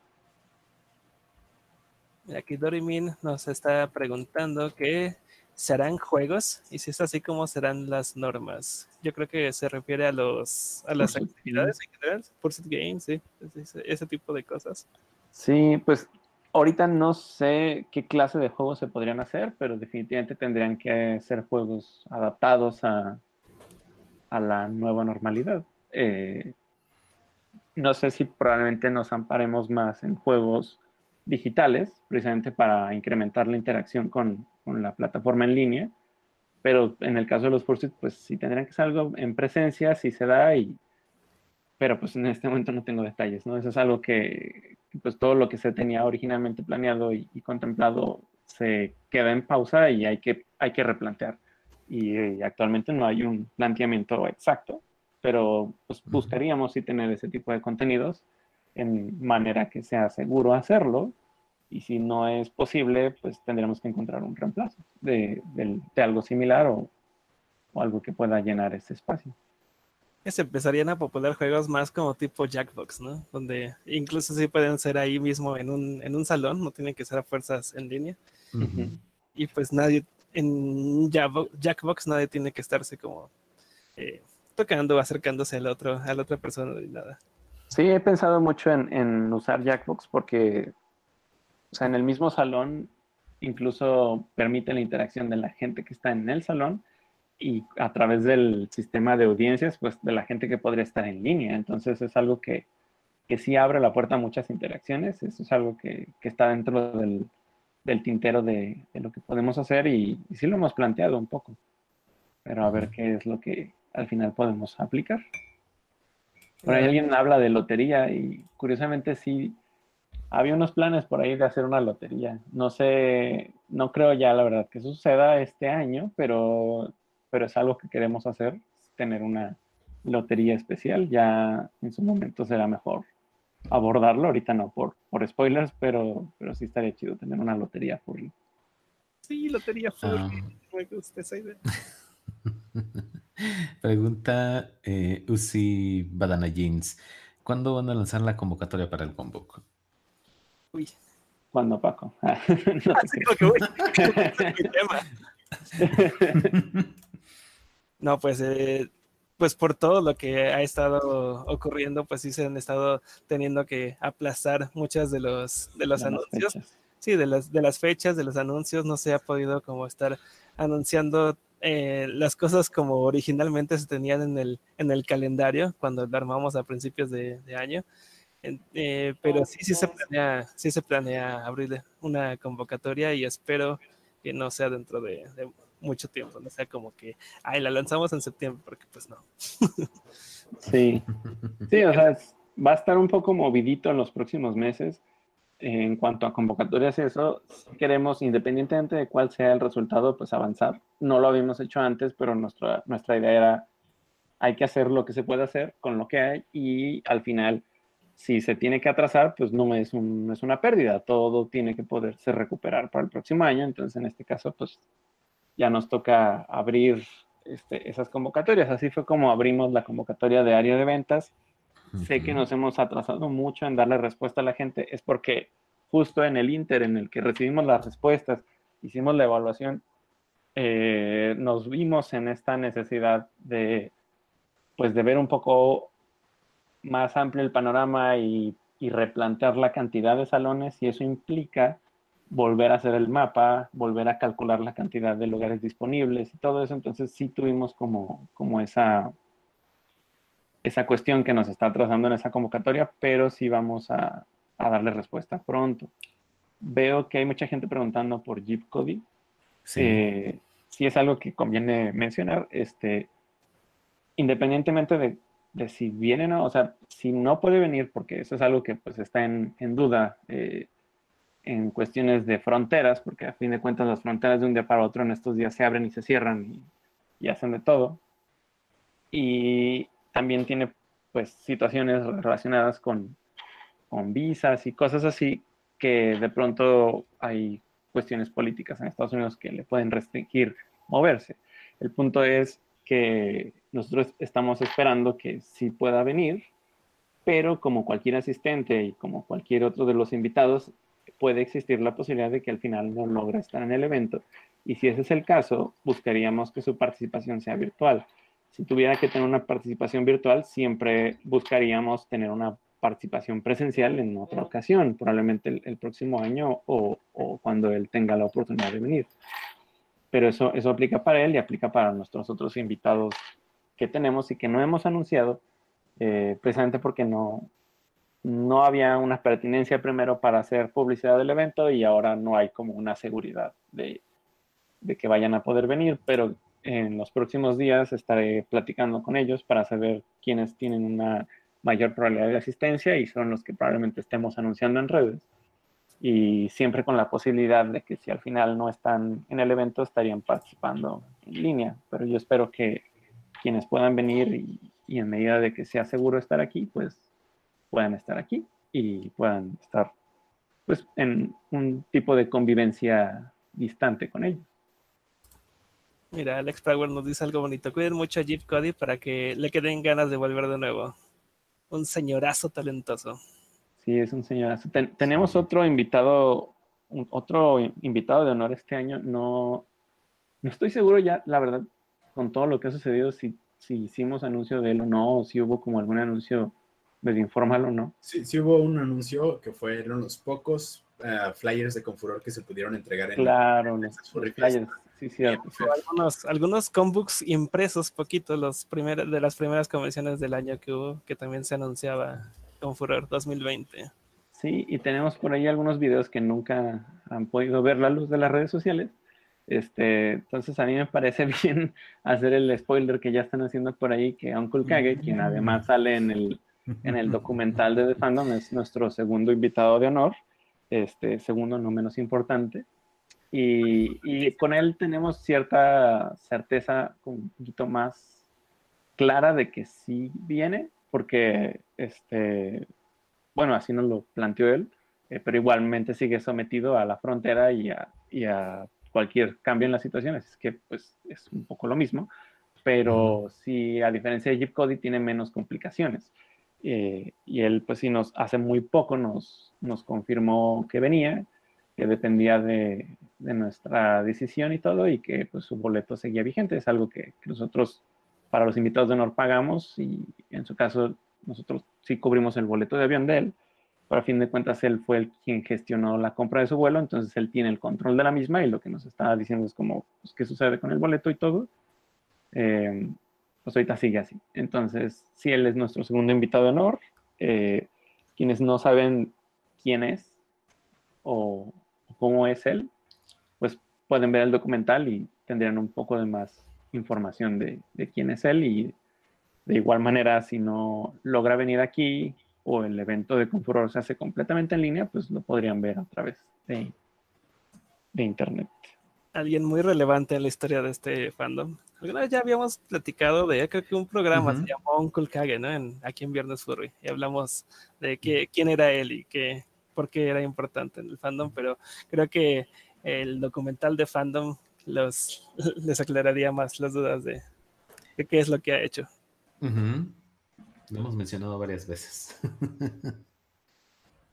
Speaker 1: Aquí Dorimin nos está preguntando que serán juegos y si es así, ¿cómo serán las normas? Yo creo que se refiere a los a las actividades en general, Pursuit Games, sí, ese, ese, tipo de cosas.
Speaker 4: Sí, pues ahorita no sé qué clase de juegos se podrían hacer, pero definitivamente tendrían que ser juegos adaptados a, la nueva normalidad. Eh, no sé si probablemente nos amparemos más en juegos digitales, precisamente para incrementar la interacción con, con la plataforma en línea, pero en el caso de los Fursuit, pues sí tendrían que ser algo en presencia, si se da, y, pero pues en este momento no tengo detalles, ¿no? Eso es algo que, pues todo lo que se tenía originalmente planeado y, contemplado se queda en pausa y hay que, hay que replantear. Y, actualmente no hay un planteamiento exacto, pero pues buscaríamos sí tener ese tipo de contenidos en manera que sea seguro hacerlo y si no es posible, pues tendremos que encontrar un reemplazo de, algo similar o, algo que pueda llenar ese espacio.
Speaker 1: Se empezarían a popular juegos más como tipo Jackbox, ¿no? Donde incluso sí pueden ser ahí mismo en un, en un salón, no tienen que ser a fuerzas en línea. Y pues nadie, en Jackbox nadie tiene que estarse como eh, tocando, acercándose al otro, a la otra persona ni nada.
Speaker 4: Sí, he pensado mucho en, en usar Jackbox porque o sea, en el mismo salón incluso permite la interacción de la gente que está en el salón y a través del sistema de audiencias, pues de la gente que podría estar en línea. Entonces es algo que, que sí abre la puerta a muchas interacciones. Eso es algo que, que está dentro del, del tintero de, de, lo que podemos hacer y, y, sí lo hemos planteado un poco. Pero a ver qué es lo que al final podemos aplicar. Por ahí alguien habla de lotería y curiosamente sí había unos planes por ahí de hacer una lotería. No sé, no creo ya la verdad que suceda este año, pero, pero es algo que queremos hacer, tener una lotería especial. Ya en su momento será mejor abordarlo, ahorita no por, por spoilers, pero, pero sí estaría chido tener una lotería furry.
Speaker 1: Sí, lotería furry, ah. me gusta esa idea.
Speaker 3: Pregunta eh, Uzi Badana Jeans. ¿Cuándo van a lanzar la convocatoria para el Convoc?
Speaker 4: Uy. ¿Cuándo, Paco?
Speaker 1: no, pues, eh, pues por todo lo que ha estado ocurriendo, pues sí se han estado teniendo que aplazar muchas de los, de los anuncios. Sí, de las, de las fechas, de los anuncios, no se ha podido como estar anunciando eh, las cosas como originalmente se tenían en el, en el calendario cuando lo armamos a principios de, de año. Eh, pero sí, sí se planea, sí se planea abrir una convocatoria y espero que no sea dentro de, mucho tiempo, no sea como que, ay, la lanzamos en septiembre, porque pues no.
Speaker 4: Sí, sí, o sea, va a estar un poco movidito en los próximos meses en cuanto a convocatorias y eso. Queremos, independientemente de cuál sea el resultado, pues avanzar. No lo habíamos hecho antes, pero nuestra, nuestra idea era, hay que hacer lo que se puede hacer con lo que hay y al final si se tiene que atrasar, pues no es, un, es una pérdida, todo tiene que poderse recuperar para el próximo año, entonces en este caso, pues ya nos toca abrir este, esas convocatorias. Así fue como abrimos la convocatoria de área de ventas. Sé que nos hemos atrasado mucho en darle respuesta a la gente, es porque justo en el Inter en el que recibimos las respuestas, hicimos la evaluación, eh, nos vimos en esta necesidad de, pues, de ver un poco más amplio el panorama y, replantear la cantidad de salones y eso implica volver a hacer el mapa, volver a calcular la cantidad de lugares disponibles y todo eso. Entonces sí tuvimos como, como esa, esa cuestión que nos está atrasando en esa convocatoria, pero sí vamos a, darle respuesta pronto. Veo que hay mucha gente preguntando por Jeep Cody. Sí. Eh, sí es algo que conviene mencionar. Este, independientemente de de si viene o no, o sea, si no puede venir, porque eso es algo que pues está en, duda eh, en cuestiones de fronteras, porque a fin de cuentas las fronteras de un día para otro en estos días se abren y se cierran y, hacen de todo. Y también tiene pues situaciones relacionadas con, con visas y cosas así que de pronto hay cuestiones políticas en Estados Unidos que le pueden restringir moverse. El punto es que nosotros estamos esperando que sí pueda venir, pero como cualquier asistente y como cualquier otro de los invitados, puede existir la posibilidad de que al final no logre estar en el evento. Y si ese es el caso, buscaríamos que su participación sea virtual. Si tuviera que tener una participación virtual, siempre buscaríamos tener una participación presencial en otra ocasión, probablemente el, próximo año o, o, cuando él tenga la oportunidad de venir pero eso, eso aplica para él y aplica para nuestros otros invitados que tenemos y que no hemos anunciado, eh, precisamente porque no, no había una pertinencia primero para hacer publicidad del evento y ahora no hay como una seguridad de, que vayan a poder venir, pero en los próximos días estaré platicando con ellos para saber quiénes tienen una mayor probabilidad de asistencia y son los que probablemente estemos anunciando en redes. Y siempre con la posibilidad de que si al final no están en el evento estarían participando en línea. Pero yo espero que quienes puedan venir y, y en medida de que sea seguro estar aquí, pues puedan estar aquí y puedan estar pues en un tipo de convivencia distante con ellos.
Speaker 1: Mira, Alex Power nos dice algo bonito. Cuiden mucho a Jeep Cody para que le queden ganas de volver de nuevo. Un señorazo talentoso.
Speaker 4: Sí, es un señorazo. tenemos otro invitado, otro invitado de honor este año. No, no estoy seguro ya, la verdad, con todo lo que ha sucedido, si, si hicimos anuncio de él o no, o si hubo como algún anuncio medio informal o no.
Speaker 2: Sí, sí hubo un anuncio que fueron los pocos uh, flyers de Confuror que se pudieron entregar en
Speaker 4: Claro, los, los flyers. Sí, cierto. Sí.
Speaker 1: Algunos, algunos combooks impresos, poquito, los primer, de las primeras convenciones del año que hubo, que también se anunciaba Confuror 2020.
Speaker 4: Sí, y tenemos por ahí algunos videos que nunca han podido ver la luz de las redes sociales. Este, entonces a mí me parece bien hacer el spoiler que ya están haciendo por ahí, que Uncle Kage, quien además sale en el, en el documental de The Fandom, es nuestro segundo invitado de honor, este, segundo no menos importante. Y, y, con él tenemos cierta certeza un poquito más clara de que sí viene, porque, este, bueno, así nos lo planteó él, eh, pero igualmente sigue sometido a la frontera y a, y a, cualquier cambio en las situaciones. Es que, pues, es un poco lo mismo, pero sí, a diferencia de Jeep Cody, tiene menos complicaciones. Eh, y él, pues sí, nos, hace muy poco nos, nos confirmó que venía, que dependía de, de, nuestra decisión y todo, y que pues su boleto seguía vigente. Es algo que, que, nosotros para los invitados de honor pagamos, y en su caso nosotros sí cubrimos el boleto de avión de él, pero a fin de cuentas él fue el quien gestionó la compra de su vuelo, entonces él tiene el control de la misma y lo que nos está diciendo es como, pues, qué sucede con el boleto y todo. Eh, pues ahorita sigue así. Entonces, sí, él es nuestro segundo invitado de honor. Eh, quienes no saben quién es o, cómo es él, pues pueden ver el documental y tendrían un poco de más información de, de quién es él. Y de igual manera, si no logra venir aquí o el evento de Confuror se hace completamente en línea, pues lo podrían ver a través de, de internet
Speaker 1: alguien muy relevante en la historia de este fandom. Alguna vez ya habíamos platicado de, creo que un programa uh -huh. se llamó Uncle Kage, ¿no? En, aquí en Viernes Furry. Y hablamos de que, quién era él y que, por qué era importante en el fandom, pero creo que el documental de fandom los, les aclararía más las dudas de, de qué es lo que ha hecho.
Speaker 3: Uh -huh. Lo hemos mencionado varias veces.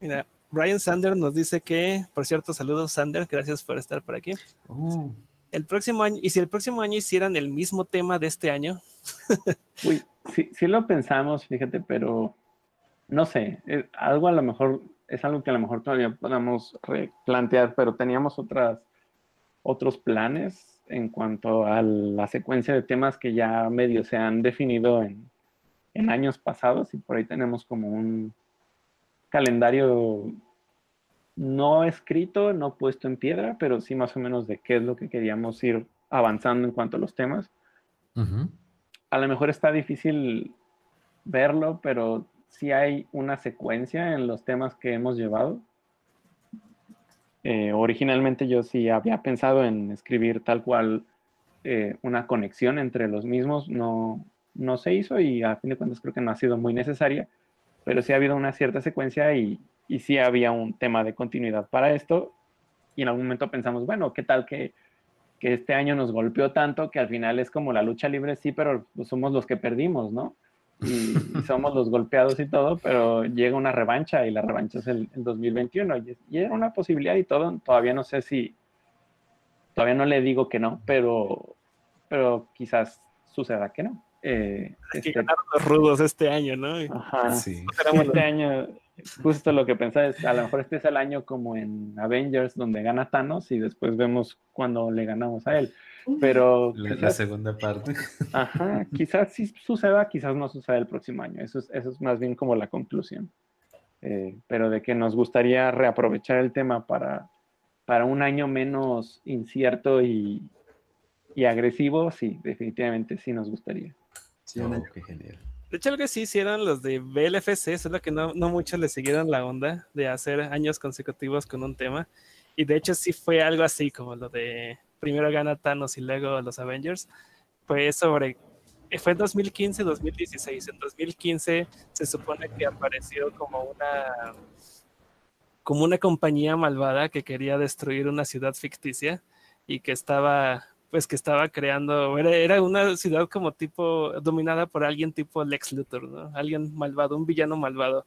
Speaker 1: Mira, Brian Sander nos dice que, por cierto, saludos Sander, gracias por estar por aquí.
Speaker 3: Oh.
Speaker 1: El próximo año, y si el próximo año hicieran el mismo tema de este año.
Speaker 4: Uy, sí, sí, lo pensamos, fíjate, pero no sé, es, algo a lo mejor, es algo que a lo mejor todavía podamos replantear, pero teníamos otras, otros planes en cuanto a la secuencia de temas que ya medio se han definido en años pasados y por ahí tenemos como un calendario no escrito, no puesto en piedra, pero sí más o menos de qué es lo que queríamos ir avanzando en cuanto a los temas. Uh -huh. A lo mejor está difícil verlo, pero sí hay una secuencia en los temas que hemos llevado. Eh, originalmente yo sí había pensado en escribir tal cual eh, una conexión entre los mismos, no, no se hizo y a fin de cuentas creo que no ha sido muy necesaria pero sí ha habido una cierta secuencia y, y sí había un tema de continuidad para esto. Y en algún momento pensamos, bueno, ¿qué tal que, que este año nos golpeó tanto que al final es como la lucha libre, sí, pero pues somos los que perdimos, ¿no? Y, y, somos los golpeados y todo, pero llega una revancha y la revancha es el, el 2021 y, y, era una posibilidad y todo. Todavía no sé si, todavía no le digo que no, pero, pero quizás suceda que no. Eh,
Speaker 1: Que
Speaker 4: este,
Speaker 1: los rudos este año, ¿no?
Speaker 4: ajá,
Speaker 3: Sí.
Speaker 4: este año, justo lo que pensaba es, a lo mejor este es el año como en Avengers, donde gana Thanos y después vemos cuando le ganamos a él. Pero
Speaker 3: La, la segunda parte.
Speaker 4: ajá, quizás sí suceda, quizás no suceda el próximo año. Eso es, eso es más bien como la conclusión. Eh, pero de que nos gustaría reaprovechar el tema para, para un año menos incierto y, y agresivo, sí, definitivamente sí nos gustaría.
Speaker 2: Sí,
Speaker 3: Oh,
Speaker 2: año.
Speaker 3: qué genial.
Speaker 1: De hecho, algo que sí hicieron los de BLFC, solo que no, no muchos le siguieron la onda de hacer años consecutivos con un tema. Y de hecho, sí fue algo así como lo de primero gana Thanos y luego los Avengers. Fue sobre. Fue en 2015, 2016. En 2015 se supone que apareció como una. como una compañía malvada que quería destruir una ciudad ficticia y que estaba pues que estaba creando, era, era una ciudad como tipo, dominada por alguien tipo Lex Luthor, ¿no? Alguien malvado, un villano malvado.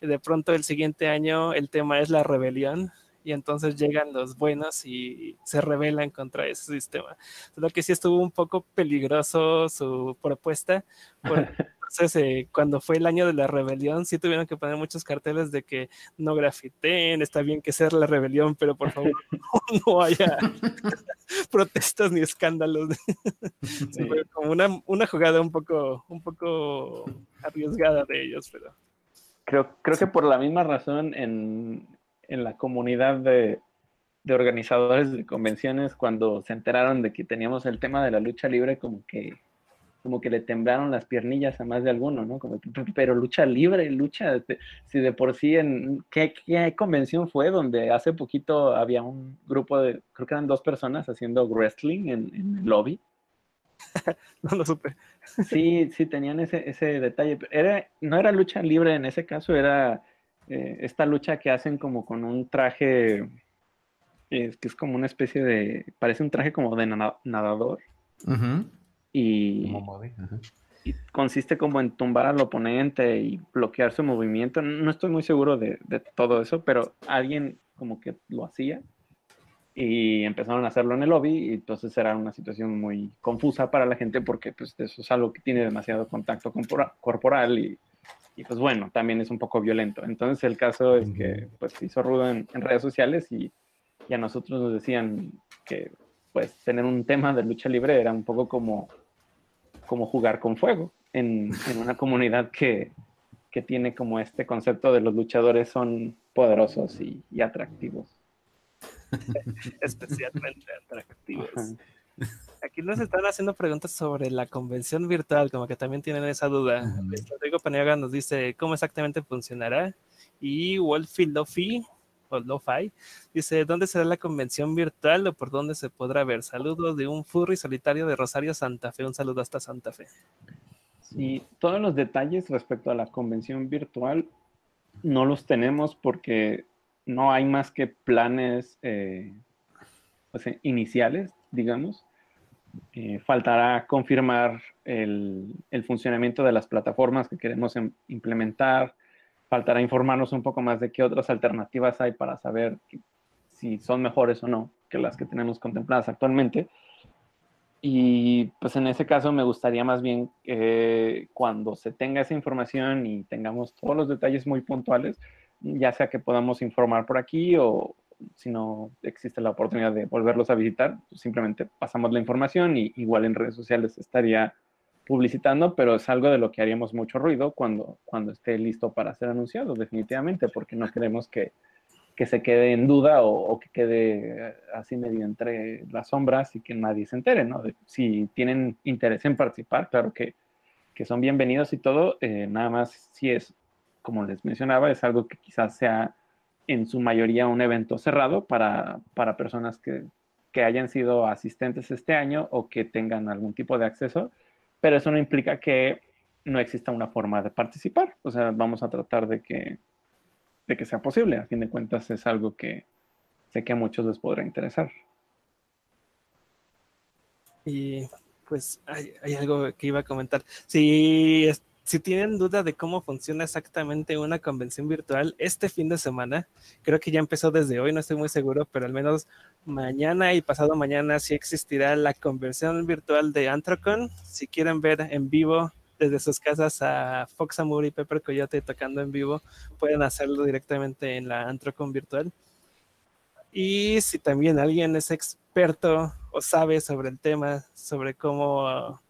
Speaker 1: De pronto el siguiente año el tema es la rebelión y entonces llegan los buenos y se rebelan contra ese sistema. Lo que sí estuvo un poco peligroso su propuesta, porque entonces eh, cuando fue el año de la rebelión sí tuvieron que poner muchos carteles de que no grafiten, está bien que sea la rebelión, pero por favor no, no haya protestas ni escándalos. Sí, fue como una, una jugada un poco, un poco arriesgada de ellos, pero
Speaker 4: Creo, creo que por la misma razón en, en la comunidad de, de organizadores de convenciones, cuando se enteraron de que teníamos el tema de la lucha libre, como que, como que le temblaron las piernillas a más de alguno, ¿no? Como, que, pero lucha libre, lucha, si de por sí en, ¿qué, ¿qué convención fue donde hace poquito había un grupo de, creo que eran dos personas haciendo wrestling en, en el lobby?
Speaker 1: no lo supe.
Speaker 4: Sí, sí, tenían ese, ese detalle. Era, no era lucha libre en ese caso, era eh, esta lucha que hacen como con un traje, eh, que es como una especie de, parece un traje como de nada- nadador.
Speaker 3: Ujú.
Speaker 4: Y,
Speaker 3: Como Moby, ajá.
Speaker 4: y consiste como en tumbar al oponente y bloquear su movimiento. No estoy muy seguro de, de todo eso, pero alguien como que lo hacía y empezaron a hacerlo en el lobby y entonces era una situación muy confusa para la gente porque pues eso es algo que tiene demasiado contacto corpora- corporal y, y, pues bueno, también es un poco violento. Entonces el caso es que pues se hizo rudo en, en redes sociales y, y a nosotros nos decían que pues tener un tema de lucha libre era un poco como como jugar con fuego en, en una comunidad que, que tiene como este concepto de los luchadores son poderosos y, y atractivos.
Speaker 1: especialmente atractivos.
Speaker 4: Ajá.
Speaker 1: Aquí nos están haciendo preguntas sobre la convención virtual, como que también tienen esa duda. Luis Rodrigo Paniaga nos dice cómo exactamente funcionará. Y Wolfie Lofi, o Lo-Fi, dice, ¿dónde será la convención virtual o por dónde se podrá ver? Saludos de un furry solitario de Rosario, Santa Fe. Un saludo hasta Santa Fe.
Speaker 4: Y todos los detalles respecto a la convención virtual no los tenemos porque no hay más que planes eh, pues, eh, iniciales, digamos. Eh, faltará confirmar el, funcionamiento de las plataformas que queremos em- implementar. Faltará informarnos un poco más de qué otras alternativas hay para saber si son mejores o no que las que tenemos contempladas actualmente. Y pues en ese caso me gustaría más bien que cuando se tenga esa información y tengamos todos los detalles muy puntuales, ya sea que podamos informar por aquí o si no existe la oportunidad de volverlos a visitar, pues simplemente pasamos la información y igual en redes sociales estaría publicitando, pero es algo de lo que haríamos mucho ruido cuando, cuando esté listo para ser anunciado, definitivamente, porque no queremos que, que se quede en duda o, que quede eh, así medio entre las sombras y que nadie se entere, ¿no? Si tienen interés en participar, claro que, que son bienvenidos y todo, eh, nada más si es, como les mencionaba, es algo que quizás sea en su mayoría un evento cerrado para, para personas que, que hayan sido asistentes este año o que tengan algún tipo de acceso, pero eso no implica que no exista una forma de participar. O sea, vamos a tratar de que, de que sea posible. A fin de cuentas es algo que sé que a muchos les podrá interesar.
Speaker 1: Y pues hay, hay algo que iba a comentar. Si es- si tienen duda de cómo funciona exactamente una convención virtual, este fin de semana, creo que ya empezó desde hoy, no estoy muy seguro, pero al menos mañana y pasado mañana sí existirá la convención virtual de Antrocon. Si quieren ver en vivo desde sus casas a Fox Amur y Pepper Coyote tocando en vivo, pueden hacerlo directamente en la Antrocon virtual. Y si también alguien es experto o sabe sobre el tema, sobre cómo,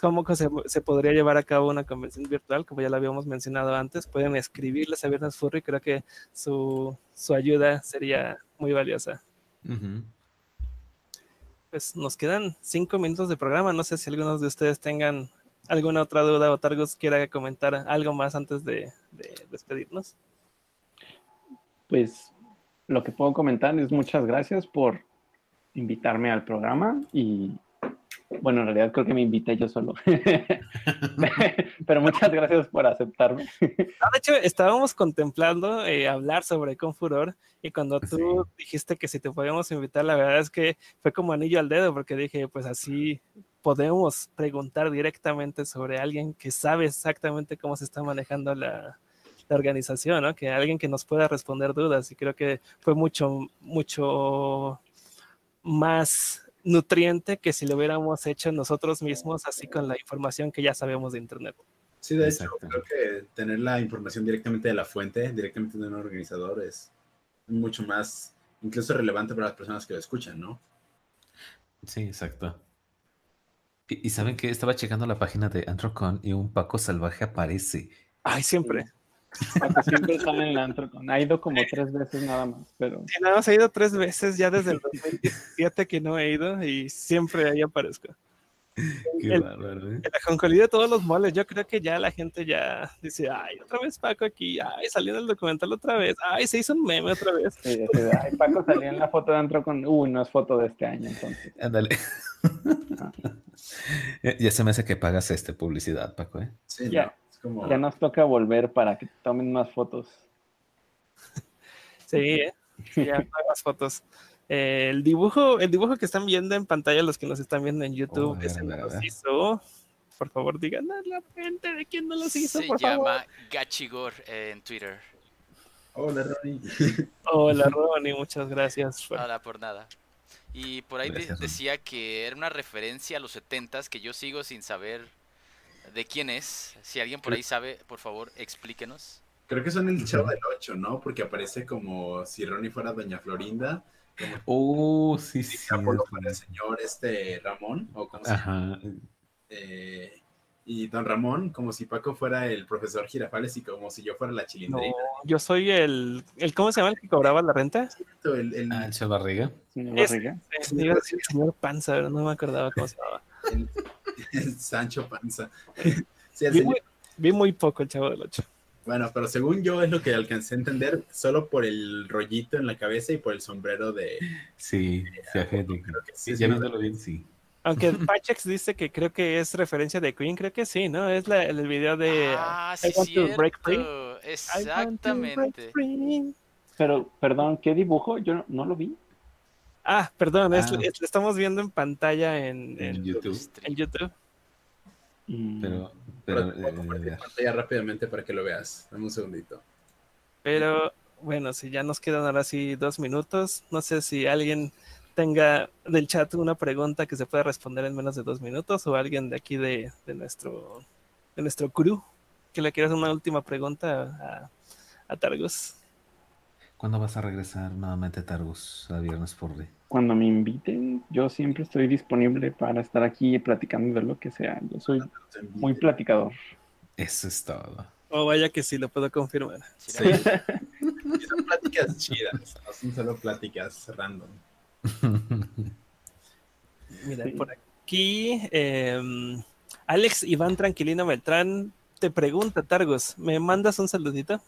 Speaker 1: cómo se, se, podría llevar a cabo una convención virtual, como ya lo habíamos mencionado antes, pueden escribirles a Viernes Furry. Creo que su, su ayuda sería muy valiosa. Uh -huh. Pues nos quedan cinco minutos de programa. No sé si algunos de ustedes tengan alguna otra duda o Targus quiera comentar algo más antes de, de despedirnos.
Speaker 4: Pues lo que puedo comentar es muchas gracias por invitarme al programa y bueno, en realidad creo que me invité yo solo. Pero muchas gracias por aceptarme.
Speaker 1: No, de hecho, estábamos contemplando eh, hablar sobre Confuror y cuando tú sí. dijiste que si te podíamos invitar, la verdad es que fue como anillo al dedo porque dije, pues así podemos preguntar directamente sobre alguien que sabe exactamente cómo se está manejando la, la organización, ¿no? Que alguien que nos pueda responder dudas y creo que fue mucho, mucho más nutriente que si lo hubiéramos hecho nosotros mismos, así con la información que ya sabemos de Internet.
Speaker 2: Sí, de hecho, creo que tener la información directamente de la fuente, directamente de un organizador, es mucho más, incluso relevante para las personas que lo escuchan, ¿no?
Speaker 3: Sí, exacto. Y, y saben que estaba checando la página de Antrocon y un Paco Salvaje aparece.
Speaker 1: Ay, siempre.
Speaker 4: Porque siempre sale en la Antrocon. Ha ido como tres veces nada más, pero...
Speaker 1: Sí, nada más he ido tres veces ya desde el 2017 que no he ido y siempre ahí aparezco.
Speaker 3: Qué
Speaker 1: el,
Speaker 3: bárbaro, ¿eh?
Speaker 1: el ajonjolí de todos los moles, yo creo que ya la gente ya dice, ay, otra vez Paco aquí, ay, salió en el documental otra vez, ay, se hizo un meme otra vez.
Speaker 4: Sí, sí, ay, Paco salió en la foto de Antrocon, uy, no es foto de este año, entonces.
Speaker 3: Ándale.
Speaker 4: Ah.
Speaker 3: ya se me hace que pagas este publicidad, Paco, ¿eh?
Speaker 2: Sí,
Speaker 4: Ya.
Speaker 2: no, como...
Speaker 4: Ya nos toca volver para que tomen más fotos.
Speaker 1: Sí, ¿eh? Sí, ya no hay más fotos. Eh, el dibujo, el dibujo que están viendo en pantalla, los que nos están viendo en YouTube,
Speaker 3: Oh, a
Speaker 1: que se nos hizo. Por favor, digan a la gente de quién no los hizo,
Speaker 5: Se
Speaker 1: por favor.
Speaker 5: llama Gachigor eh, en Twitter.
Speaker 2: Hola, Ronnie.
Speaker 1: Hola, Ronnie, muchas gracias.
Speaker 5: Nada por nada. Y por ahí
Speaker 3: Gracias,
Speaker 5: decía que era una referencia a los 70s que yo sigo sin saber de quién es. Si alguien por ahí sabe, por favor, explíquenos.
Speaker 2: Creo que son el chavo del 8, ¿no? Porque aparece como si Ronnie fuera Doña Florinda, como
Speaker 3: Oh, sí,
Speaker 2: si
Speaker 3: sí.
Speaker 2: Apolo fuera el señor este Ramón, o como si
Speaker 3: Ajá.
Speaker 2: Eh, y don Ramón, como si Paco fuera el profesor Girafales y como si yo fuera la
Speaker 1: No,
Speaker 2: chilindrina.
Speaker 1: yo soy el, el, ¿cómo se llama el que cobraba la renta?
Speaker 2: El, el-
Speaker 3: Ah, el Chavo Barriga.
Speaker 4: Señor Barriga.
Speaker 1: Iba a decir señor Panza, pero no me acordaba cómo se llamaba.
Speaker 2: El- el Sancho Panza. Sí, el
Speaker 1: Vi muy, vi muy poco el Chavo del Ocho.
Speaker 2: Bueno, pero según yo es lo que alcancé a entender solo por el rollito en la cabeza y por el sombrero de...
Speaker 3: Sí, sí, gente.
Speaker 2: Creo que sí,
Speaker 3: Ya
Speaker 2: sí,
Speaker 3: viéndolo bien, sí.
Speaker 1: Aunque Pachex dice que creo que es referencia de Queen, creo que sí, ¿no? Es la, el video de
Speaker 5: ah,
Speaker 1: I
Speaker 5: sí,
Speaker 1: want to break free.
Speaker 5: cierto.
Speaker 1: I want to break
Speaker 5: Exactamente.
Speaker 1: free.
Speaker 4: Pero, perdón, ¿qué dibujo? Yo no, no lo vi.
Speaker 1: Ah, perdón,
Speaker 3: Ah.
Speaker 1: es- lo estamos viendo en pantalla en,
Speaker 3: En
Speaker 1: en-
Speaker 3: YouTube.
Speaker 1: en YouTube.
Speaker 4: Mm,
Speaker 3: Pero,
Speaker 2: Pero
Speaker 3: pero
Speaker 2: compartir
Speaker 3: eh,
Speaker 2: pantalla rápidamente para que lo veas. Dame un segundito.
Speaker 1: Pero bueno, si ya nos quedan ahora sí dos minutos, no sé si alguien tenga del chat una pregunta que se pueda responder en menos de dos minutos o alguien de aquí de, de nuestro de nuestro crew que le quiera hacer una última pregunta a, a Targus.
Speaker 3: ¿cuándo vas a regresar nuevamente, Targus, a Viernes Furry?
Speaker 4: Cuando me inviten, yo siempre estoy disponible para estar aquí platicando de lo que sea. Yo soy muy platicador.
Speaker 3: Eso es todo.
Speaker 1: Oh, vaya que sí, lo puedo confirmar.
Speaker 5: Sí,
Speaker 2: Sí. Son pláticas chidas, no son solo pláticas random.
Speaker 1: Mira,
Speaker 4: Sí.
Speaker 1: por aquí em, Alex Iván Tranquilino Beltrán te pregunta, Targus, ¿me mandas un saludito?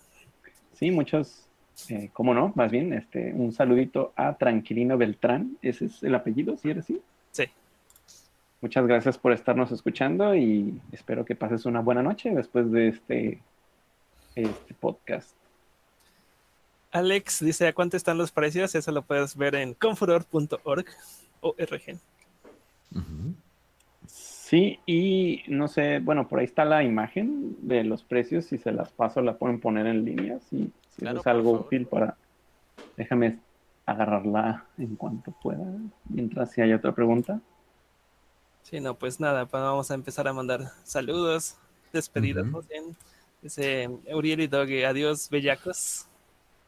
Speaker 4: Sí, muchos, eh, ¿cómo no? Más bien, este, un saludito a Tranquilino Beltrán. Ese es el apellido, ¿sí era así?
Speaker 1: Sí.
Speaker 4: Muchas gracias por estarnos escuchando y espero que pases una buena noche después de este, este podcast.
Speaker 1: Alex dice, ¿a cuánto están los precios? Eso lo puedes ver en confuror.org. ORG.
Speaker 3: Ujú.
Speaker 4: Sí, y no sé, bueno, por ahí está la imagen de los precios, si se las paso la pueden poner en línea, si, si
Speaker 5: Claro,
Speaker 4: es algo
Speaker 5: favor.
Speaker 4: útil para... Déjame agarrarla en cuanto pueda, mientras si hay otra pregunta.
Speaker 1: Sí, no, pues nada, pues vamos a empezar a mandar saludos, despedidas, más bien. Dice Uriel y Doge, adiós, bellacos.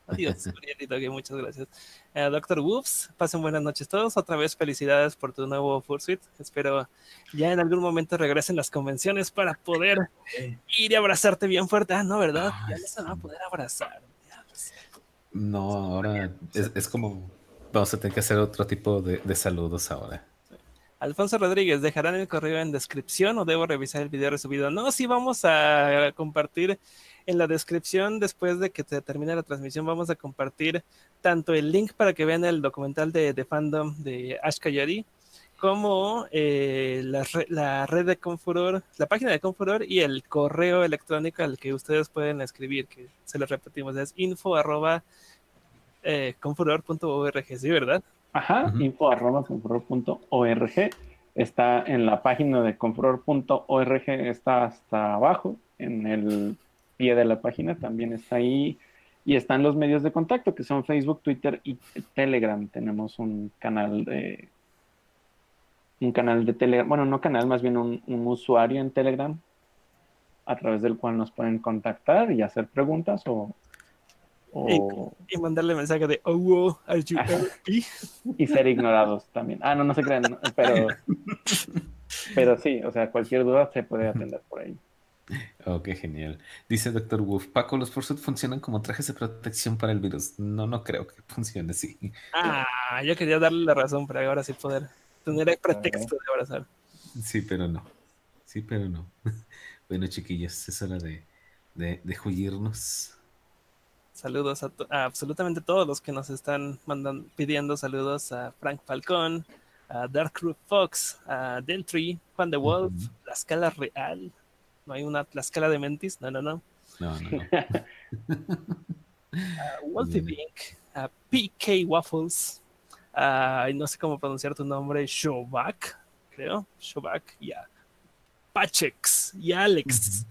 Speaker 1: Adiós, Doge, muchas gracias. Eh, Doctor Whoops, pasen buenas noches todos. Otra vez felicidades por tu nuevo Fursuit. Espero ya en algún momento regresen las convenciones para poder ir y abrazarte bien fuerte. Ah, no, ¿verdad?
Speaker 3: Ah,
Speaker 1: Ya no se van a poder abrazar.
Speaker 3: No, ahora es, es como vamos a tener que hacer otro tipo de, de saludos ahora.
Speaker 1: Alfonso Rodríguez, ¿dejarán el correo en descripción o debo revisar el video resubido? No, sí vamos a compartir en la descripción después de que te termine la transmisión. Vamos a compartir tanto el link para que vean el documental de, de fandom de Ash Kayori como eh, la, re- la red de Confuror, la página de Confuror y el correo electrónico al que ustedes pueden escribir, que se lo repetimos, es info arroba eh, confuror.org, ¿sí, verdad?
Speaker 4: Ajá,
Speaker 3: Ujú.
Speaker 4: info arroba confuror.org. Está en la página de confuror.org, está hasta abajo, en el pie de la página, también está ahí. Y están los medios de contacto, que son Facebook, Twitter y Telegram. Tenemos un canal de... Un canal de Telegram, bueno, no canal, más bien un, un usuario en Telegram, a través del cual nos pueden contactar y hacer preguntas o... o-
Speaker 1: Y mandarle mensaje de, oh, wow, are you
Speaker 4: Ajá.
Speaker 1: RP?"
Speaker 4: y ser ignorados también. Ah, no, no se crean, pero, pero sí, o sea, cualquier duda se puede atender por ahí.
Speaker 3: Oh, qué genial. Dice Doctor Wolf, Paco, los Fursuit funcionan como trajes de protección para el virus. No, no creo que funcione así.
Speaker 1: Ah, yo quería darle la razón para ahora sí poder tener el pretexto de abrazar.
Speaker 3: Sí, pero no. Sí, pero no. Bueno, chiquillos, es hora de, de, de juirnos.
Speaker 1: Saludos a, to- a absolutamente todos los que nos están mandando, pidiendo saludos a Frank Falcón, a Dark Crew Fox, a Deltree, Juan de Wolf, la escala real. No hay una la escala de Mentis, no, no, no.
Speaker 3: No, no, no.
Speaker 1: A Wolfie. Pink, a PK Waffles, a, no sé cómo pronunciar tu nombre, Shobak, creo, Shobak, y a Pachex, y Alex.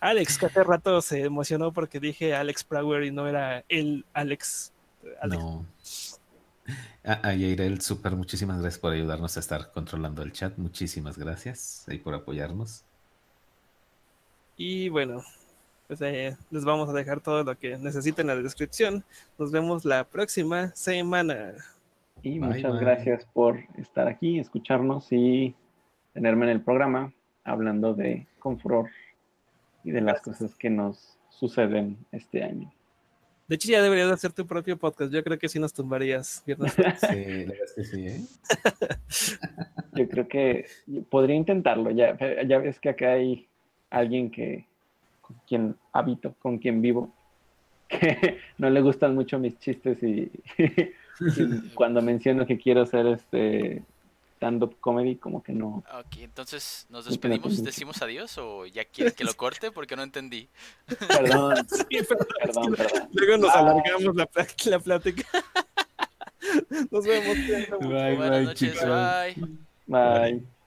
Speaker 1: Alex, que hace rato se emocionó porque dije Alex Prower y no era el Alex. Alex.
Speaker 3: No. A, a Yairel, súper, muchísimas gracias por ayudarnos a estar controlando el chat. Muchísimas gracias y por apoyarnos.
Speaker 1: Y bueno, pues eh, les vamos a dejar todo lo que necesiten en la descripción. Nos vemos la próxima semana.
Speaker 4: Y
Speaker 3: Bye,
Speaker 4: muchas
Speaker 3: bye.
Speaker 4: gracias por estar aquí, escucharnos y tenerme en el programa hablando de Confuror y de las cosas que nos suceden este año.
Speaker 1: De hecho, ya deberías de hacer tu propio podcast. Yo creo que sí nos tumbarías. Viernes.
Speaker 3: Sí, la verdad es que sí, ¿eh?
Speaker 4: Yo creo que podría intentarlo. Ya, ya ves que acá hay alguien que con quien habito, con quien vivo, que no le gustan mucho mis chistes y, y cuando menciono que quiero hacer este stand-up comedy, como que no.
Speaker 5: Ok, entonces, ¿nos despedimos? ¿Decimos adiós o ya quieres que lo corte? Porque no entendí.
Speaker 4: Perdón,
Speaker 1: Sí, perdón,
Speaker 4: perdón, perdón.
Speaker 1: Luego nos
Speaker 4: Bye.
Speaker 1: alargamos la, plática. Nos vemos.
Speaker 3: Bye,
Speaker 5: Buenas
Speaker 3: bye,
Speaker 5: noches,
Speaker 3: chicos.
Speaker 5: bye.
Speaker 4: Bye.